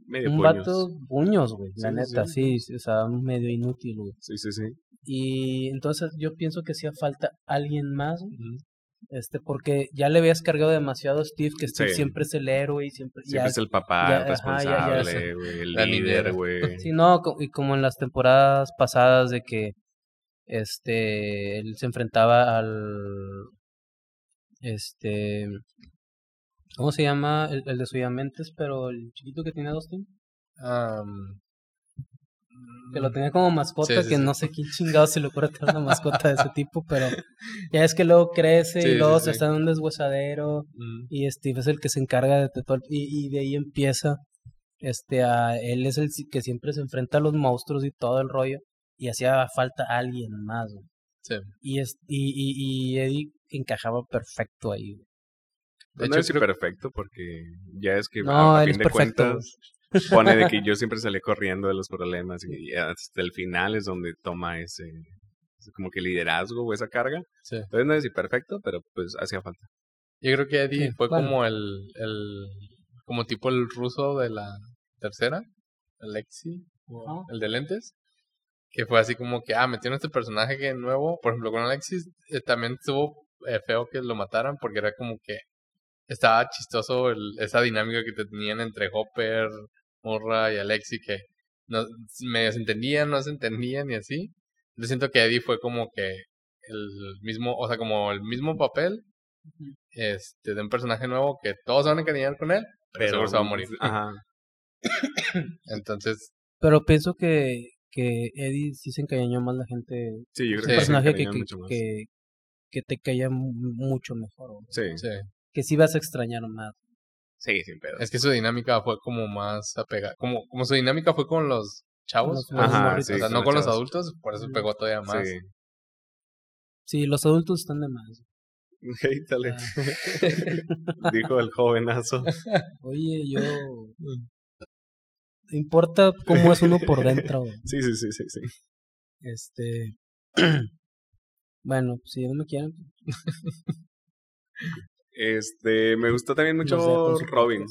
Speaker 2: Medio
Speaker 1: un
Speaker 2: puños.
Speaker 1: vato puños, güey. La
Speaker 2: Sí,
Speaker 1: neta,
Speaker 2: sí.
Speaker 1: sí. o sea, medio inútil, güey.
Speaker 2: Sí, sí, sí.
Speaker 1: Y entonces yo pienso que hacía falta alguien más güey,
Speaker 3: Ujú.
Speaker 1: Este, porque ya le habías cargado demasiado a Steve, que Steve
Speaker 2: Sí.
Speaker 1: siempre es el héroe y siempre...
Speaker 2: Siempre
Speaker 1: ya-
Speaker 2: es el papá,
Speaker 1: ya,
Speaker 2: el
Speaker 1: ajá, ya- ya
Speaker 2: responsable, güey, el
Speaker 3: La
Speaker 2: líder, güey.
Speaker 1: Sí, no, y como en las temporadas pasadas de que este él se enfrentaba al este ¿cómo se llama? El, el de Suyamentes, pero el chiquito que tiene Dustin,
Speaker 3: Am,
Speaker 1: que lo tenía como mascota,
Speaker 3: Sí, sí,
Speaker 1: que
Speaker 3: sí.
Speaker 1: no sé quién chingado se le ocurre tener una mascota de ese tipo, pero ya es que luego crece y luego se está en un deshuesadero
Speaker 3: mm,
Speaker 1: y Steve es el que se encarga de todo y, y de ahí empieza este a él es el que siempre se enfrenta a los monstruos y todo el rollo y hacía falta alguien más güey.
Speaker 3: sí.
Speaker 1: y es y, y, y Eddie encajaba perfecto ahí güey.
Speaker 3: De
Speaker 2: no
Speaker 3: hecho,
Speaker 2: es
Speaker 3: creo-
Speaker 2: perfecto porque ya es que
Speaker 1: No,
Speaker 2: a, fin de
Speaker 1: perfecto,
Speaker 2: cuentas pone de que yo siempre salí corriendo de los problemas y hasta el final es donde toma ese, ese como que liderazgo o esa carga.
Speaker 3: sí.
Speaker 2: Entonces no es perfecto, pero pues hacía falta.
Speaker 3: Yo creo que Eddie
Speaker 1: Sí,
Speaker 3: fue
Speaker 1: bueno.
Speaker 3: como el, el, como tipo el ruso de la tercera, Alexi, o el de lentes, que fue así como que, ah, metieron este personaje que nuevo, por ejemplo, con Alexis eh, también estuvo eh, feo que lo mataran porque era como que estaba chistoso el- esa dinámica que te tenían entre Hopper, Morra y Alexi que no, medio se entendían, no se entendían y así. Yo siento que Eddie fue como que el mismo, o sea, como el mismo papel este, de un personaje nuevo que todos se van a encariñar con él, pero seguro se va a morir.
Speaker 2: Ajá.
Speaker 3: Entonces,
Speaker 1: pero pienso que que Eddie sí se encañó más la gente
Speaker 2: Sí, yo creo
Speaker 3: Sí.
Speaker 2: que
Speaker 1: un
Speaker 2: se
Speaker 1: personaje que, que, que, que te caía mu- mucho mejor.
Speaker 2: Sí,
Speaker 3: sí,
Speaker 1: que sí vas a extrañar más
Speaker 2: sí, sin pedo.
Speaker 3: es que su dinámica fue como más apegada, como, como su dinámica fue con los chavos,
Speaker 1: Con los
Speaker 2: Ajá, sí,
Speaker 3: o sea,
Speaker 2: con
Speaker 3: no
Speaker 2: los
Speaker 3: con los adultos, por eso pegó todavía más.
Speaker 2: Sí.
Speaker 1: sí los adultos están de más
Speaker 2: Héitale,
Speaker 1: Ah.
Speaker 2: dijo el jovenazo.
Speaker 1: Oye, yo. Importa cómo es uno por dentro. güey.
Speaker 2: Sí, sí, sí, sí, sí.
Speaker 1: Este. bueno, si no me quieren.
Speaker 2: Este, me gustó también mucho
Speaker 1: en su
Speaker 2: Robin.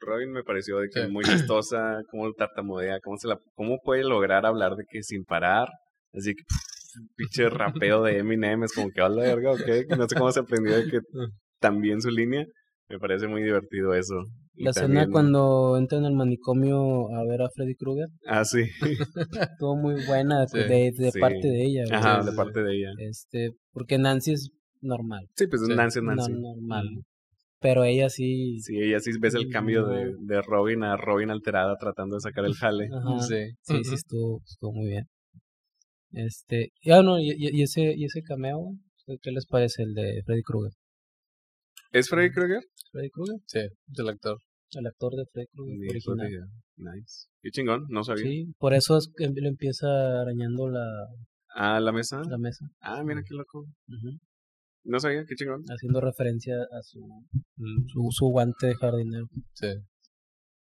Speaker 2: Robin me pareció de que
Speaker 3: Sí.
Speaker 2: muy chistosa, cómo tartamudea, cómo se la, cómo puede lograr hablar de que sin parar, así que pff, pinche rapeo de Eminem es como que habla de verga, ok, no sé cómo se aprendió de que también su línea, me parece muy divertido eso. Y
Speaker 1: La escena
Speaker 2: también-
Speaker 1: cuando entra en el manicomio a ver a Freddy Krueger.
Speaker 2: Ah, sí,
Speaker 1: Estuvo muy buena
Speaker 3: Sí,
Speaker 1: de, de
Speaker 2: sí.
Speaker 1: parte de ella.
Speaker 2: ajá, de parte de ella.
Speaker 1: Este, porque Nancy es normal.
Speaker 2: Sí, pues
Speaker 3: Sí.
Speaker 2: Nancy, Nancy.
Speaker 1: No, normal.
Speaker 3: Mm.
Speaker 1: Pero ella sí.
Speaker 2: Sí, ella sí ves el cambio de,
Speaker 1: No.
Speaker 2: de Robin a Robin alterada tratando de sacar el jale.
Speaker 1: Ajá.
Speaker 3: Sí.
Speaker 1: Sí, sí, estuvo, estuvo muy bien. Este, ya no, y, y- y ese, y ese cameo, ¿qué les parece el de Freddy Krueger?
Speaker 2: ¿Es Freddy Krueger?
Speaker 1: Freddy Krueger,
Speaker 3: Sí, es el actor.
Speaker 1: el actor de Freddy Krueger original.
Speaker 2: Nice. Qué chingón, no sabía.
Speaker 1: Sí, por eso es que le empieza arañando la,
Speaker 2: Ah, la mesa.
Speaker 1: la mesa,
Speaker 2: Ah, mira qué loco.
Speaker 1: ujú,
Speaker 2: No sabía, qué chingón.
Speaker 1: haciendo referencia a su, su, su guante de jardinero.
Speaker 3: Sí.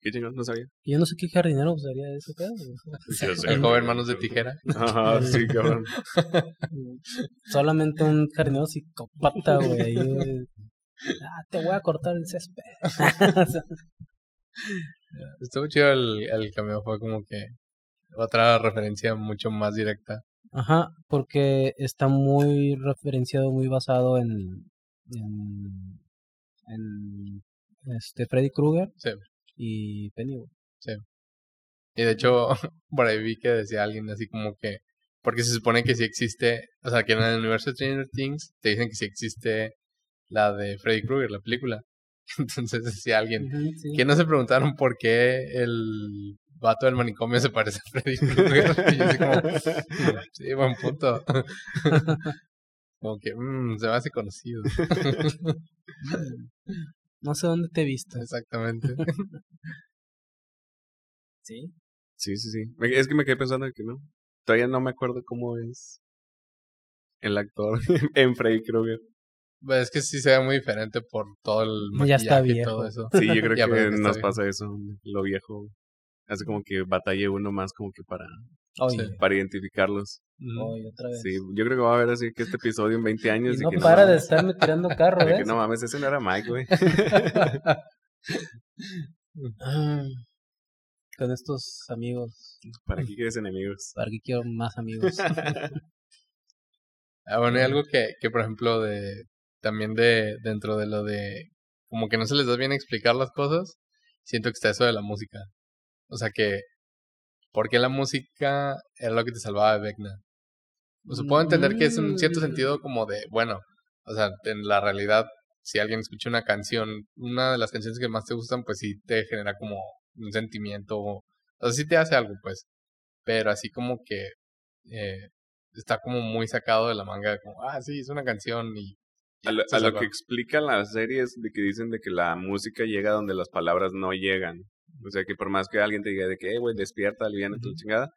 Speaker 2: Qué chingón, no sabía.
Speaker 1: Y yo no sé qué jardinero usaría ese pedo.
Speaker 3: El joven manos de tijera.
Speaker 2: Ajá, sí, cabrón.
Speaker 1: Solamente un jardinero psicópata, güey. Ah, te voy a cortar el césped.
Speaker 3: Estuvo chido el, el cameo, fue como que otra referencia mucho más directa.
Speaker 1: Ajá, porque está muy referenciado, muy basado en, en, en este Freddy Krueger
Speaker 3: Sí.
Speaker 1: y Pennywise.
Speaker 3: Y de hecho, por ahí vi que decía alguien así como que, porque se supone que sí existe, o sea, que en el universo de Stranger Things te dicen que sí existe la de Freddy Krueger, la película. Entonces decía alguien,
Speaker 1: sí.
Speaker 3: que no se preguntaron por qué el vato del manicomio se parece a Freddy Krueger. y yo así como, sí, buen punto. como que, mmm, se me hace conocido.
Speaker 1: No sé dónde te he visto.
Speaker 3: Exactamente.
Speaker 1: Sí.
Speaker 2: Sí, sí, sí. Es que me quedé pensando que no. Todavía no me acuerdo cómo es el actor en Freddy Krueger.
Speaker 3: Pues es que sí se ve muy diferente por todo el
Speaker 1: Ya está
Speaker 3: maquillaje y todo eso.
Speaker 2: Sí, yo creo que nos pasa eso. Lo viejo hace como que batalle uno más como que para,
Speaker 1: Oye,
Speaker 2: para identificarlos.
Speaker 1: Oye, otra vez.
Speaker 2: Sí, yo creo que va a haber así que este episodio en 20 años.
Speaker 1: y
Speaker 2: y
Speaker 1: no
Speaker 2: que
Speaker 1: para de estarme tirando carro,
Speaker 2: que no mames, ese no era Mike, güey.
Speaker 1: Con estos amigos.
Speaker 2: ¿Para qué quieres enemigos?
Speaker 1: ¿Para qué quiero más amigos?
Speaker 3: Ah, bueno, y algo que, que, por ejemplo, de también de dentro de lo de como que no se les da bien explicar las cosas, siento que está eso de la música. O sea que, ¿por qué la música era lo que te salvaba de Vecna? O sea, puedo entender que es un cierto
Speaker 1: Mm.
Speaker 3: sentido como de, bueno, o sea, en la realidad, si alguien escucha una canción, una de las canciones que más te gustan, pues sí te genera como un sentimiento, o sea, sí te hace algo, pues. Pero así como que eh, está como muy sacado de la manga, como, ah, sí, es una canción y...
Speaker 2: A lo, a que explica la serie es de que dicen de que la música llega donde las palabras no llegan. O sea, que por más que alguien te diga de que, "Eh, güey, despierta, aliviana tu
Speaker 3: Ujú.
Speaker 2: chingada,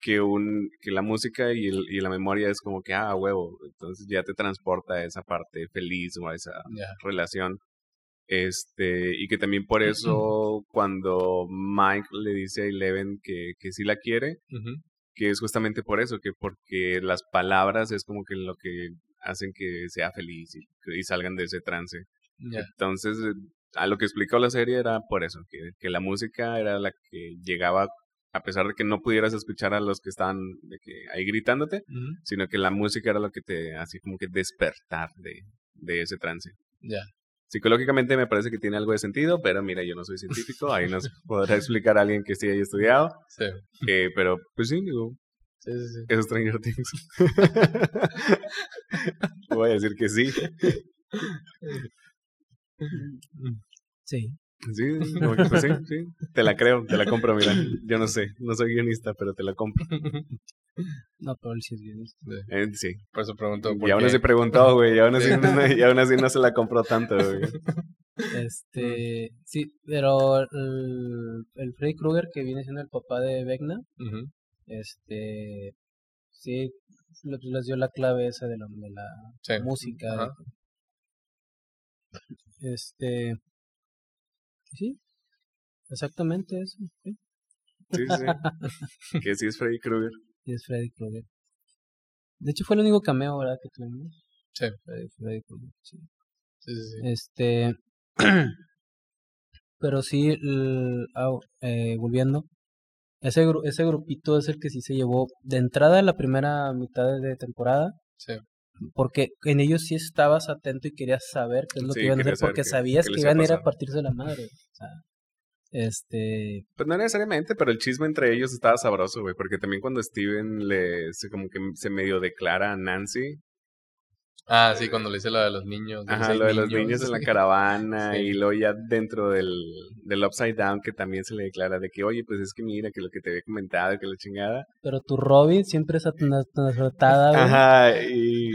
Speaker 2: que, un, que la música y, el- y la memoria es como que, ah, huevo, entonces ya te transporta a esa parte feliz o a esa
Speaker 3: Ya.
Speaker 2: relación. Este, y que también por eso cuando Mike le dice a Eleven que, que sí la quiere,
Speaker 3: Ujú.
Speaker 2: que es justamente por eso, que porque las palabras es como que lo que hacen que sea feliz y, y salgan de ese trance.
Speaker 3: Ya.
Speaker 2: Entonces, a lo que explicó la serie era por eso, que, que la música era la que llegaba, a pesar de que no pudieras escuchar a los que estaban de que ahí gritándote, sino que la música era lo que te hacía como que despertar de, de ese trance.
Speaker 3: Ya.
Speaker 2: Psicológicamente me parece que tiene algo de sentido, pero mira, yo no soy científico, ahí nos podrá explicar a alguien que sí haya estudiado,
Speaker 3: Sí.
Speaker 2: eh, pero pues sí, digo,
Speaker 3: Sí, sí, sí.
Speaker 2: es Stranger Things. Voy a decir que sí.
Speaker 1: Sí.
Speaker 2: Sí, como que, pues sí, sí. Te la creo, te la compro, mira. Yo no sé, no soy guionista, pero te la compro.
Speaker 1: No, pero él sí es guionista.
Speaker 2: Eh, sí.
Speaker 3: Por eso pregunto. ¿por
Speaker 2: Y aún así preguntó, güey, y aún así,
Speaker 3: Sí.
Speaker 2: no, y aún así no se la compró tanto, güey.
Speaker 1: Este, sí, pero el, el Freddy Krueger que viene siendo el papá de Vecna,
Speaker 3: Ujú.
Speaker 1: este, sí, le- les dio la clave esa de la, de la
Speaker 3: Sí.
Speaker 1: música. Este, sí, exactamente eso. sí,
Speaker 2: Sí, sí. Que sí es Freddy Krueger.
Speaker 1: sí es Freddy Krueger. De hecho fue el único cameo, ¿verdad? Que tuvimos.
Speaker 3: Sí.
Speaker 1: Freddy, Freddy Krueger, sí.
Speaker 3: Sí, sí, sí.
Speaker 1: Este, pero sí, el- ah, eh, volviendo, ese, gru- ese grupito es el que sí se llevó de entrada a la primera mitad de temporada,
Speaker 3: Sí.
Speaker 1: Porque en ellos sí estabas atento y querías saber qué es lo
Speaker 2: Sí,
Speaker 1: que iban a hacer, porque sabías que
Speaker 2: a
Speaker 1: iban a ir a partirse la madre. O sea, este,
Speaker 2: Pues no necesariamente, pero el chisme entre ellos estaba sabroso, güey. Porque también cuando Steven le, se como que se medio declara a Nancy,
Speaker 3: Ah, sí, cuando le hice lo de los niños.
Speaker 2: Ajá, lo de los niños en la
Speaker 3: sí.
Speaker 2: caravana
Speaker 3: Sí.
Speaker 2: y luego ya dentro del, del Upside Down que también se le declara de que, oye, pues es que mira, que lo que te había comentado, que la chingada.
Speaker 1: pero tu Robin siempre es tan azotada, güey.
Speaker 2: Ajá, y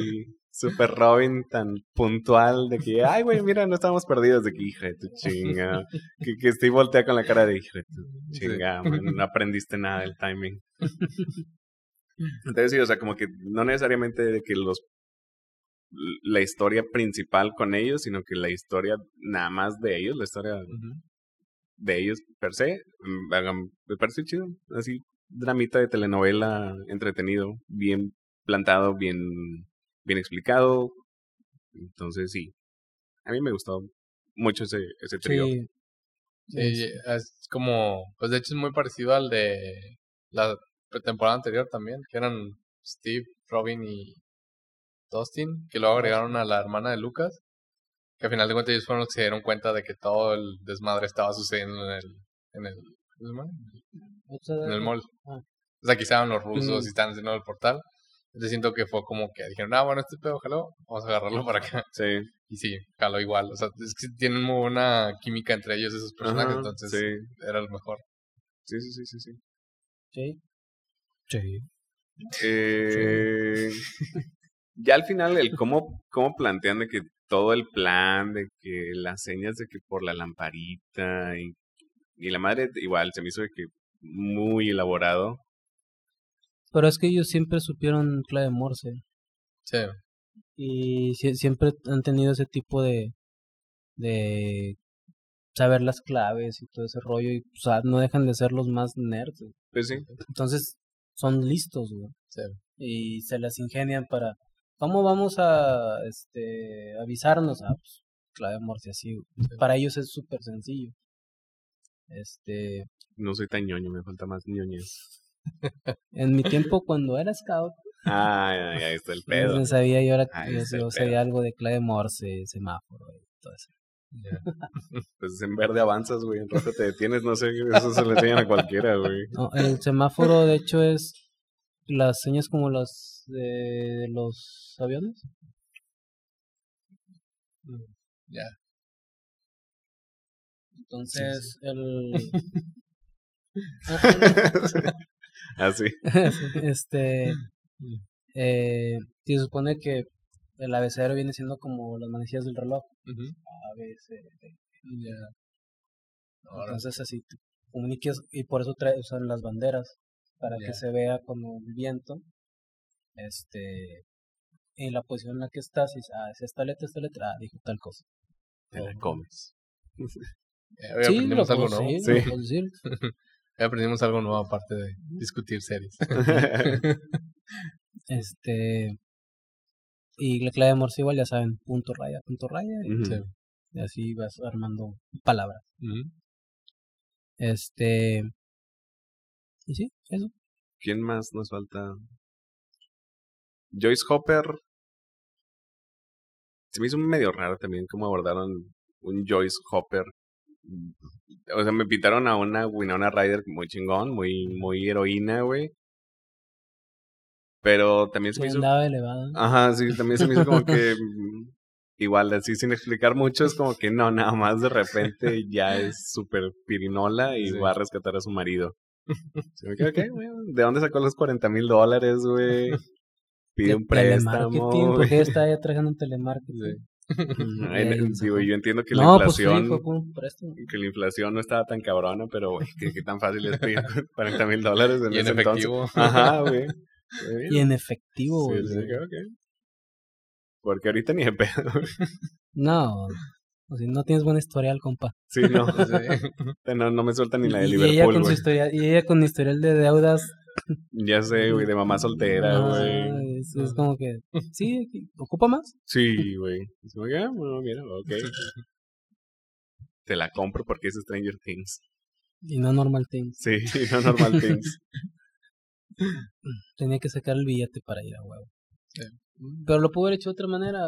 Speaker 2: Super Robin tan puntual de que, ay, güey, mira, no estábamos perdidos de que, hija de tu chinga. Que, que Steve voltea con la cara de, hija de tu
Speaker 3: Sí.
Speaker 2: chinga, man, no aprendiste nada del timing. Entonces sí, o sea, como que no necesariamente de que los la historia principal con ellos, sino que la historia nada más de ellos, la historia de ellos per se, mm, me parece chido. Así, dramita de telenovela entretenido, bien plantado, bien, bien explicado. Entonces sí, a mí me gustó mucho ese, ese trío.
Speaker 1: Sí.
Speaker 3: Sí, es como, pues de hecho es muy parecido al de la temporada anterior también, que eran Steve, Robin y Dustin, que luego agregaron a la hermana de Lucas, que al final de cuentas ellos fueron los que se dieron cuenta de que todo el desmadre estaba sucediendo en el, en el, En el mall.
Speaker 1: Ah.
Speaker 3: O sea, que estaban los rusos
Speaker 1: Mm.
Speaker 3: y estaban haciendo el portal. Entonces siento que fue como que dijeron, ah, bueno, este pedo jaló, vamos a agarrarlo para acá.
Speaker 2: Sí,
Speaker 3: Y sí, jaló igual. O sea, es que tienen muy buena química entre ellos esos personajes,
Speaker 2: Ajá,
Speaker 3: entonces
Speaker 2: sí,
Speaker 3: era el mejor.
Speaker 2: sí, sí, sí, sí, sí.
Speaker 1: Sí. Sí.
Speaker 2: Eh, ya al final, el cómo, cómo plantean de que todo el plan, de que las señas de que por la lamparita y, y la madre igual se me hizo de que muy elaborado.
Speaker 1: Pero es que ellos siempre supieron clave Morse.
Speaker 3: Sí,
Speaker 1: y sie- siempre han tenido ese tipo de de saber las claves y todo ese rollo y o sea, no dejan de ser los más nerds güey.
Speaker 2: Pues sí,
Speaker 1: entonces son listos güey.
Speaker 3: sí.
Speaker 1: y se las ingenian para cómo vamos a este avisarnos ah, pues, clave morse así para ellos es súper sencillo este
Speaker 2: no soy tan ñoño, me falta más ñoñez.
Speaker 1: en mi tiempo cuando era scout
Speaker 2: Ah, ahí está el pedo.
Speaker 1: No sabía yo ahora yo sabía algo de clave Morse, semáforo y todo eso.
Speaker 2: Pues en verde avanzas, güey. En rojo te detienes, no sé, eso se le enseñan a cualquiera, güey.
Speaker 1: No, el semáforo de hecho es las señas como las de los aviones.
Speaker 3: Ya.
Speaker 1: Entonces, el
Speaker 2: Así.
Speaker 1: este eh, se supone que el abecedario viene siendo como las manecillas del reloj.
Speaker 3: Ujú.
Speaker 1: A, B, C, D. Entonces así te comuniques y por eso trae, usan las banderas para que se vea como el viento. Este en la posición en la que estás y ah, es esta letra, esta letra, ah, dijo tal cosa.
Speaker 2: Te la comes.
Speaker 3: eh, hoy
Speaker 1: Sí,
Speaker 3: aprendimos algo nuevo.
Speaker 2: Sí.
Speaker 3: Hoy aprendimos algo nuevo aparte de discutir series.
Speaker 1: Este y la clave de Morse igual ya saben, punto raya, punto raya, y.
Speaker 3: Sí.
Speaker 1: y así vas armando palabras. Este y sí, eso.
Speaker 2: ¿Quién más nos falta? Joyce Hopper. Se me hizo medio raro también cómo abordaron un Joyce Hopper. O sea, me pintaron a una Winona Ryder muy chingón, muy, muy heroína, güey. Pero también se me hizo.
Speaker 1: elevada.
Speaker 2: Ajá, sí, también se me hizo como que. Igual, así sin explicar mucho, es como que no, nada más de repente ya es súper pirinola y
Speaker 3: Sí.
Speaker 2: va a rescatar a su marido. Se me queda, ¿qué, güey? ¿De dónde sacó los 40 mil dólares, güey? Pide
Speaker 1: De
Speaker 2: un préstamo.
Speaker 1: porque ella está ya trabajando en telemarketing.
Speaker 2: Ay,
Speaker 1: Y ahí
Speaker 2: digo,
Speaker 1: sacó.
Speaker 2: yo entiendo que la
Speaker 1: pues sí,
Speaker 2: inflación.
Speaker 1: fue por un préstamo.
Speaker 2: que la inflación no estaba tan cabrona, pero, güey, que, que tan fácil es pedir 40 mil dólares en
Speaker 3: Y en
Speaker 2: ese entonces.
Speaker 3: efectivo.
Speaker 2: Ajá, güey.
Speaker 1: Y en efectivo,
Speaker 2: Sí,
Speaker 1: güey.
Speaker 2: sí, ok. Porque ahorita ni de pedo.
Speaker 1: No, o sea, no tienes buen historial, compa.
Speaker 2: Sí, no.
Speaker 3: Sí.
Speaker 2: No, no me sueltan ni la de
Speaker 1: y, y ella con su historial, y ella con historial de deudas.
Speaker 2: Ya sé, güey, de mamá soltera,
Speaker 1: no,
Speaker 2: güey.
Speaker 1: es, es como que, sí, ocupa más.
Speaker 2: Sí, güey. Es como que, ah, bueno, mira, ok. Te la compro porque es Stranger Things.
Speaker 1: Y no normal things.
Speaker 2: Sí, no Normal Things.
Speaker 1: Tenía que sacar el billete para ir a huevo.
Speaker 3: Sí.
Speaker 1: Pero lo pudo haber hecho de otra manera.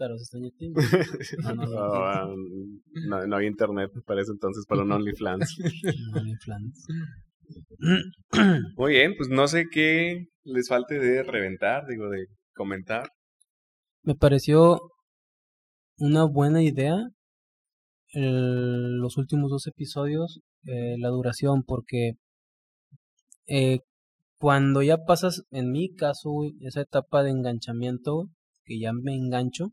Speaker 1: Pero se extraña things. No, no, no.
Speaker 2: Ah, no, no había internet para ese entonces para un OnlyFans.
Speaker 1: Flans.
Speaker 2: Muy bien, pues no sé qué les falte de reventar, digo, de comentar.
Speaker 1: Me pareció una buena idea el- los últimos dos episodios, eh, la duración, porque eh, cuando ya pasas, en mi caso, esa etapa de enganchamiento, que ya me engancho,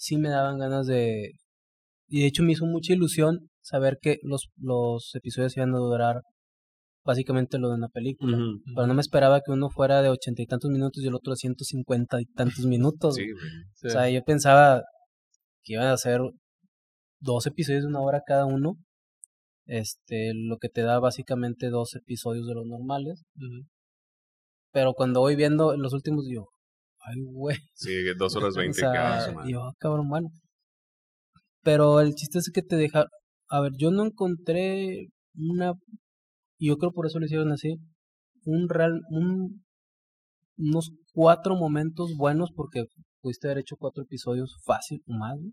Speaker 1: sí me daban ganas de... Y de hecho me hizo mucha ilusión saber que los, los episodios iban a durar básicamente lo de una película. Pero no me esperaba que uno fuera de ochenta y tantos minutos y el otro de ciento cincuenta y tantos minutos.
Speaker 2: Sí.
Speaker 3: Sí.
Speaker 1: O sea, yo pensaba que iban a ser dos episodios de una hora cada uno. Este, lo que te da básicamente dos episodios de los normales. Pero cuando voy viendo los últimos, digo, ay, güey.
Speaker 2: Sí, dos horas
Speaker 1: O
Speaker 2: veinte.
Speaker 1: sea,
Speaker 2: cada semana.
Speaker 1: digo, "Ah, cabrón, bueno. Pero el chiste es que te deja. A ver, yo no encontré una. Y yo creo por eso lo hicieron así. Un real. Un, unos cuatro momentos buenos, porque pudiste haber hecho cuatro episodios fácil o más. güey.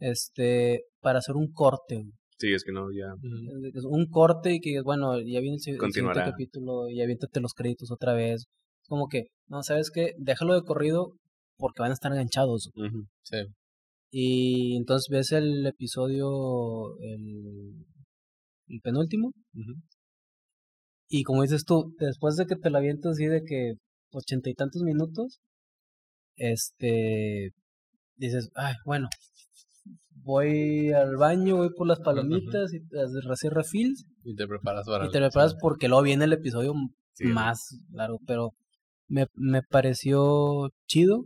Speaker 1: Este. Para hacer un corte.
Speaker 2: Sí, es que no, ya.
Speaker 1: Un corte y que, bueno, ya viene el, el siguiente capítulo y aviéntate los créditos otra vez. Como que, no, ¿sabes qué? Déjalo de corrido porque van a estar enganchados.
Speaker 3: Sí.
Speaker 1: Y entonces ves el episodio, el, el penúltimo, y como dices tú, después de que te lo avientas así de que ochenta y tantos minutos, este, dices, ay, bueno, voy al baño, voy por las palomitas y hacer refills,
Speaker 3: Y te preparas para
Speaker 1: y te preparas porque luego viene el episodio
Speaker 2: Sí,
Speaker 1: más largo, pero me, me pareció chido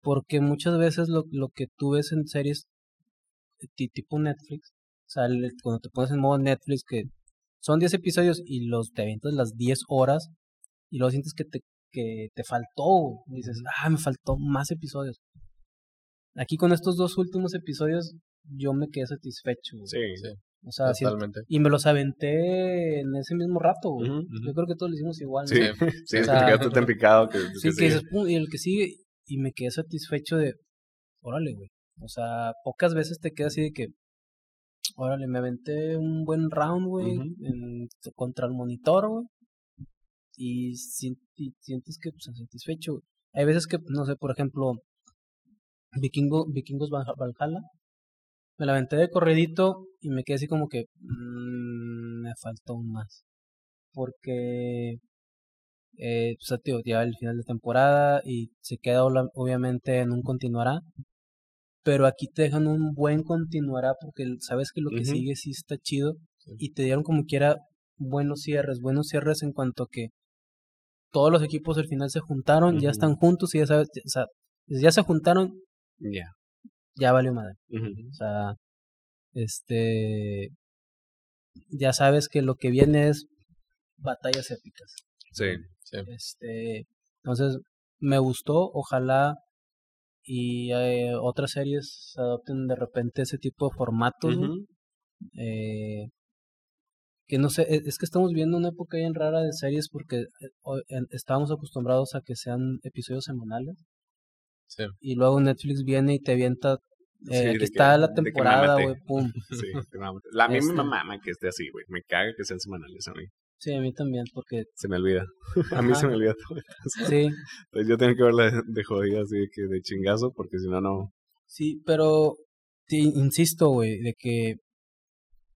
Speaker 1: porque muchas veces lo, lo que tú ves en series ti- tipo Netflix, o sea, el- cuando te pones en modo Netflix que son 10 episodios y los te avientas las 10 horas y luego sientes que te, que te faltó, y dices, ah, me faltó más episodios. Aquí con estos dos últimos episodios yo me quedé satisfecho.
Speaker 2: Sí.
Speaker 3: Sí.
Speaker 1: O sea,
Speaker 3: Totalmente.
Speaker 1: y me los aventé en ese mismo rato, güey. Yo creo que todos lo hicimos igual. ¿no?
Speaker 2: Sí,
Speaker 3: Sí.
Speaker 2: sí,
Speaker 1: O
Speaker 2: es que
Speaker 1: sea,
Speaker 2: quedaste tan picado que...
Speaker 1: Sí,
Speaker 2: que
Speaker 1: que. "Pum", y el que sigue, y me quedé satisfecho de, órale, güey. O sea, pocas veces te queda así de que, órale, me aventé un buen round, güey, en- contra el monitor, güey. Y, sien- y sientes que, pues, satisfecho. güey. Hay veces que, no sé, por ejemplo, Vikingo, Vikingos Valha- Valhalla, me la aventé de corredito y me quedé así como que, mm, me faltó un más. Porque eh, pues, tío, ya el final de temporada y se queda obviamente en un continuará. Pero aquí te dejan un buen continuará porque sabes que lo que sigue sí está chido y te dieron como quiera buenos cierres, buenos cierres en cuanto a que todos los equipos al final se juntaron, ya están juntos y ya sabes, ya- o sea, ya se juntaron,
Speaker 2: Ya.
Speaker 1: Ya valió madre. O sea, este ya sabes que lo que viene es batallas épicas.
Speaker 2: Sí.
Speaker 3: Sí.
Speaker 1: Este, entonces me gustó, ojalá y eh, otras series adopten de repente ese tipo de formatos. Eh, que no sé, e- es que estamos viendo una época bien rara de series porque eh, estábamos acostumbrados a que sean episodios semanales
Speaker 3: Sí.
Speaker 1: y luego Netflix viene y te avienta, eh, aquí
Speaker 2: que-
Speaker 1: está la temporada, güey, pum.
Speaker 2: Sí. La a mí
Speaker 1: Este.
Speaker 2: me mama que esté así, güey. Me caga que sean semanales a mí.
Speaker 1: Sí, a mí también, porque
Speaker 2: Se me olvida. A mí se me olvida todo.
Speaker 1: sí,
Speaker 2: Entonces yo tengo que verla de, de jodida así de que de chingazo porque si no, no.
Speaker 1: Sí, pero insisto, güey, de que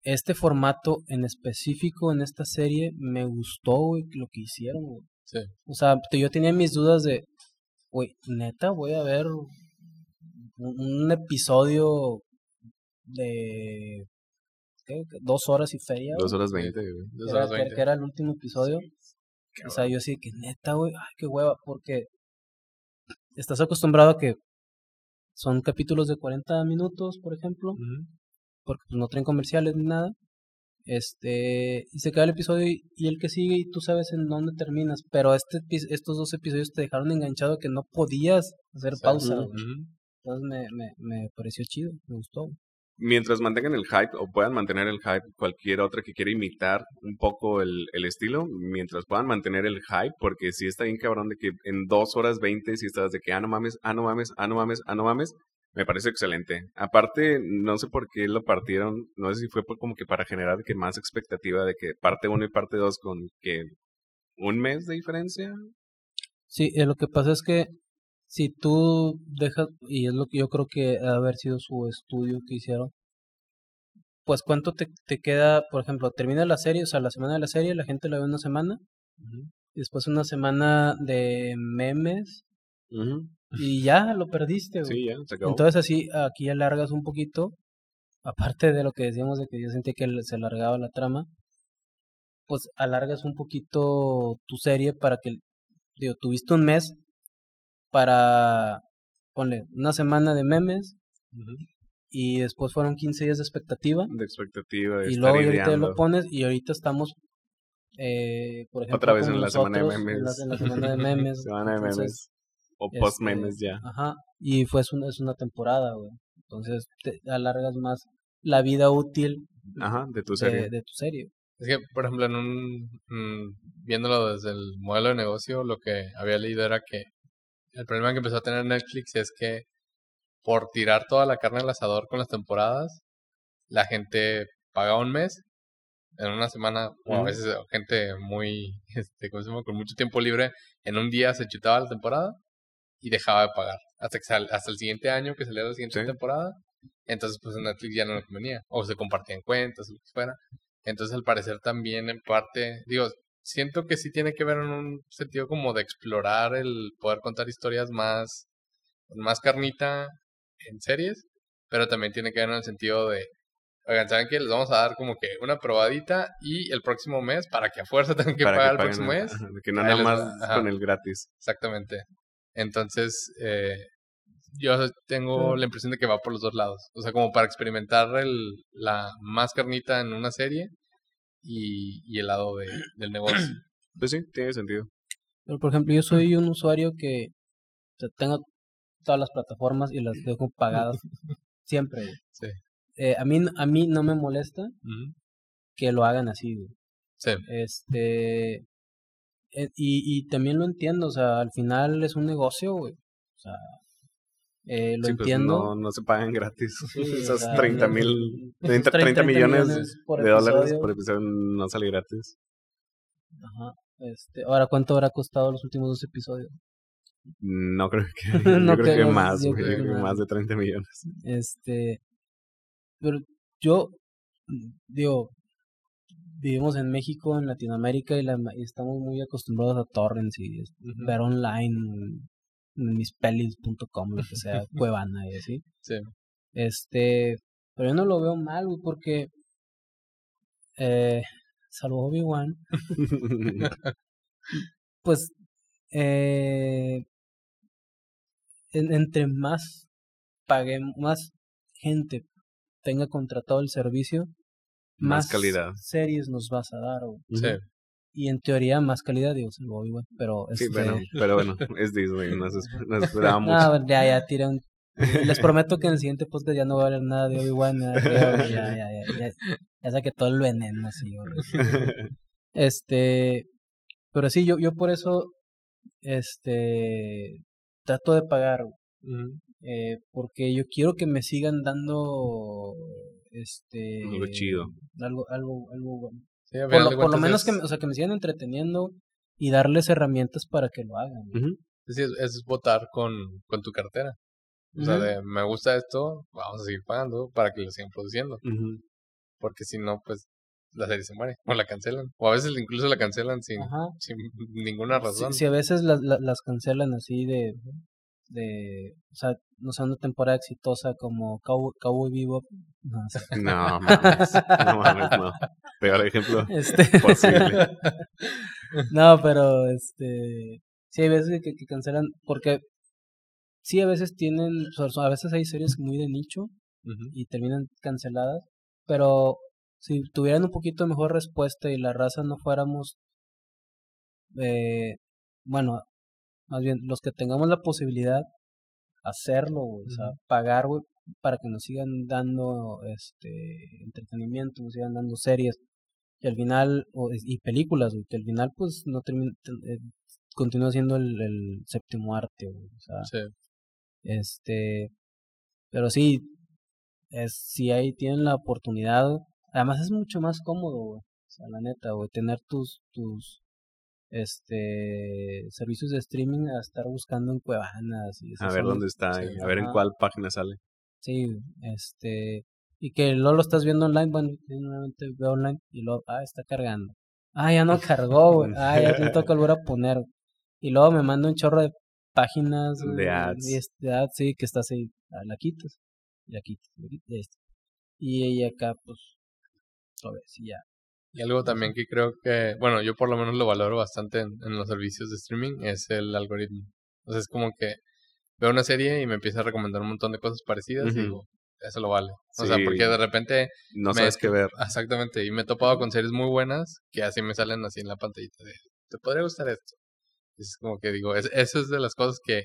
Speaker 1: este formato en específico en esta serie me gustó, güey, lo que hicieron, güey.
Speaker 3: Sí.
Speaker 1: O sea, yo tenía mis dudas de, güey, neta, voy a ver un, un episodio de ¿qué? dos horas y feria.
Speaker 2: Dos horas veinte, güey.
Speaker 3: Dos
Speaker 1: que era-
Speaker 3: horas
Speaker 1: que-
Speaker 3: veinte.
Speaker 1: que era el último episodio. O sea, yo sí que neta, güey, ay, qué hueva, porque estás acostumbrado a que son capítulos de 40 minutos, por ejemplo, porque pues, no traen comerciales ni nada. Este, y se acaba el episodio y, y el que sigue y tú sabes en dónde terminas, pero este estos dos episodios te dejaron enganchado que no podías hacer pausa. Entonces me, me, me pareció chido, me gustó.
Speaker 2: Mientras mantengan el hype o puedan mantener el hype, cualquier otra que quiera imitar un poco el, el estilo, mientras puedan mantener el hype, porque si está bien cabrón de que en dos horas veinte, si estás de que, ah, no mames, ah, no mames, ah, no mames, ah, no mames, me parece excelente. Aparte, no sé por qué lo partieron, no sé si fue por como que para generar que más expectativa de que parte uno y parte dos con que un mes de diferencia.
Speaker 1: Sí, eh, lo que pasa es que si tú dejas, y es lo que yo creo que ha haber sido su estudio que hicieron, pues cuánto te, te queda, por ejemplo, termina la serie, o sea, la semana de la serie, la gente la ve una semana, y después una semana de memes, y ya lo perdiste, güey.
Speaker 2: Sí, ya, se acabó.
Speaker 1: Entonces así, aquí alargas un poquito, aparte de lo que decíamos de que yo sentí que se alargaba la trama, pues alargas un poquito tu serie para que, digo, tuviste un mes para, ponle, una semana de memes y después fueron 15 días de expectativa
Speaker 2: de expectativa de
Speaker 1: y
Speaker 2: estar
Speaker 1: luego ahorita lo pones y ahorita estamos, eh, por ejemplo,
Speaker 2: Otra vez
Speaker 1: con
Speaker 2: en la semana de
Speaker 1: en la-
Speaker 2: memes.
Speaker 1: En la, semana de memes.
Speaker 2: Semana de memes. O
Speaker 1: este,
Speaker 2: post memes ya.
Speaker 1: Ajá, y fue es una, es una temporada, güey. Entonces te alargas más la vida útil
Speaker 2: Ajá, de tu serie.
Speaker 1: de, de tu serie.
Speaker 3: Es que, por ejemplo, en un, mm, viéndolo desde el modelo de negocio, lo que había leído era que el problema que empezó a tener Netflix es que por tirar toda la carne al asador con las temporadas, la gente pagaba un mes, en una semana, o a veces gente muy, este, ¿cómo se llama? Con mucho tiempo libre, en un día se chutaba la temporada y dejaba de pagar. Hasta, que sal- hasta el siguiente año que saliera la siguiente
Speaker 2: Sí.
Speaker 3: temporada. Entonces, pues en Netflix ya no le convenía. O se compartían cuentas, o lo que fuera. Entonces, al parecer también en parte, digo, siento que sí tiene que ver en un sentido como de explorar el poder contar historias más, más carnita en series, pero también tiene que ver en el sentido de, oigan, ¿saben qué? Les vamos a dar como que una probadita y el próximo mes, para que a fuerza tengan que
Speaker 2: Para
Speaker 3: pagar el
Speaker 2: paguen
Speaker 3: próximo
Speaker 2: el-
Speaker 3: mes.
Speaker 2: que no nada más con el gratis.
Speaker 3: Exactamente. Entonces, eh, yo tengo la impresión de que va por los dos lados. O sea, como para experimentar el, la más carnita en una serie y, y el lado de, del negocio.
Speaker 2: Pues sí, tiene sentido.
Speaker 1: Pero por ejemplo, yo soy un usuario que o sea, tengo todas las plataformas y las dejo pagadas siempre. güey.
Speaker 3: Sí.
Speaker 1: eh, a, mí, a mí no me molesta que lo hagan así, güey.
Speaker 3: Sí,
Speaker 1: Este. Eh, y, y también lo entiendo, o sea, al final es un negocio, güey. O sea, eh, lo
Speaker 2: Sí, pues,
Speaker 1: entiendo.
Speaker 2: no, no se pagan gratis.
Speaker 1: Sí, o sea,
Speaker 2: 30
Speaker 1: no-
Speaker 2: mil,
Speaker 1: esos
Speaker 2: 30, 30 millones, de dólares por episodio no sale gratis.
Speaker 1: Ajá. Este, ahora, ¿cuánto habrá costado los últimos dos episodios?
Speaker 2: No creo que,
Speaker 1: No
Speaker 2: yo creo que más,
Speaker 1: yo creo que más.
Speaker 2: de 30 millones.
Speaker 1: Este, pero yo digo, vivimos en México, en Latinoamérica y, la, y estamos muy acostumbrados a torrents y es-
Speaker 3: Ujú.
Speaker 1: ver online mispelis.com, lo que sea, Cuevana y así.
Speaker 3: sí.
Speaker 1: Este, pero yo no lo veo mal, güey, porque eh, salvo Obi-Wan, pues eh, en- entre más paguemos, más gente tenga contratado el servicio,
Speaker 2: Más
Speaker 1: más,
Speaker 2: calidad.
Speaker 1: series nos vas a dar.
Speaker 3: Sí.
Speaker 1: Y en teoría más calidad, digo, salvo Obi-Wan, pero
Speaker 2: Sí,
Speaker 1: este,
Speaker 2: bueno, pero bueno, es Disney, no se, esp- no
Speaker 1: ya, ya, tiré un... Les prometo que en el siguiente podcast ya no va a haber nada de Obi-Wan. Ya, ya, ya, ya, ya, ya saqué todo el veneno así. Este, pero sí, yo, yo por eso, este, trato de pagar, eh, porque yo quiero que me sigan dando, este,
Speaker 2: Algo chido.
Speaker 1: algo, algo, algo bueno.
Speaker 3: Sí,
Speaker 1: Por lo, por menos
Speaker 3: es-
Speaker 1: que, me- o sea, que me sigan entreteniendo y darles herramientas para que lo hagan.
Speaker 3: Sí, es, es votar con, con tu cartera. O sea, de me gusta esto, vamos a seguir pagando para que lo sigan produciendo. Porque si no, pues la serie se muere o la cancelan. O a veces incluso la cancelan sin, sin ninguna razón.
Speaker 1: si a veces las, las, las cancelan así de, de, o sea, no sé, una temporada exitosa como Cow- Cowboy Bebop, no sé.
Speaker 2: No mames, no mames, no. Peor ejemplo
Speaker 1: Este,
Speaker 2: posible.
Speaker 1: no, pero este, sí hay veces que, que cancelan, porque sí a veces tienen, o sea, a veces hay series muy de nicho y terminan canceladas, pero si tuvieran un poquito mejor respuesta y la raza no fuéramos, eh, bueno, más bien los que tengamos la posibilidad hacerlo, güey, o sea, pagar, güey, para que nos sigan dando este entretenimiento, nos sigan dando series y al final o, y películas, güey, que al final pues no termina eh, continúa siendo el, el séptimo arte, güey, o sea,
Speaker 3: Sí.
Speaker 1: este, pero sí, es, si ahí tienen la oportunidad, además es mucho más cómodo, güey. O sea, la neta, güey, tener tus, tus, este, servicios de streaming a estar buscando en Cuevanas y
Speaker 2: A ver dónde está,
Speaker 3: sí,
Speaker 2: a ver en cuál página sale.
Speaker 1: Sí, este, y que luego lo estás viendo online, bueno, normalmente veo online y luego, ah, está cargando. Ah, ya no cargó, güey. Ah, ya me toca volver a poner. Y luego me manda un chorro de páginas.
Speaker 2: De ads.
Speaker 1: De ads, sí, que estás ahí, ah, la quitas, la quitas, la quitas, y está. Y ella acá, pues, a ver, sí, ya.
Speaker 3: Y algo también que creo que, bueno, yo por lo menos lo valoro bastante en, en los servicios de streaming es el algoritmo. O sea, es como que veo una serie y me empieza a recomendar un montón de cosas parecidas y digo, eso lo vale. O sea, porque de repente,
Speaker 2: No
Speaker 3: Me-
Speaker 2: sabes qué ver.
Speaker 3: exactamente, y me he topado con series muy buenas que así me salen así en la pantallita de, ¿te podría gustar esto? Y es como que digo, es, eso es de las cosas que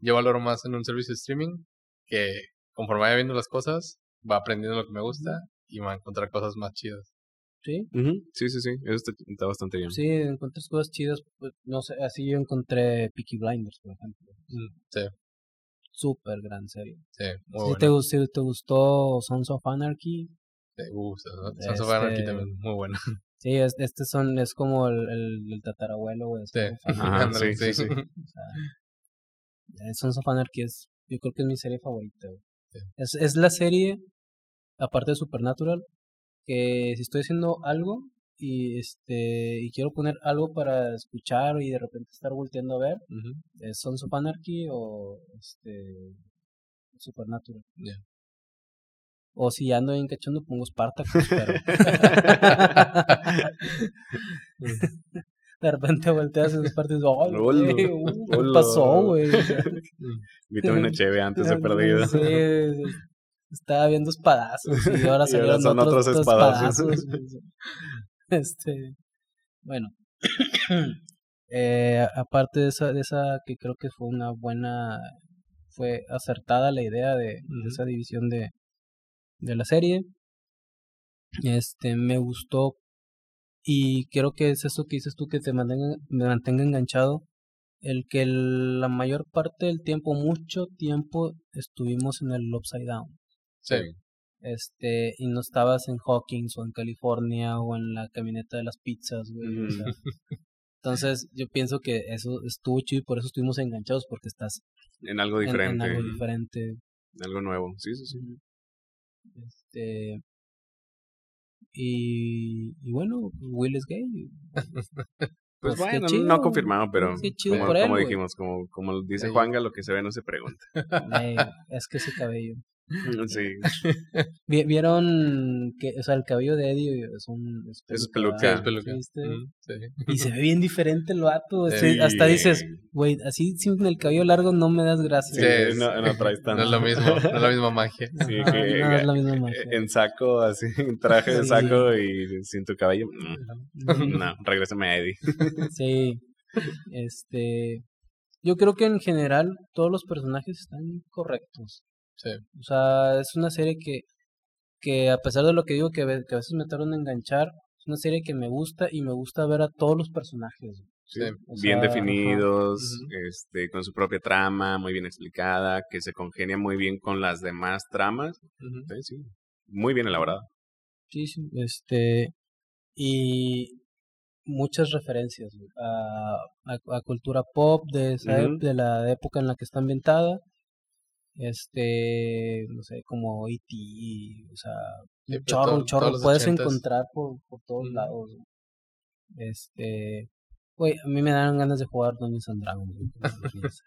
Speaker 3: yo valoro más en un servicio de streaming, que conforme vaya viendo las cosas, va aprendiendo lo que me gusta y va a encontrar cosas más chidas.
Speaker 1: Sí,
Speaker 2: Ujú, Sí, sí, sí, eso está, está bastante bien.
Speaker 1: sí, encuentras cosas chidas, pues, no sé, así yo encontré Peaky Blinders, por ejemplo.
Speaker 3: Sí,
Speaker 1: Súper gran serie.
Speaker 3: sí, muy
Speaker 1: si, te, gus- si te gustó Sons of Anarchy,
Speaker 3: Sí, uh, Sons of Anarchy
Speaker 1: Este-
Speaker 3: también, muy buena.
Speaker 1: sí, es, este son, es como el, el, el tatarabuelo, güey.
Speaker 3: Sí,
Speaker 1: Sons of Anarchy.
Speaker 2: Ajá,
Speaker 3: ándale,
Speaker 2: sí, sí, sí.
Speaker 1: O sea, eh, Sons of Anarchy es, yo creo que es mi serie favorita. güey.
Speaker 3: Sí.
Speaker 1: Es, es la serie, aparte de Supernatural, que si estoy haciendo algo y este y quiero poner algo para escuchar y de repente estar volteando a ver,
Speaker 3: Ujú.
Speaker 1: es Sons of Anarchy o este Supernatural.
Speaker 3: Ya.
Speaker 1: O si ya ando bien cachondo, pongo Spartacus, pero de repente volteas en Spartacus y dices, "Ay,
Speaker 2: Hola,
Speaker 1: güey, uh, ¿qué
Speaker 2: hola".
Speaker 1: pasó, güey? Sea,
Speaker 2: Vitamina Cheve antes de perdido.
Speaker 1: Sí, estaba viendo espadazos y ahora
Speaker 2: son
Speaker 1: otros,
Speaker 2: otros espadazos.
Speaker 1: espadazos. Este, bueno, eh, aparte de esa, de esa que creo que fue una buena, fue acertada la idea de, esa división de, de la serie. Este, me gustó y creo que es eso que dices tú que te mantenga, me mantenga enganchado. El que la mayor parte del tiempo, mucho tiempo, estuvimos en el Upside Down.
Speaker 3: Sí.
Speaker 1: Este, y no estabas en Hawkins o en California o en la camioneta de las pizzas, güey. o sea. Entonces, yo pienso que eso estuvo chido y por eso estuvimos enganchados, porque estás
Speaker 2: En algo
Speaker 1: en-
Speaker 2: diferente.
Speaker 1: en, algo diferente.
Speaker 2: Algo nuevo. Sí, sí, sí.
Speaker 1: Este. Y, y bueno, Will es gay.
Speaker 2: Pues,
Speaker 1: Pues,
Speaker 2: bueno,
Speaker 1: chido.
Speaker 2: no confirmado, pero
Speaker 1: chido
Speaker 2: como,
Speaker 1: por él,
Speaker 2: como
Speaker 1: güey.
Speaker 2: dijimos, como, como dice. Juanga, lo que se ve no se pregunta.
Speaker 1: Es que ese cabello.
Speaker 2: Sí,
Speaker 1: Vi- ¿Vieron que, o sea, el cabello de Eddie es un... Es
Speaker 2: Es
Speaker 1: peluca.
Speaker 3: Es peluca.
Speaker 1: Y se ve bien diferente el vato.
Speaker 3: Sí.
Speaker 1: hasta dices, güey, así sin el cabello largo no me das gracias.
Speaker 2: Sí, no, no traes
Speaker 3: No
Speaker 2: tanto.
Speaker 3: es lo mismo, no es la misma magia.
Speaker 2: Sí,
Speaker 1: Ajá,
Speaker 2: que-
Speaker 1: no es la misma magia.
Speaker 2: En saco, así, en traje de saco y sin tu cabello. mm, No, regrésame a Eddie.
Speaker 1: Sí. Este. Yo creo que en general todos los personajes están correctos.
Speaker 3: Sí.
Speaker 1: O sea, es una serie que, que a pesar de lo que digo, que, a ve- que a veces me tardan en enganchar, es una serie que me gusta y me gusta ver a todos los personajes.
Speaker 3: Sí.
Speaker 1: O
Speaker 2: bien
Speaker 1: sea,
Speaker 2: definidos, este, con su propia trama, muy bien explicada, que se congenia muy bien con las demás tramas. Sí, sí. Muy bien elaborada.
Speaker 1: Sí, sí, este. Y muchas referencias a, a, a cultura pop de, esa
Speaker 2: Ujú.
Speaker 1: de la época en la que está ambientada. Este, no sé, como E.T., o sea,
Speaker 3: Sí,
Speaker 1: un
Speaker 3: pero
Speaker 1: chorro,
Speaker 3: todo-
Speaker 1: un chorro, puedes
Speaker 3: ochentas.
Speaker 1: encontrar por, por todos lados. Este, güey, a mí me dan ganas de jugar Dungeons and Dragons.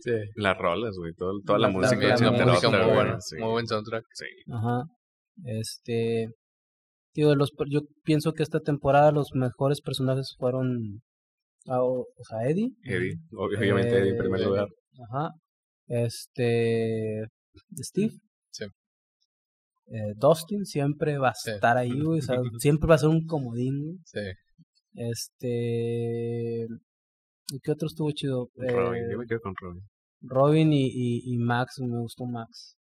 Speaker 3: Sí.
Speaker 2: Las rolas, güey, todo- toda la, música.
Speaker 1: la
Speaker 2: es
Speaker 3: la
Speaker 1: música
Speaker 2: otra,
Speaker 3: muy buena,
Speaker 2: sí.
Speaker 3: muy buen soundtrack.
Speaker 2: Sí.
Speaker 1: Ajá. Este, digo, los, yo pienso que esta temporada los mejores personajes fueron, a, o sea, Eddie.
Speaker 2: Eddie, obviamente Eddie en primer
Speaker 1: Eh,
Speaker 2: lugar.
Speaker 1: Ajá. Este, Steve.
Speaker 3: Sí.
Speaker 1: Eh, Dustin siempre va a
Speaker 3: Sí.
Speaker 1: estar ahí, güey. O sea, siempre va a ser un comodín, güey.
Speaker 3: Sí.
Speaker 1: Este, ¿y qué otro estuvo chido? Eh,
Speaker 2: Robin, yo me quedo con Robin.
Speaker 1: Robin y, y, y Max, me gustó Max.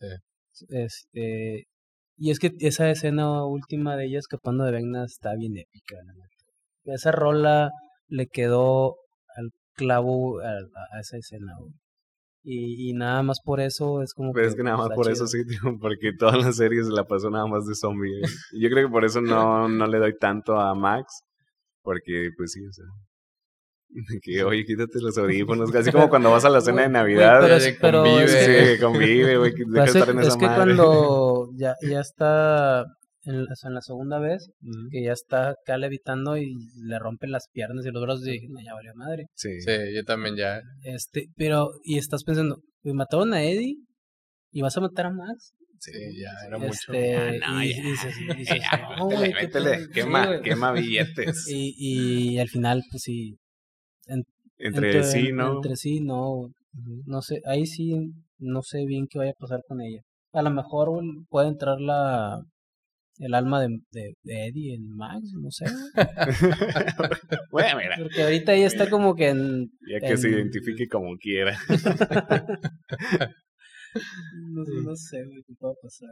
Speaker 3: Sí.
Speaker 1: Este, y es que esa escena última de ella escapando de Vecna está bien épica, la. Esa rola le quedó al clavo a, a- a esa escena, güey. Y, y nada más por eso es como
Speaker 2: Pero es que nada más
Speaker 1: está
Speaker 2: por eso
Speaker 1: chido.
Speaker 2: sí, tío, porque toda la serie se la pasó nada más de zombie. ¿eh? Y Yo creo que por eso no, no le doy tanto a Max, porque pues sí, o sea, que oye, quítate los audífonos, casi como cuando vas a la cena de Navidad.
Speaker 1: pero,
Speaker 3: de
Speaker 1: es- pero
Speaker 3: convive.
Speaker 1: es que-
Speaker 2: Sí, convive, güey, que
Speaker 1: pero
Speaker 2: deja
Speaker 1: es,
Speaker 2: de estar en
Speaker 1: es
Speaker 2: esa
Speaker 1: que
Speaker 2: madre.
Speaker 1: cuando ya, ya está en, la- o sea, en la segunda vez, que ya está acá levitando y le rompen las piernas y los brazos, y dije, no, ya valió madre.
Speaker 2: Sí.
Speaker 3: Sí, yo también ya.
Speaker 1: Este, pero, y estás pensando, "Güey, mataron a Eddie y vas a matar a Max.
Speaker 3: Sí, ya era mucho.
Speaker 2: No,
Speaker 1: y,
Speaker 2: ya.
Speaker 1: y dices, y dices,
Speaker 2: Ya,
Speaker 1: "No,
Speaker 2: métele,
Speaker 1: pedo". Sí,
Speaker 2: quema, quema billetes.
Speaker 1: Y, y al final, pues sí,
Speaker 2: Entre, sí, ¿no?
Speaker 1: Entre sí, no. No sé, ahí sí, no sé bien qué vaya a pasar con ella. A lo mejor puede entrar la el alma de, de, de Eddie en Max, no sé.
Speaker 2: bueno, mira,
Speaker 1: Porque ahorita ella está como que en...
Speaker 2: ya que se
Speaker 1: en-
Speaker 2: identifique como quiera.
Speaker 1: No, no sé, güey, qué puede pasar.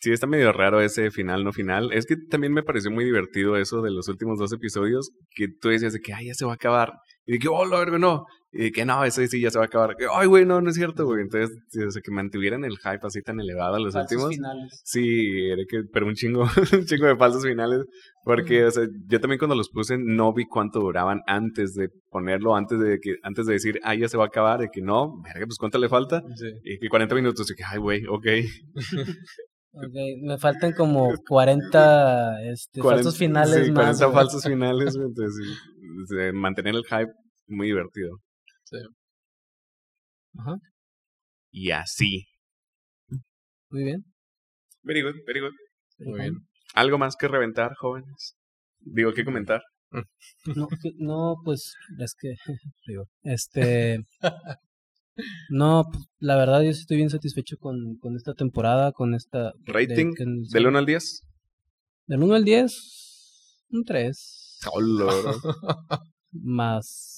Speaker 2: Sí, está medio raro ese final, no final. Es que también me pareció muy divertido eso de los últimos dos episodios, que tú decías de que, ay, ya se va a acabar. Y que, oh, la verga, no. Y que, no, ese sí ya se va a acabar. Que, ay, güey, no, no es cierto, güey. Entonces, o sea, que mantuvieran el hype así tan elevado a los
Speaker 1: Falsos
Speaker 2: últimos.
Speaker 1: finales.
Speaker 2: Sí, era que, pero un chingo, un chingo de falsos finales. Porque, o sea, yo también cuando los puse no vi cuánto duraban antes de ponerlo, antes de que, antes de decir, ah, ya se va a acabar, de que no, verga, pues cuánto le falta.
Speaker 3: Sí.
Speaker 2: Y que 40 minutos, y que, ay, güey, ok.
Speaker 1: Ok, me faltan como 40 este,
Speaker 2: 40
Speaker 1: falsos finales
Speaker 2: sí,
Speaker 1: más.
Speaker 2: 40
Speaker 1: güey.
Speaker 2: falsos finales, entonces sí, mantener el hype muy divertido.
Speaker 1: Ajá,
Speaker 2: Y así.
Speaker 1: muy bien.
Speaker 2: Very good, very good.
Speaker 3: Muy bien.
Speaker 2: ¿Algo más que reventar, jóvenes? Digo, ¿qué comentar?
Speaker 1: No, no, pues es que digo, este no, pues, la verdad yo estoy bien satisfecho con, con esta temporada, con esta de-
Speaker 2: ¿Rating?
Speaker 1: que-
Speaker 2: ¿Del 1 al 10?
Speaker 1: del 1 al 10 un 3
Speaker 2: Hola.
Speaker 1: más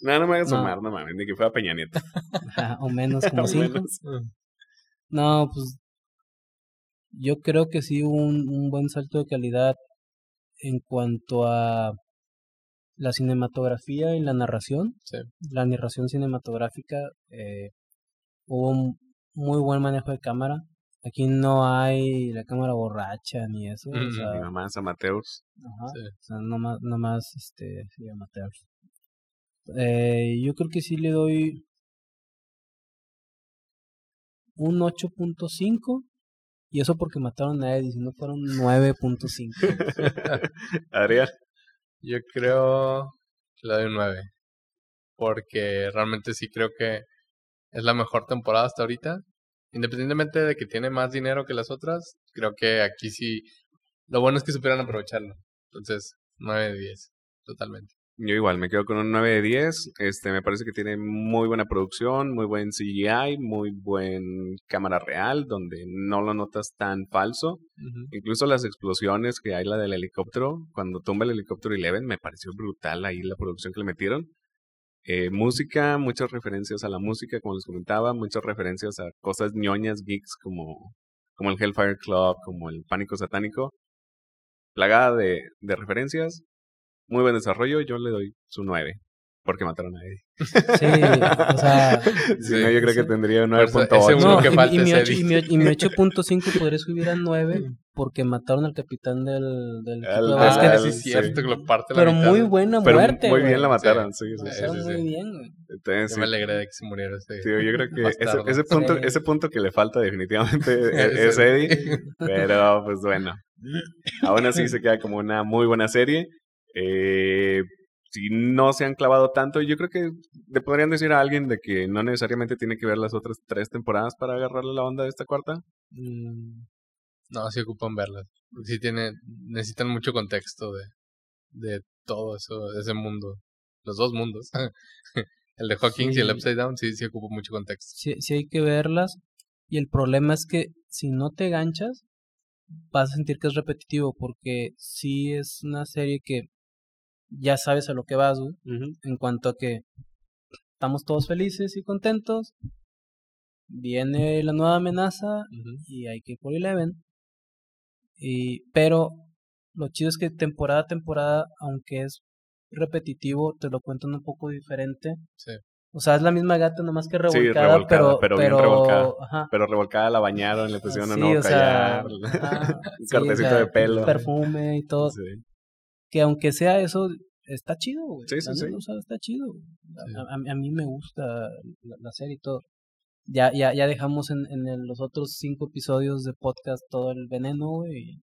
Speaker 2: no, no me hagas sumar, no mames, ni que fuera Peña Nieto.
Speaker 1: ajá, o menos como
Speaker 2: Al
Speaker 1: 5.
Speaker 2: menos.
Speaker 1: No, pues yo creo que sí hubo un, un buen salto de calidad en cuanto a la cinematografía y la narración.
Speaker 3: Sí.
Speaker 1: La narración cinematográfica, eh, hubo un muy buen manejo de cámara. Aquí no hay la cámara borracha ni eso. o
Speaker 3: Mm,
Speaker 1: sea,
Speaker 2: Mi mamá es amateurs.
Speaker 1: Ajá.
Speaker 3: Sí.
Speaker 1: O sea, no más, no más este, sí, amateurs. Eh, yo creo que sí le doy un 8.5. Y eso porque mataron a Eddie, si no fueron 9.5.
Speaker 2: Adrián.
Speaker 3: Yo creo que le doy un 9. Porque realmente sí creo que es la mejor temporada hasta ahorita. Independientemente de que tiene más dinero que las otras, creo que aquí sí. Lo bueno es que supieron aprovecharlo. Entonces, 9 de 10. Totalmente.
Speaker 2: Yo igual, me quedo con un 9 de 10. Este, me parece que tiene muy buena producción, muy buen CGI, muy buen cámara real, donde no lo notas tan falso. Incluso las explosiones que hay, la del helicóptero, cuando tumba el helicóptero Eleven, me pareció brutal ahí la producción que le metieron. Eh, música, muchas referencias a la música, como les comentaba, muchas referencias a cosas ñoñas, geeks, como, como el Hellfire Club, como el Pánico Satánico. Plagada de, de referencias, muy buen desarrollo, yo le doy su 9, porque mataron a Eddie.
Speaker 1: Sí, o sea.
Speaker 2: Si no, yo creo
Speaker 1: sí.
Speaker 2: que tendría un
Speaker 3: Por eso, ese
Speaker 2: 9.8.
Speaker 3: uno
Speaker 1: No,
Speaker 3: que
Speaker 1: y,
Speaker 3: falta
Speaker 1: y mi
Speaker 3: es
Speaker 1: ocho-
Speaker 3: Eddie.
Speaker 1: y mi y mi 8.5 podría subir a 9 porque mataron al capitán del, del de
Speaker 3: Ah,
Speaker 1: básquet.
Speaker 3: sí,
Speaker 2: sí.
Speaker 3: es cierto que lo parte la
Speaker 1: pero
Speaker 3: mitad.
Speaker 1: muy buena
Speaker 2: Pero
Speaker 1: muerte.
Speaker 2: muy
Speaker 1: güey.
Speaker 2: bien la mataron, sí, sí,
Speaker 3: Sí,
Speaker 2: sí.
Speaker 3: sí,
Speaker 1: muy
Speaker 3: sí.
Speaker 1: bien, güey.
Speaker 2: Entonces,
Speaker 3: Yo
Speaker 2: sí,
Speaker 3: me alegré de que se muriera este.
Speaker 2: Sí, yo creo que ese, ese punto,
Speaker 1: Sí.
Speaker 2: ese punto que le falta definitivamente
Speaker 3: Es. Eddie,
Speaker 2: pero pues bueno, aún así se queda como una muy buena serie. Eh, si no se han clavado tanto, yo creo que le podrían decir a alguien de que no necesariamente tiene que ver las otras tres temporadas para agarrarle la onda de esta cuarta.
Speaker 1: Mm,
Speaker 3: No, sí ocupan verlas. Sí tiene, necesitan mucho contexto de, de todo eso, de ese mundo. Los dos mundos. el de Hawkins y el
Speaker 1: Sí.
Speaker 3: Upside Down sí, sí ocupa mucho contexto.
Speaker 1: sí, sí hay que verlas. Y el problema es que si no te ganchas, vas a sentir que es repetitivo. Porque sí es una serie que ya sabes a lo que vas, güey. En cuanto a que estamos todos felices y contentos. Viene la nueva amenaza y hay que ir por Eleven. Y, pero lo chido es que temporada a temporada, aunque es repetitivo, te lo cuentan un poco diferente.
Speaker 3: Sí.
Speaker 1: O sea, es la misma gata, nomás que
Speaker 2: Sí,
Speaker 1: revolcada,
Speaker 2: revolcada,
Speaker 1: pero,
Speaker 2: pero bien
Speaker 1: pero-
Speaker 2: revolcada.
Speaker 1: Ajá.
Speaker 2: Pero revolcada la bañaron, le pusieron
Speaker 1: Sí,
Speaker 2: un nuevo collar, un
Speaker 1: sí,
Speaker 2: cortecito
Speaker 1: o sea,
Speaker 2: de pelo.
Speaker 1: Perfume y todo.
Speaker 2: Sí.
Speaker 1: Que aunque sea eso, está chido, güey.
Speaker 2: Sí, sí,
Speaker 1: La
Speaker 2: sí.
Speaker 1: o sea, está chido. A, a- a mí me gusta la, la serie y todo. Ya, ya, ya dejamos en, en el- los otros cinco episodios de podcast todo el veneno, güey.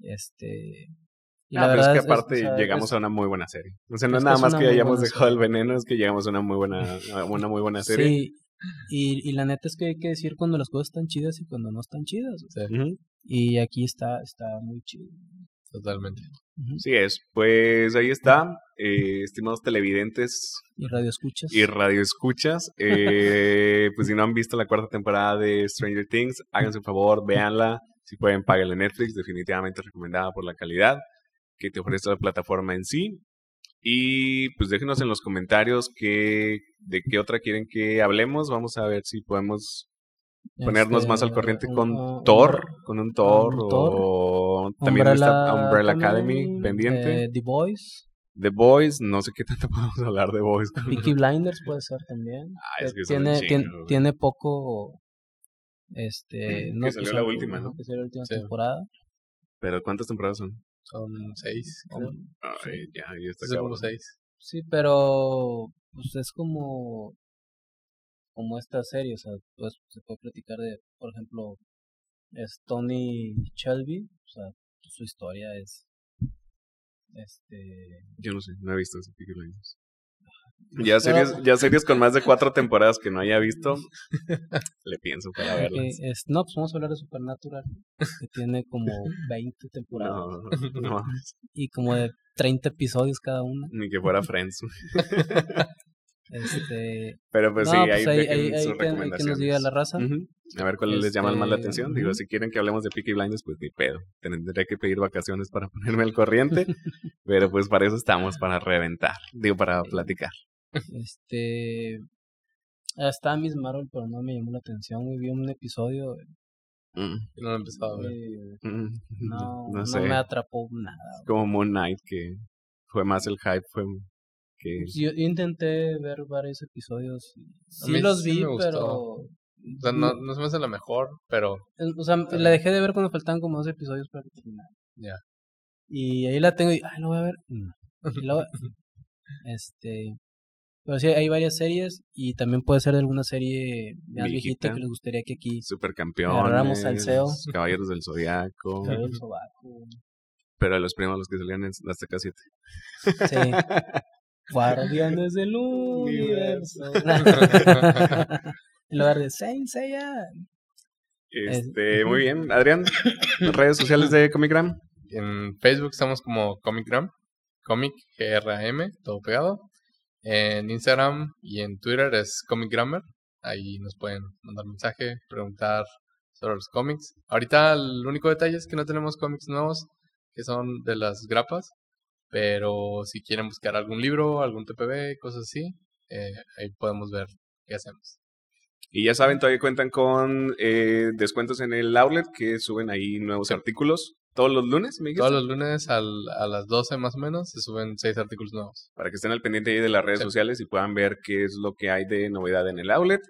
Speaker 1: y, Este. y
Speaker 2: Ah, pero es que
Speaker 1: es-
Speaker 2: aparte
Speaker 1: o sea,
Speaker 2: llegamos
Speaker 1: es-
Speaker 2: a una muy buena serie. O sea, no es nada
Speaker 1: es
Speaker 2: más que hayamos dejado el
Speaker 1: serie.
Speaker 2: veneno, es que llegamos a una muy buena, una muy buena serie.
Speaker 1: Sí. Y, y la neta es que hay que decir cuando las cosas están chidas y cuando no están chidas.
Speaker 3: Sí,
Speaker 2: Ujú.
Speaker 1: Y aquí está, está muy chido.
Speaker 3: totalmente.
Speaker 1: Ujú.
Speaker 2: Sí es. Pues ahí está, eh, estimados televidentes
Speaker 1: Y radio escuchas.
Speaker 2: y radioescuchas. Eh, pues si no han visto la cuarta temporada de Stranger Things, háganse un favor, véanla. Si pueden, páguenle Netflix, definitivamente recomendada por la calidad que te ofrece la plataforma en sí. Y pues déjenos en los comentarios qué, de qué otra quieren que hablemos. Vamos a ver si podemos ponernos más al
Speaker 1: Este,
Speaker 2: corriente con
Speaker 1: un-
Speaker 2: Thor, con un Thor,
Speaker 1: un Thor.
Speaker 2: o también está Umbrella Academy pendiente.
Speaker 1: eh, The Boys.
Speaker 2: The Boys, no sé qué tanto podemos hablar de Boys.
Speaker 1: Peaky Blinders puede ser también.
Speaker 2: Ah, es que
Speaker 1: tiene, tiene, poco. Este.
Speaker 2: Que
Speaker 1: no,
Speaker 2: salió la última, ¿no?
Speaker 1: Que salió la última
Speaker 3: Sí.
Speaker 1: temporada.
Speaker 2: Pero ¿cuántas temporadas son?
Speaker 3: Son seis. creo.
Speaker 2: Ay, ya, ya está
Speaker 3: Son como seis.
Speaker 1: Sí, pero. Pues es como. Como esta serie. O sea, pues se puede platicar de. Por ejemplo. Es Tony Shelby. O sea, su historia es. Este.
Speaker 2: Yo no sé, no he visto ese Blinders. Ya series, ya series con más de cuatro temporadas que no haya visto, le pienso para
Speaker 1: que
Speaker 2: verlas.
Speaker 1: es, no, pues vamos a hablar de Supernatural. Que tiene como 20 temporadas.
Speaker 2: No, no, mames.
Speaker 1: Y como de 30 episodios cada una.
Speaker 2: ni que fuera Friends.
Speaker 1: Este.
Speaker 2: Pero pues
Speaker 1: no,
Speaker 2: sí,
Speaker 1: pues
Speaker 2: ahí,
Speaker 1: ahí,
Speaker 2: dejen
Speaker 1: ahí, ahí
Speaker 2: sus
Speaker 1: que, ahí que nos diga la raza.
Speaker 2: A ver cuál les llama más la
Speaker 1: Este,
Speaker 2: atención. Digo, si quieren que hablemos de Peaky Blinders, pues ni pedo. Tendré que pedir vacaciones para ponerme al corriente. pero pues para eso estamos, para reventar. Digo, para platicar.
Speaker 1: Este. Estaba Miss Marvel, pero no me llamó la atención. Vi un episodio.
Speaker 2: Mm,
Speaker 3: Yo no lo he empezado a ver.
Speaker 1: Eh,
Speaker 2: mm,
Speaker 1: no,
Speaker 2: no
Speaker 1: me atrapó nada.
Speaker 2: Como Moon Knight, que fue más el hype, fue que...
Speaker 1: Yo, yo intenté ver varios episodios.
Speaker 3: A
Speaker 1: Sí
Speaker 3: mí
Speaker 1: los
Speaker 3: sí
Speaker 1: vi, pero...
Speaker 3: O sea, no, no se me hace la mejor, pero
Speaker 1: O sea, la dejé de ver cuando faltaban como dos episodios para terminar.
Speaker 3: Ya.
Speaker 1: Y ahí la tengo y, ay, lo voy a ver. No. Y luego, este... Pero sí, hay varias series y también puede ser de alguna serie más viejita
Speaker 2: Viejita.
Speaker 1: que les gustaría que aquí...
Speaker 2: Supercampeones,
Speaker 1: salseo.
Speaker 2: Caballeros del Zodiaco,
Speaker 1: Cabello del sobaco.
Speaker 2: pero de los primos los que salían en la Azteca 7.
Speaker 1: Sí. Guardianes del universo. en lugar de Saint Seiya.
Speaker 2: Este, muy bien. Adrián, redes sociales de Comicram.
Speaker 3: en Facebook estamos como Comicgram, Comic G-R-A-M, todo pegado. En Instagram y en Twitter es Comic Grammar. Ahí nos pueden mandar mensaje, preguntar sobre los cómics. Ahorita el único detalle es que no tenemos cómics nuevos, que son de las grapas. Pero si quieren buscar algún libro, algún TPB, cosas así, eh, ahí podemos ver qué hacemos.
Speaker 2: Y ya saben, todavía cuentan con eh, descuentos en el outlet que suben ahí nuevos
Speaker 3: Sí.
Speaker 2: artículos todos los lunes, dijiste?
Speaker 3: Todos los lunes al- a las 12 más o menos se suben seis artículos nuevos.
Speaker 2: para que estén al pendiente ahí de las redes
Speaker 3: Sí.
Speaker 2: sociales y puedan ver qué es lo que hay de novedad en el outlet.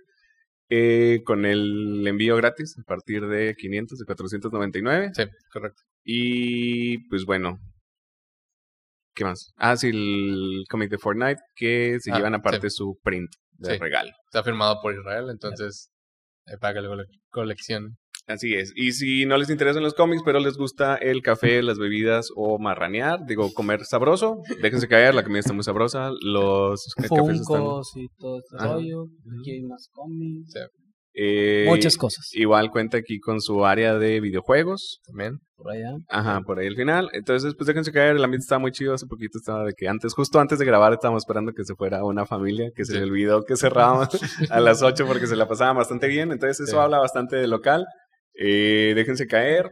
Speaker 2: Eh, con el envío gratis a partir de 500, de 499.
Speaker 3: Sí, correcto.
Speaker 2: Y pues bueno. ¿Qué más? Ah, sí, el cómic de Fortnite que se
Speaker 3: Ah,
Speaker 2: llevan
Speaker 3: sí.
Speaker 2: aparte su print de
Speaker 3: Sí.
Speaker 2: regalo.
Speaker 3: Está firmado por Israel, entonces eh, para que lo cole- coleccionen.
Speaker 2: Así es. Y si no les interesan los cómics, pero les gusta el café, las bebidas o marranear, digo, comer sabroso, déjense caer, la comida está muy sabrosa, los eh, cafés están...
Speaker 1: Funkos y todo este rollo. Aquí hay más cómics.
Speaker 3: Sí.
Speaker 2: Eh,
Speaker 1: Muchas cosas.
Speaker 2: Igual cuenta aquí con su área de videojuegos.
Speaker 3: También.
Speaker 1: Por allá.
Speaker 2: Ajá, por ahí al final. Entonces, pues déjense caer, el ambiente está muy chido. Hace poquito estaba de que antes, justo antes de grabar, estábamos esperando que se fuera una familia, que se le olvidó que cerrábamos a las 8 porque se la pasaban bastante bien. Entonces, eso
Speaker 3: Sí.
Speaker 2: habla bastante del local. Eh, déjense caer.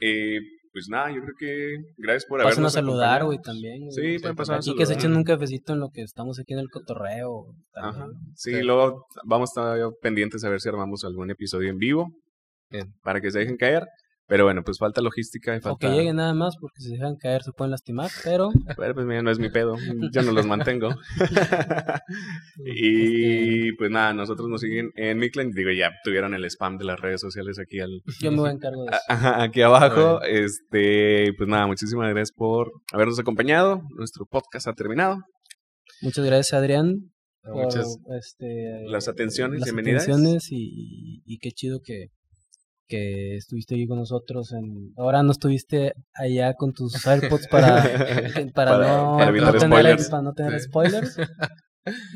Speaker 2: Eh, pues nada, yo creo que gracias por
Speaker 1: Pasen a
Speaker 2: habernos
Speaker 1: saludar, güey, también. güey.
Speaker 2: Sí, pueden pasar a
Speaker 1: Aquí que se
Speaker 2: saludar.
Speaker 1: echen un cafecito en lo que estamos aquí en el cotorreo.
Speaker 2: Ajá. Sí,
Speaker 3: Sí.
Speaker 2: luego vamos a estar pendientes a ver si armamos algún episodio en vivo
Speaker 3: Bien.
Speaker 2: para que se dejen caer. Pero bueno, pues falta logística y
Speaker 1: O
Speaker 2: falta...
Speaker 1: que lleguen nada más, porque si se dejan caer se pueden lastimar, pero
Speaker 2: Bueno, pues mira, no es mi pedo. Yo no los mantengo. y pues nada, nosotros nos siguen en Miklen. Digo, ya tuvieron el spam de las redes sociales aquí al,
Speaker 1: yo me voy a encargar de eso.
Speaker 2: ajá, aquí abajo. Este, pues nada, muchísimas gracias por habernos acompañado. Nuestro podcast ha terminado.
Speaker 1: Muchas gracias, Adrián, por
Speaker 3: Muchas,
Speaker 1: este,
Speaker 2: Las atenciones,
Speaker 1: las
Speaker 2: bienvenidas.
Speaker 1: atenciones y, y qué chido que, que estuviste aquí con nosotros. En, ahora no estuviste allá con tus AirPods para, para,
Speaker 2: Para-
Speaker 1: no,
Speaker 2: para
Speaker 1: no tener,
Speaker 2: spoilers.
Speaker 1: para no tener
Speaker 3: Sí.
Speaker 1: spoilers.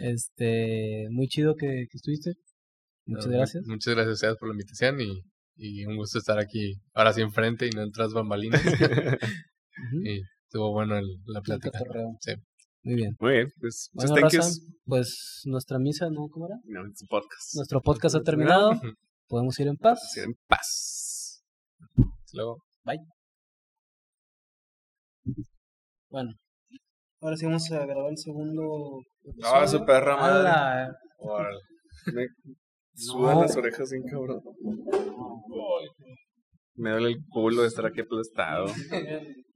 Speaker 1: Este, muy chido que, que estuviste. Muchas
Speaker 3: no,
Speaker 1: gracias.
Speaker 3: mu- Muchas gracias a ustedes por la invitación y, y un gusto estar aquí ahora sí enfrente y no en tras bambalinas. Y estuvo bueno el- la plática. Sí.
Speaker 1: Muy bien.
Speaker 2: Muy bien, pues, pues
Speaker 1: Bueno, raza, pues nuestra misa, ¿no? ¿Cómo era?
Speaker 2: No, podcast.
Speaker 1: Nuestro podcast ha terminado. Podemos ir en paz.
Speaker 2: Sí, En paz.
Speaker 3: Hasta Luego.
Speaker 1: Bueno, ahora sí vamos a grabar el segundo.
Speaker 2: Ah, su perra madre. Me sudan
Speaker 1: No.
Speaker 2: las orejas bien cabrón. Me duele el culo de estar aquí aplastado.